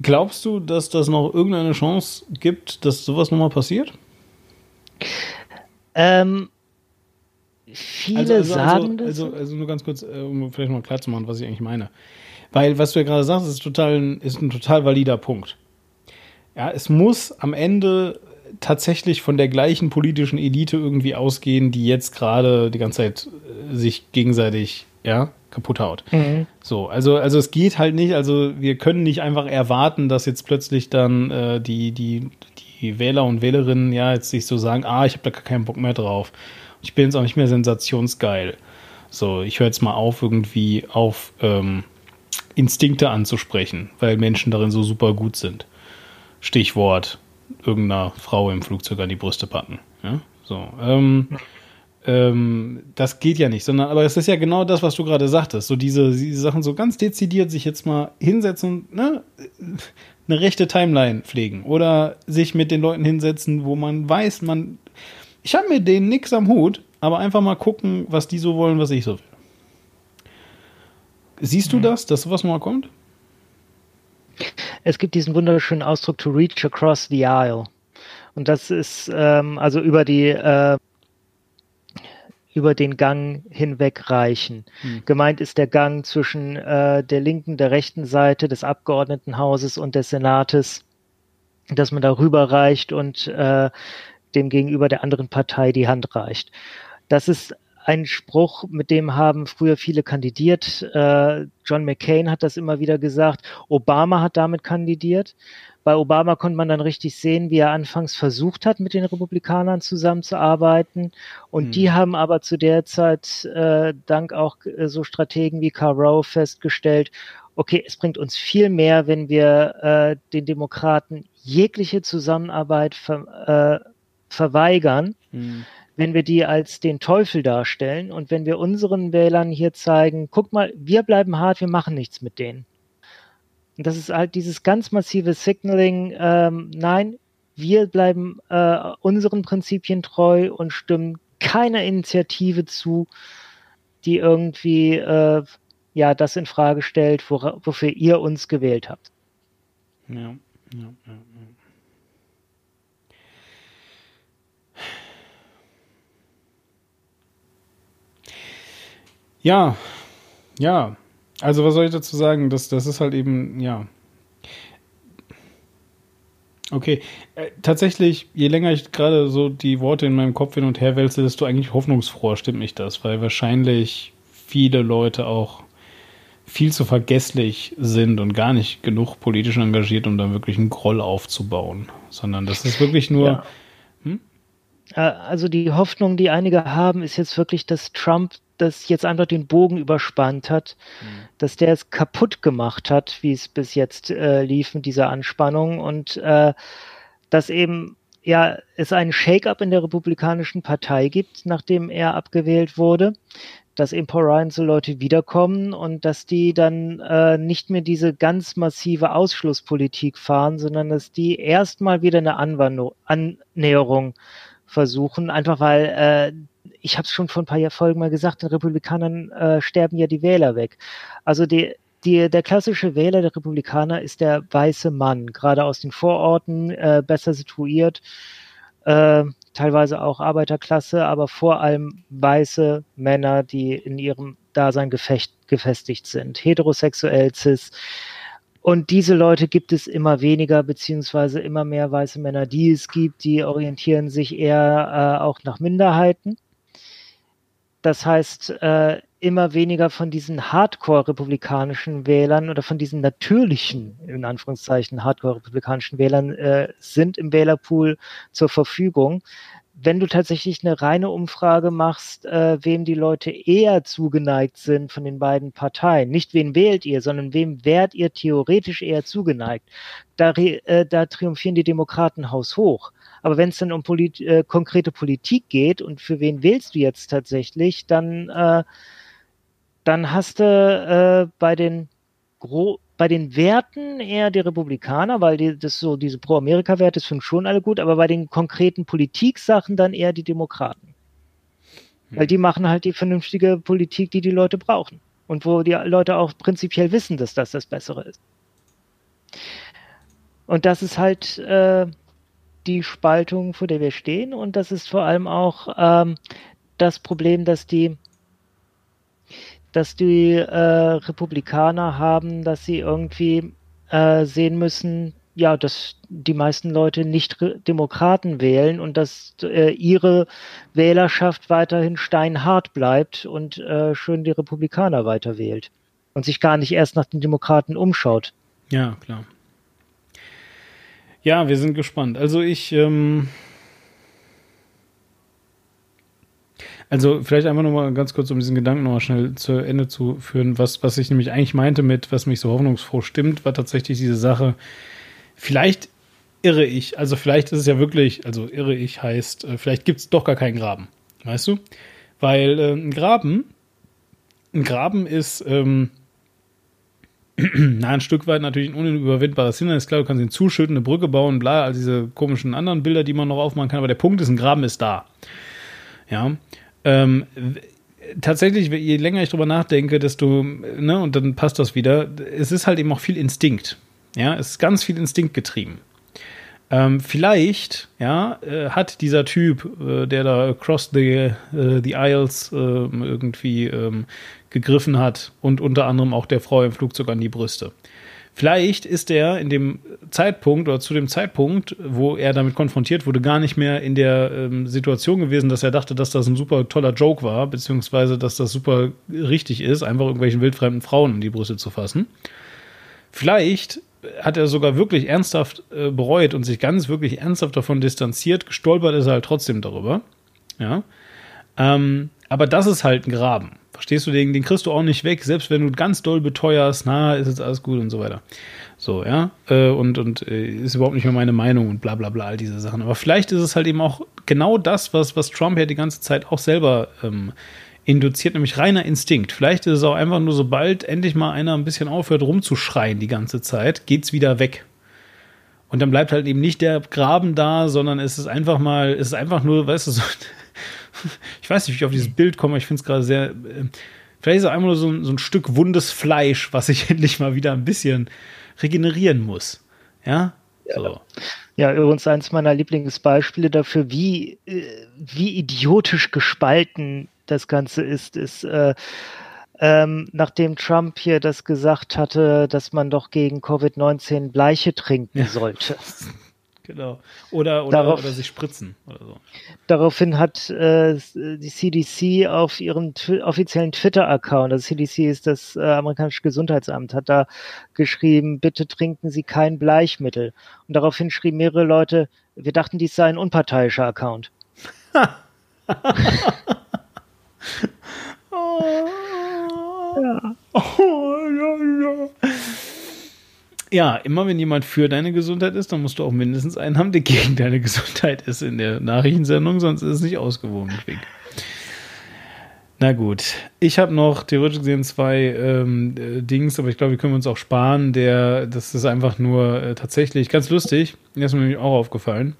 Glaubst du, dass das noch irgendeine Chance gibt, dass sowas nochmal passiert? Ähm, viele also, also, sagen also, das. Also, also nur ganz kurz, äh, um vielleicht mal klar zu machen, was ich eigentlich meine. Weil, was du ja gerade sagst, ist, total, ist ein total valider Punkt. Ja, es muss am Ende tatsächlich von der gleichen politischen Elite irgendwie ausgehen, die jetzt gerade die ganze Zeit äh, sich gegenseitig ja, kaputt haut. Mhm. So, also, also es geht halt nicht, also wir können nicht einfach erwarten, dass jetzt plötzlich dann äh, die, die, die Wähler und Wählerinnen ja jetzt sich so sagen, ah, ich habe da gar keinen Bock mehr drauf. Ich bin jetzt auch nicht mehr sensationsgeil. So, ich höre jetzt mal auf, irgendwie auf ähm, Instinkte anzusprechen, weil Menschen darin so super gut sind. Stichwort irgendeiner Frau im Flugzeug an die Brüste packen. Ja? So, ähm, ähm, das geht ja nicht, sondern aber es ist ja genau das, was du gerade sagtest. So diese, diese Sachen so ganz dezidiert sich jetzt mal hinsetzen, ne, eine rechte Timeline pflegen oder sich mit den Leuten hinsetzen, wo man weiß, man, ich habe mit denen nichts am Hut, aber einfach mal gucken, was die so wollen, was ich so will. Siehst du mhm. das, dass sowas mal kommt? Es gibt diesen wunderschönen Ausdruck to reach across the aisle. Und das ist ähm, also über die äh, über den Gang hinweg reichen. Hm. Gemeint ist der Gang zwischen äh, der linken, der rechten Seite des Abgeordnetenhauses und des Senates, dass man darüber reicht und äh, dem gegenüber der anderen Partei die Hand reicht. Das ist ein Spruch, mit dem haben früher viele kandidiert. Äh, John McCain hat das immer wieder gesagt. Obama hat damit kandidiert. Bei Obama konnte man dann richtig sehen, wie er anfangs versucht hat, mit den Republikanern zusammenzuarbeiten. Und Hm. die haben aber zu der Zeit äh, dank auch äh, so Strategen wie Karl Rove festgestellt, okay, es bringt uns viel mehr, wenn wir den Demokraten jegliche Zusammenarbeit ver, verweigern, Hm. Wenn wir die als den Teufel darstellen und wenn wir unseren Wählern hier zeigen, guck mal, wir bleiben hart, wir machen nichts mit denen. Und das ist halt dieses ganz massive Signaling, ähm, nein, wir bleiben äh, unseren Prinzipien treu und stimmen keiner Initiative zu, die irgendwie äh, ja das in Frage stellt, wora, wofür ihr uns gewählt habt. Ja, ja, ja, ja. Ja. Also was soll ich dazu sagen? Das, das ist halt eben, ja. Okay. Äh, tatsächlich, je länger ich gerade so die Worte in meinem Kopf hin und her wälze, desto eigentlich hoffnungsfroher stimmt mich das, weil wahrscheinlich viele Leute auch viel zu vergesslich sind und gar nicht genug politisch engagiert, um dann wirklich einen Groll aufzubauen, sondern das ist wirklich nur, Ja. Äh, Also die Hoffnung, die einige haben, ist jetzt wirklich, dass Trump das jetzt einfach den Bogen überspannt hat, dass der es kaputt gemacht hat, wie es bis jetzt äh, lief mit dieser Anspannung und äh, dass eben ja es einen Shake-up in der Republikanischen Partei gibt, nachdem er abgewählt wurde, dass eben Paul Ryan so Leute wiederkommen und dass die dann äh, nicht mehr diese ganz massive Ausschlusspolitik fahren, sondern dass die erstmal wieder eine Anwandlung, Annäherung versuchen, einfach weil äh, ich habe es schon vor ein paar Folgen mal gesagt, den Republikanern äh, sterben ja die Wähler weg. Also die, die, der klassische Wähler der Republikaner ist der weiße Mann, gerade aus den Vororten, äh, besser situiert, äh, teilweise auch Arbeiterklasse, aber vor allem weiße Männer, die in ihrem Dasein gefecht, gefestigt sind, heterosexuell, cis. Und diese Leute gibt es immer weniger, beziehungsweise immer mehr weiße Männer, die es gibt, die orientieren sich eher äh, auch nach Minderheiten. Das heißt, äh, immer weniger von diesen Hardcore-republikanischen Wählern oder von diesen natürlichen, in Anführungszeichen, Hardcore-republikanischen Wählern äh, sind im Wählerpool zur Verfügung. Wenn du tatsächlich eine reine Umfrage machst, äh, wem die Leute eher zugeneigt sind von den beiden Parteien, nicht wen wählt ihr, sondern wem wärt ihr theoretisch eher zugeneigt, da, äh, da triumphieren die Demokraten haushoch. Aber wenn es dann um polit äh, konkrete Politik geht und für wen wählst du jetzt tatsächlich, dann, äh, dann hast du äh, bei den Gro bei den Werten eher die Republikaner, weil die, das so diese Pro-Amerika-Werte finden schon alle gut, aber bei den konkreten Politiksachen dann eher die Demokraten. Weil die machen halt die vernünftige Politik, die die Leute brauchen. Und wo die Leute auch prinzipiell wissen, dass das das Bessere ist. Und das ist halt äh, die Spaltung, vor der wir stehen. Und das ist vor allem auch ähm, das Problem, dass die, dass die äh, Republikaner haben, dass sie irgendwie äh, sehen müssen, ja, dass die meisten Leute nicht Demokraten wählen und dass äh, ihre Wählerschaft weiterhin steinhart bleibt und äh, schön die Republikaner weiter wählt und sich gar nicht erst nach den Demokraten umschaut. Ja, klar. Ja, wir sind gespannt. Also ich, ähm, also vielleicht einfach nochmal ganz kurz, um diesen Gedanken nochmal schnell zu Ende zu führen, was, was ich nämlich eigentlich meinte mit, was mich so hoffnungsfroh stimmt, war tatsächlich diese Sache, vielleicht irre ich, also vielleicht ist es ja wirklich, also irre ich heißt, äh, vielleicht gibt es doch gar keinen Graben, weißt du? Weil äh, ein Graben, ein Graben ist, ähm, na, ein Stück weit natürlich ein unüberwindbares Hindernis. Klar, du kannst ihn zuschütten, eine Brücke bauen, bla, all diese komischen anderen Bilder, die man noch aufmachen kann. Aber der Punkt ist, ein Graben ist da. Ja. Ähm, tatsächlich, je länger ich drüber nachdenke, desto, ne, und dann passt das wieder. Es ist halt eben auch viel Instinkt. Ja, es ist ganz viel Instinkt getrieben. Ähm, vielleicht, ja, äh, hat dieser Typ, äh, der da across the, äh, the aisles äh, irgendwie ähm, gegriffen hat und unter anderem auch der Frau im Flugzeug an die Brüste. Vielleicht ist er in dem Zeitpunkt oder zu dem Zeitpunkt, wo er damit konfrontiert wurde, gar nicht mehr in der ähm, Situation gewesen, dass er dachte, dass das ein super toller Joke war, beziehungsweise dass das super richtig ist, einfach irgendwelchen wildfremden Frauen in die Brüste zu fassen. Vielleicht hat er sogar wirklich ernsthaft äh, bereut und sich ganz wirklich ernsthaft davon distanziert. Gestolpert ist er halt trotzdem darüber. Ja. Ähm, aber das ist halt ein Graben. Verstehst du, den, den kriegst du auch nicht weg, selbst wenn du ganz doll beteuerst, na, ist jetzt alles gut und so weiter. So, ja, äh, und, und äh, ist überhaupt nicht mehr meine Meinung und bla bla bla, all diese Sachen. Aber vielleicht ist es halt eben auch genau das, was, was Trump ja die ganze Zeit auch selber ähm, induziert, nämlich reiner Instinkt. Vielleicht ist es auch einfach nur, sobald endlich mal einer ein bisschen aufhört rumzuschreien die ganze Zeit, geht's wieder weg. Und dann bleibt halt eben nicht der Graben da, sondern es ist einfach mal, es ist einfach nur, weißt du, so, ich weiß nicht, wie ich auf dieses Bild komme, ich finde es gerade sehr, äh, vielleicht ist es einfach nur so ein, so ein Stück wundes Fleisch, was ich endlich mal wieder ein bisschen regenerieren muss. Ja, so. Ja, übrigens eines meiner Lieblingsbeispiele dafür, wie, äh, wie idiotisch gespalten das Ganze ist, ist, äh, ähm, nachdem Trump hier das gesagt hatte, dass man doch gegen Covid-19 Bleiche trinken Ja. sollte. Genau. Oder, oder, Darauf- oder sich spritzen oder so. Daraufhin hat äh, die CDC auf ihrem offiziellen Twitter-Account, das CDC ist das äh, amerikanische Gesundheitsamt, hat da geschrieben, bitte trinken Sie kein Bleichmittel. Und daraufhin schrieben mehrere Leute, wir dachten, dies sei ein unparteiischer Account. Ja, immer wenn jemand für deine Gesundheit ist, dann musst du auch mindestens einen haben, der gegen deine Gesundheit ist in der Nachrichtensendung, sonst ist es nicht ausgewogen. Quick. Na gut, ich habe noch theoretisch gesehen zwei ähm, äh, Dings, aber ich glaube, die können wir uns auch sparen. Der, das ist einfach nur äh, tatsächlich ganz lustig. Mir ist mir nämlich auch aufgefallen.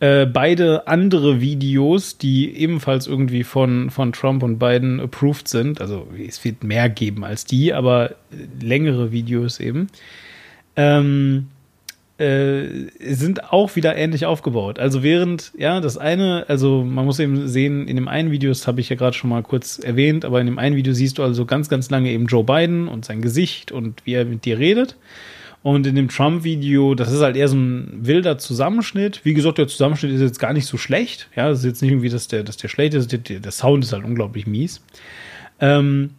Äh, beide andere Videos, die ebenfalls irgendwie von, von Trump und Biden approved sind, also es wird mehr geben als die, aber äh, längere Videos eben, ähm, äh, sind auch wieder ähnlich aufgebaut. Also während, ja, das eine, also man muss eben sehen, in dem einen Video, das habe ich ja gerade schon mal kurz erwähnt, aber in dem einen Video siehst du also ganz, ganz lange eben Joe Biden und sein Gesicht und wie er mit dir redet. Und in dem Trump-Video, das ist halt eher so ein wilder Zusammenschnitt. Wie gesagt, der Zusammenschnitt ist jetzt gar nicht so schlecht. Ja, das ist jetzt nicht irgendwie, dass der, dass der schlecht ist. Der, der Sound ist halt unglaublich mies. Ähm,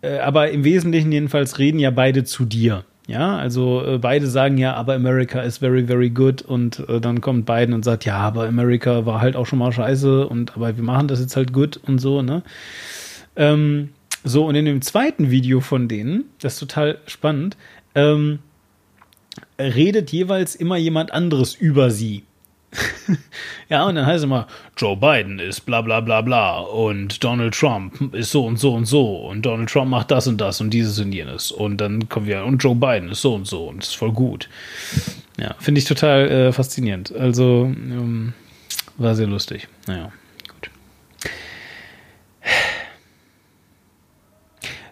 äh, aber im Wesentlichen jedenfalls reden ja beide zu dir. Ja, also äh, beide sagen ja, aber America is very, very good. Und äh, dann kommt Biden und sagt, ja, aber America war halt auch schon mal scheiße und aber wir machen das jetzt halt gut und so, ne? Ähm, so, und in dem zweiten Video von denen, das ist total spannend, ähm, redet jeweils immer jemand anderes über sie. ja, und dann heißt es immer, Joe Biden ist bla bla bla bla und Donald Trump ist so und so und so und Donald Trump macht das und das und dieses und jenes. Und dann kommen wir, und Joe Biden ist so und so und ist voll gut. Ja, finde ich total äh, faszinierend. Also, ähm, war sehr lustig. Naja, gut.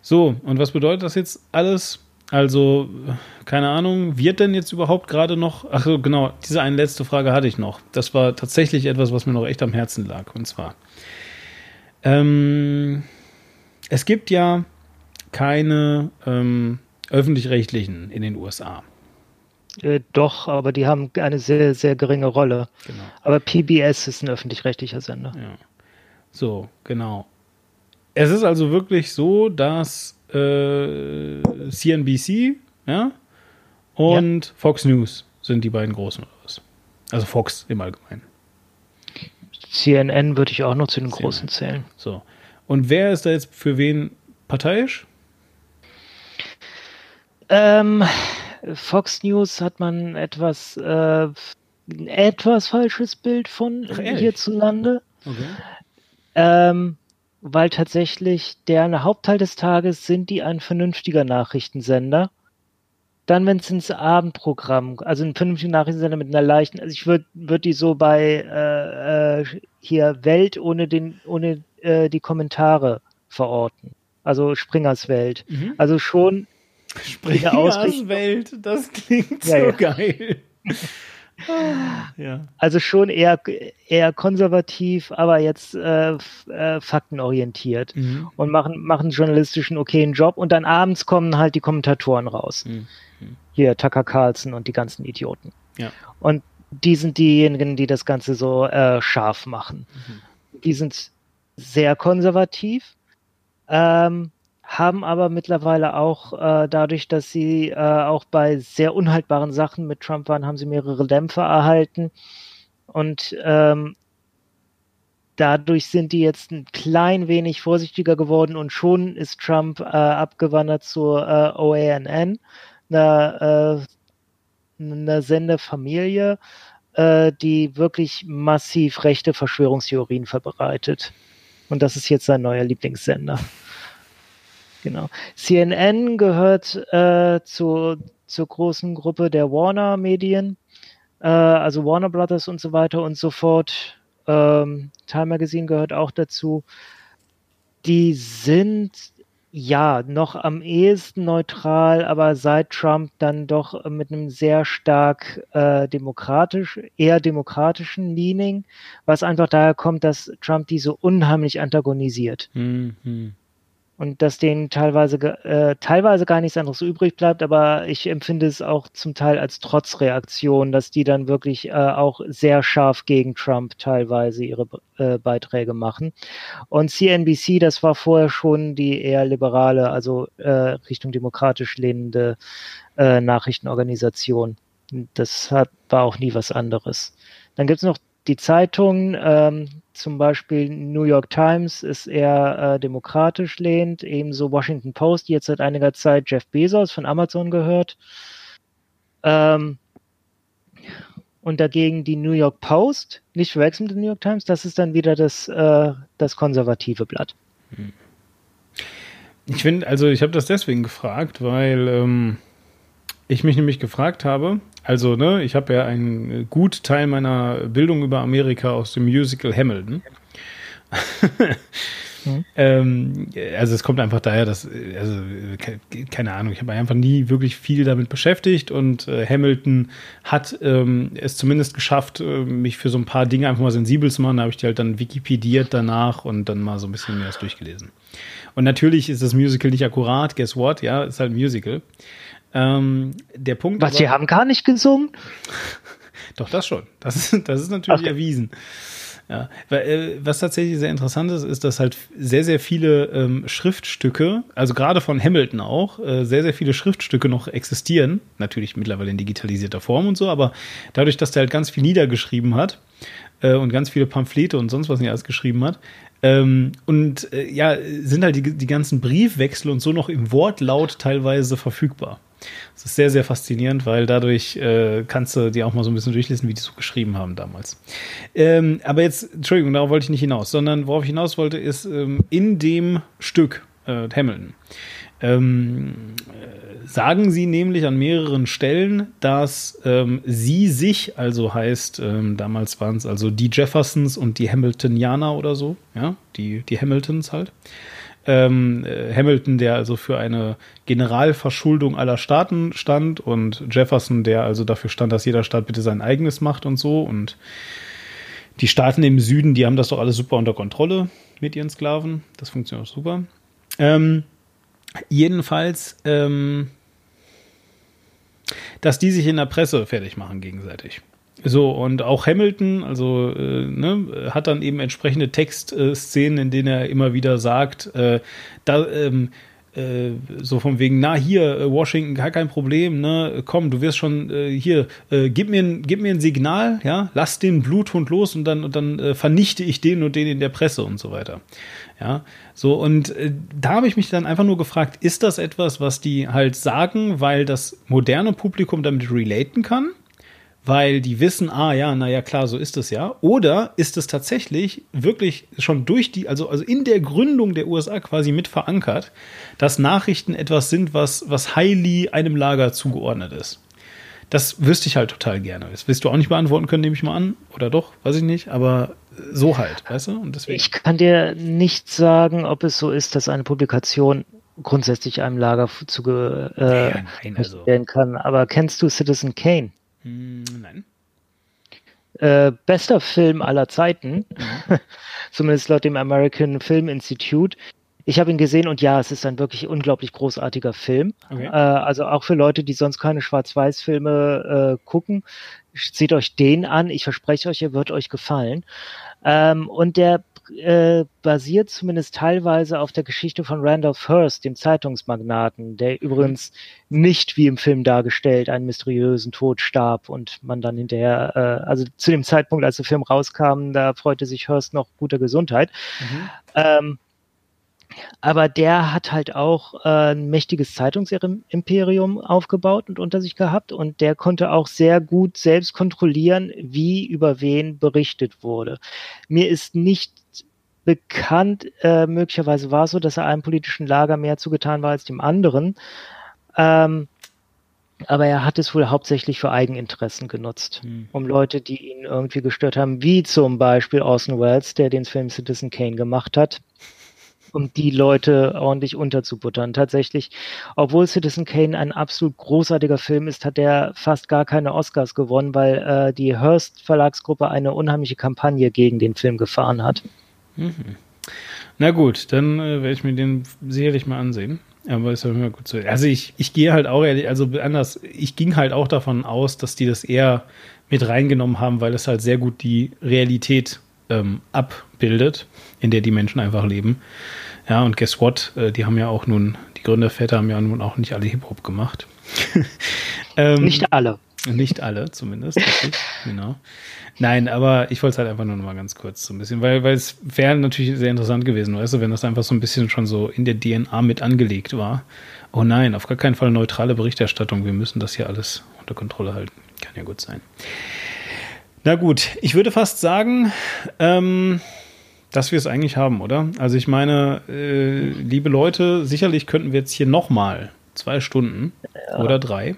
So, und was bedeutet das jetzt alles? Also, keine Ahnung, wird denn jetzt überhaupt gerade noch, ach so, genau, diese eine letzte Frage hatte ich noch. Das war tatsächlich etwas, was mir noch echt am Herzen lag. Und zwar, ähm, es gibt ja keine ähm, öffentlich-rechtlichen in den USA. Äh, doch, aber die haben eine sehr, sehr geringe Rolle. Genau. Aber PBS ist ein öffentlich-rechtlicher Sender. Ja. So, genau. Es ist also wirklich so, dass äh, CNBC ja, und Fox News sind die beiden großen oder was? Also Fox im Allgemeinen. CNN würde ich auch noch zu den CNN. großen zählen. So. Und wer ist da jetzt für wen parteiisch? Ähm, Fox News hat man etwas, äh, ein etwas falsches Bild von Ach, hierzulande. Okay. Ähm, weil tatsächlich deren Hauptteil des Tages sind die ein vernünftiger Nachrichtensender. Dann, wenn es ins Abendprogramm, also ein vernünftiger Nachrichtensender mit einer leichten, also ich würde würd die so bei äh, äh, hier Welt ohne den, ohne äh, die Kommentare verorten. Also Springers Welt. Mhm. Also schon Springers Welt, das klingt Ja, so ja. geil. ja. Also schon eher, eher konservativ, aber jetzt äh, äh, faktenorientiert Mhm. und machen, machen journalistischen okayen Job und dann abends kommen halt die Kommentatoren raus. Mhm. Hier Tucker Carlson und die ganzen Idioten. Ja. Und die sind diejenigen, die das Ganze so äh, scharf machen. Die sind sehr konservativ, ähm, haben aber mittlerweile auch äh, dadurch, dass sie äh, auch bei sehr unhaltbaren Sachen mit Trump waren, haben sie mehrere Dämpfe erhalten. Und ähm, dadurch sind die jetzt ein klein wenig vorsichtiger geworden und schon ist Trump äh, abgewandert zur äh, OANN, einer, äh, einer Sendefamilie, äh, die wirklich massiv rechte Verschwörungstheorien verbreitet. Und das ist jetzt sein neuer Lieblingssender. Genau. CNN gehört äh, zu, zur großen Gruppe der Warner-Medien, äh, also Warner Brothers und so weiter und so fort. Ähm, Time Magazine gehört auch dazu. Die sind ja noch am ehesten neutral, aber seit Trump dann doch mit einem sehr stark äh, demokratisch, eher demokratischen Leaning, was einfach daher kommt, dass Trump die so unheimlich antagonisiert Mhm. Und dass denen teilweise, äh, teilweise gar nichts anderes übrig bleibt, aber ich empfinde es auch zum Teil als Trotzreaktion, dass die dann wirklich äh, auch sehr scharf gegen Trump teilweise ihre äh, Beiträge machen. Und CNBC, das war vorher schon die eher liberale, also äh, Richtung demokratisch lehnende äh, Nachrichtenorganisation. Das hat, war auch nie was anderes. Dann gibt's noch die Zeitungen, ähm, zum Beispiel New York Times ist eher äh, demokratisch lehnt, ebenso Washington Post, die jetzt seit einiger Zeit Jeff Bezos von Amazon gehört. Ähm, und dagegen die New York Post, nicht verwechseln mit der New York Times, das ist dann wieder das, äh, das konservative Blatt. Ich finde, also ich habe das deswegen gefragt, weil ähm, ich mich nämlich gefragt habe, also ne, ich habe ja einen gut Teil meiner Bildung über Amerika aus dem Musical Hamilton. ähm, also es kommt einfach daher, dass, äh, also ke- keine Ahnung, ich habe mich einfach nie wirklich viel damit beschäftigt und äh, Hamilton hat ähm, es zumindest geschafft, äh, mich für so ein paar Dinge einfach mal sensibel zu machen. Da habe ich die halt dann wikipediert danach und dann mal so ein bisschen mehr das durchgelesen. Und natürlich ist das Musical nicht akkurat, guess what? Ja, ist halt ein Musical. Ähm, der Punkt. Was, sie haben gar nicht gesungen? Doch, das schon. Das ist, das ist natürlich Okay. erwiesen. Ja, weil, äh, was tatsächlich sehr interessant ist, ist, dass halt sehr, sehr viele ähm, Schriftstücke, also gerade von Hamilton auch, äh, sehr, sehr viele Schriftstücke noch existieren. Natürlich mittlerweile in digitalisierter Form und so, aber dadurch, dass der halt ganz viel niedergeschrieben hat äh, und ganz viele Pamphlete und sonst was nicht alles geschrieben hat, ähm, und äh, ja, sind halt die, die ganzen Briefwechsel und so noch im Wortlaut teilweise verfügbar. Das ist sehr, sehr faszinierend, weil dadurch äh, kannst du dir auch mal so ein bisschen durchlesen, wie die so geschrieben haben damals. Ähm, aber jetzt, Entschuldigung, darauf wollte ich nicht hinaus, sondern worauf ich hinaus wollte, ist ähm, in dem Stück äh, Hamilton. Ähm, äh, sagen sie nämlich an mehreren Stellen, dass ähm, sie sich, also heißt, ähm, damals waren es also die Jeffersons und die Hamiltonianer oder so, ja, die, die Hamiltons halt, ähm, äh, Hamilton, der also für eine Generalverschuldung aller Staaten stand und Jefferson, der also dafür stand, dass jeder Staat bitte sein eigenes macht und so und die Staaten im Süden, die haben das doch alles super unter Kontrolle mit ihren Sklaven. Das funktioniert auch super. Ähm, jedenfalls, ähm, dass die sich in der Presse fertig machen gegenseitig. So, und auch Hamilton, also, äh, ne, hat dann eben entsprechende Textszenen, in denen er immer wieder sagt, äh, da, ähm, äh, so von wegen, na hier, äh, Washington, gar kein Problem, ne, komm, du wirst schon, äh, hier, äh, gib mir, ein- gib mir ein Signal, ja, lass den Bluthund los und dann, und dann äh, vernichte ich den und den in der Presse und so weiter. Ja, so, und äh, da habe ich mich dann einfach nur gefragt, ist das etwas, was die halt sagen, weil das moderne Publikum damit relaten kann? Weil die wissen, ah ja, naja, klar, so ist es ja. Oder ist es tatsächlich wirklich schon durch die, also, also in der Gründung der USA quasi mit verankert, dass Nachrichten etwas sind, was, was highly einem Lager zugeordnet ist? Das wüsste ich halt total gerne. Das wirst du auch nicht beantworten können, nehme ich mal an. Oder doch, weiß ich nicht. Aber so halt, weißt du? Und deswegen. Ich kann dir nicht sagen, ob es so ist, dass eine Publikation grundsätzlich einem Lager zuge Ja, äh, nein, also. werden kann. Aber kennst du Citizen Kane? Hm, nein. äh, bester Film aller Zeiten, zumindest laut dem American Film Institute. Ich habe ihn gesehen und ja, es ist ein wirklich unglaublich großartiger Film. Okay. Äh, also auch für Leute, die sonst keine Schwarz-Weiß-Filme äh, gucken, seht euch den an. Ich verspreche euch, er wird euch gefallen. Ähm, und der äh, basiert zumindest teilweise auf der Geschichte von Randolph Hearst, dem Zeitungsmagnaten, der übrigens nicht wie im Film dargestellt einen mysteriösen Tod starb und man dann hinterher, äh, also zu dem Zeitpunkt, als der Film rauskam, da freute sich Hearst noch guter Gesundheit. Ähm, aber der hat halt auch äh, ein mächtiges Zeitungsimperium aufgebaut und unter sich gehabt und der konnte auch sehr gut selbst kontrollieren, wie über wen berichtet wurde. Mir ist nicht bekannt, äh, möglicherweise war es so, dass er einem politischen Lager mehr zugetan war als dem anderen. Ähm, aber er hat es wohl hauptsächlich für Eigeninteressen genutzt, um Leute, die ihn irgendwie gestört haben, wie zum Beispiel Orson Welles, der den Film Citizen Kane gemacht hat, um die Leute ordentlich unterzubuttern. Tatsächlich, obwohl Citizen Kane ein absolut großartiger Film ist, hat er fast gar keine Oscars gewonnen, weil äh, die Hearst Verlagsgruppe eine unheimliche Kampagne gegen den Film gefahren hat. Na gut, dann äh, werde ich mir den sicherlich mal ansehen. Aber ist ja immer gut zu. Also ich, ich gehe halt auch ehrlich, also anders, ich ging halt auch davon aus, dass die das eher mit reingenommen haben, weil es halt sehr gut die Realität ähm, abbildet, in der die Menschen einfach leben. Ja, und guess what? Äh, die haben ja auch nun, die Gründerväter haben ja nun auch nicht alle Hip-Hop gemacht. ähm, Nicht alle. Nicht alle, zumindest. genau. Nein, aber ich wollte es halt einfach nur noch mal ganz kurz so ein bisschen, weil, weil es wäre natürlich sehr interessant gewesen, weißt du, wenn das einfach so ein bisschen schon so in der DNA mit angelegt war. Oh nein, auf gar keinen Fall neutrale Berichterstattung. Wir müssen das hier alles unter Kontrolle halten. Kann ja gut sein. Na gut, ich würde fast sagen, ähm, dass wir es eigentlich haben, oder? Also ich meine, äh, liebe Leute, sicherlich könnten wir jetzt hier noch mal zwei Stunden oder drei.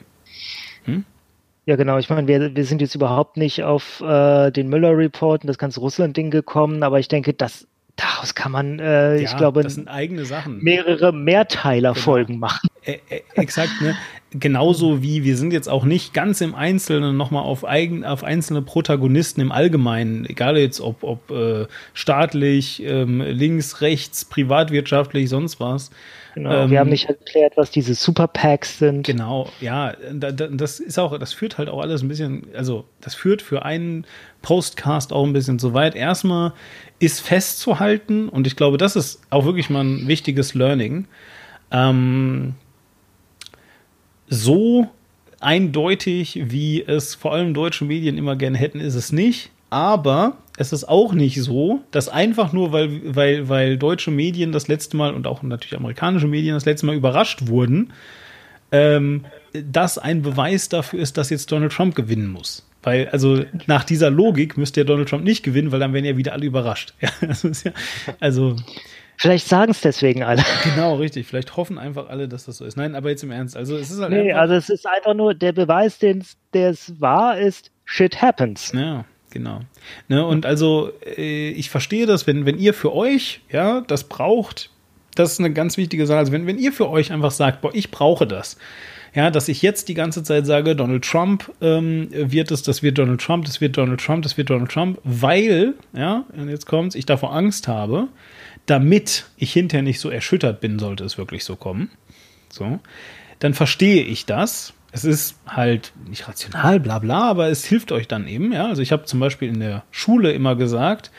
Ja, genau. Ich meine, wir, wir sind jetzt überhaupt nicht auf äh, den Müller-Report und das ganze Russland-Ding gekommen, aber ich denke, das, daraus kann man, äh, ich Ja, glaube, das sind eigene Sachen. mehrere Mehrteiler-Folgen machen. Ä- ä- exakt, ne? Genauso wie wir sind jetzt auch nicht ganz im Einzelnen nochmal auf, eigen, auf einzelne Protagonisten im Allgemeinen, egal jetzt ob, ob äh, staatlich, ähm, links, rechts, privatwirtschaftlich, sonst was. Genau. Ähm, wir haben nicht erklärt, was diese Super-Packs sind. Genau, ja, da, da, das ist auch, das führt halt auch alles ein bisschen, also das führt für einen Postcast auch ein bisschen zu weit. Erstmal ist festzuhalten, und ich glaube, das ist auch wirklich mal ein wichtiges Learning. Ähm, so eindeutig, wie es vor allem deutsche Medien immer gerne hätten, ist es nicht. Aber es ist auch nicht so, dass einfach nur, weil, weil, weil deutsche Medien das letzte Mal und auch natürlich amerikanische Medien das letzte Mal überrascht wurden, ähm, das ein Beweis dafür ist, dass jetzt Donald Trump gewinnen muss. Weil, also nach dieser Logik müsste ja Donald Trump nicht gewinnen, weil dann wären ja wieder alle überrascht. Ja, ist ja, also Vielleicht sagen es deswegen alle. genau, richtig. Vielleicht hoffen einfach alle, dass das so ist. Nein, aber jetzt im Ernst. Also es ist halt Nee, einfach, also es ist einfach nur der Beweis, den es war, ist Shit happens. Ja, genau. Ne, und also äh, ich verstehe das, wenn, wenn ihr für euch, ja, das braucht, das ist eine ganz wichtige Sache. Also wenn, wenn ihr für euch einfach sagt, boah, ich brauche das, ja, dass ich jetzt die ganze Zeit sage, Donald Trump ähm, wird es, das wird Donald Trump, das wird Donald Trump, das wird Donald Trump, weil, ja, und jetzt kommt's, ich davor Angst habe, damit ich hinterher nicht so erschüttert bin, sollte es wirklich so kommen. So, dann verstehe ich das. Es ist halt nicht rational, bla bla, aber es hilft euch dann eben. Ja, also ich habe zum Beispiel in der Schule immer gesagt,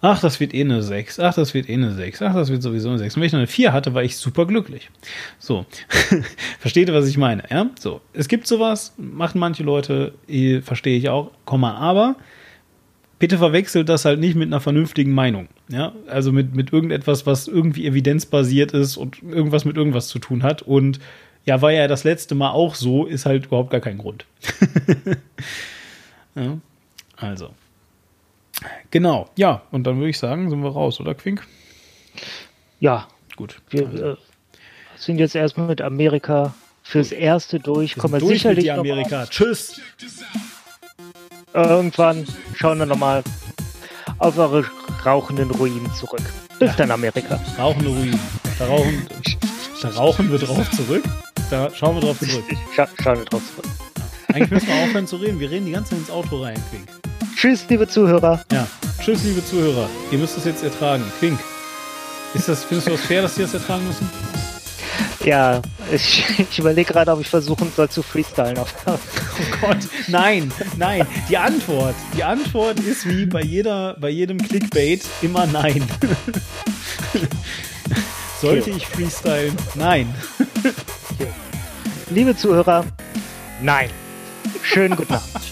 ach, das wird eh eine 6, ach, das wird eh eine 6, ach, das wird sowieso eine 6. Und wenn ich noch eine 4 hatte, war ich super glücklich. So, versteht ihr, was ich meine? Ja, so, es gibt sowas, machen manche Leute, eh, verstehe ich auch, Komma, aber bitte verwechselt das halt nicht mit einer vernünftigen Meinung. Ja, also mit, mit irgendetwas, was irgendwie evidenzbasiert ist und irgendwas mit irgendwas zu tun hat. Und ja, war ja das letzte Mal auch so, ist halt überhaupt gar kein Grund. ja, also. Genau, ja, und dann würde ich sagen, sind wir raus, oder Quink? Ja, Gut. wir äh, sind jetzt erstmal mit Amerika fürs Erste durch. Kommen wir Durch mit sicherlich mal Amerika. Tschüss. Irgendwann schauen wir nochmal auf eure rauchenden Ruinen zurück. Bis dann, Amerika. Rauchende Ruinen. Da rauchen, da rauchen wir drauf zurück. Da schauen wir drauf zurück. Scha schauen wir drauf zurück. Eigentlich müssen wir aufhören zu reden. Wir reden die ganze Zeit ins Auto rein, Quink. Tschüss, liebe Zuhörer. Ja. Tschüss, liebe Zuhörer. Ihr müsst es jetzt ertragen. Quink. Ist das, findest du das fair, dass die das ertragen müssen? Ja, ich, ich überlege gerade, ob ich versuchen soll zu freestylen. Auf, Oh Gott, nein, nein. Die Antwort, die Antwort ist wie bei jeder, bei jedem Clickbait immer nein. Sollte ich freestylen? Nein. liebe Zuhörer, nein. Schönen guten Abend.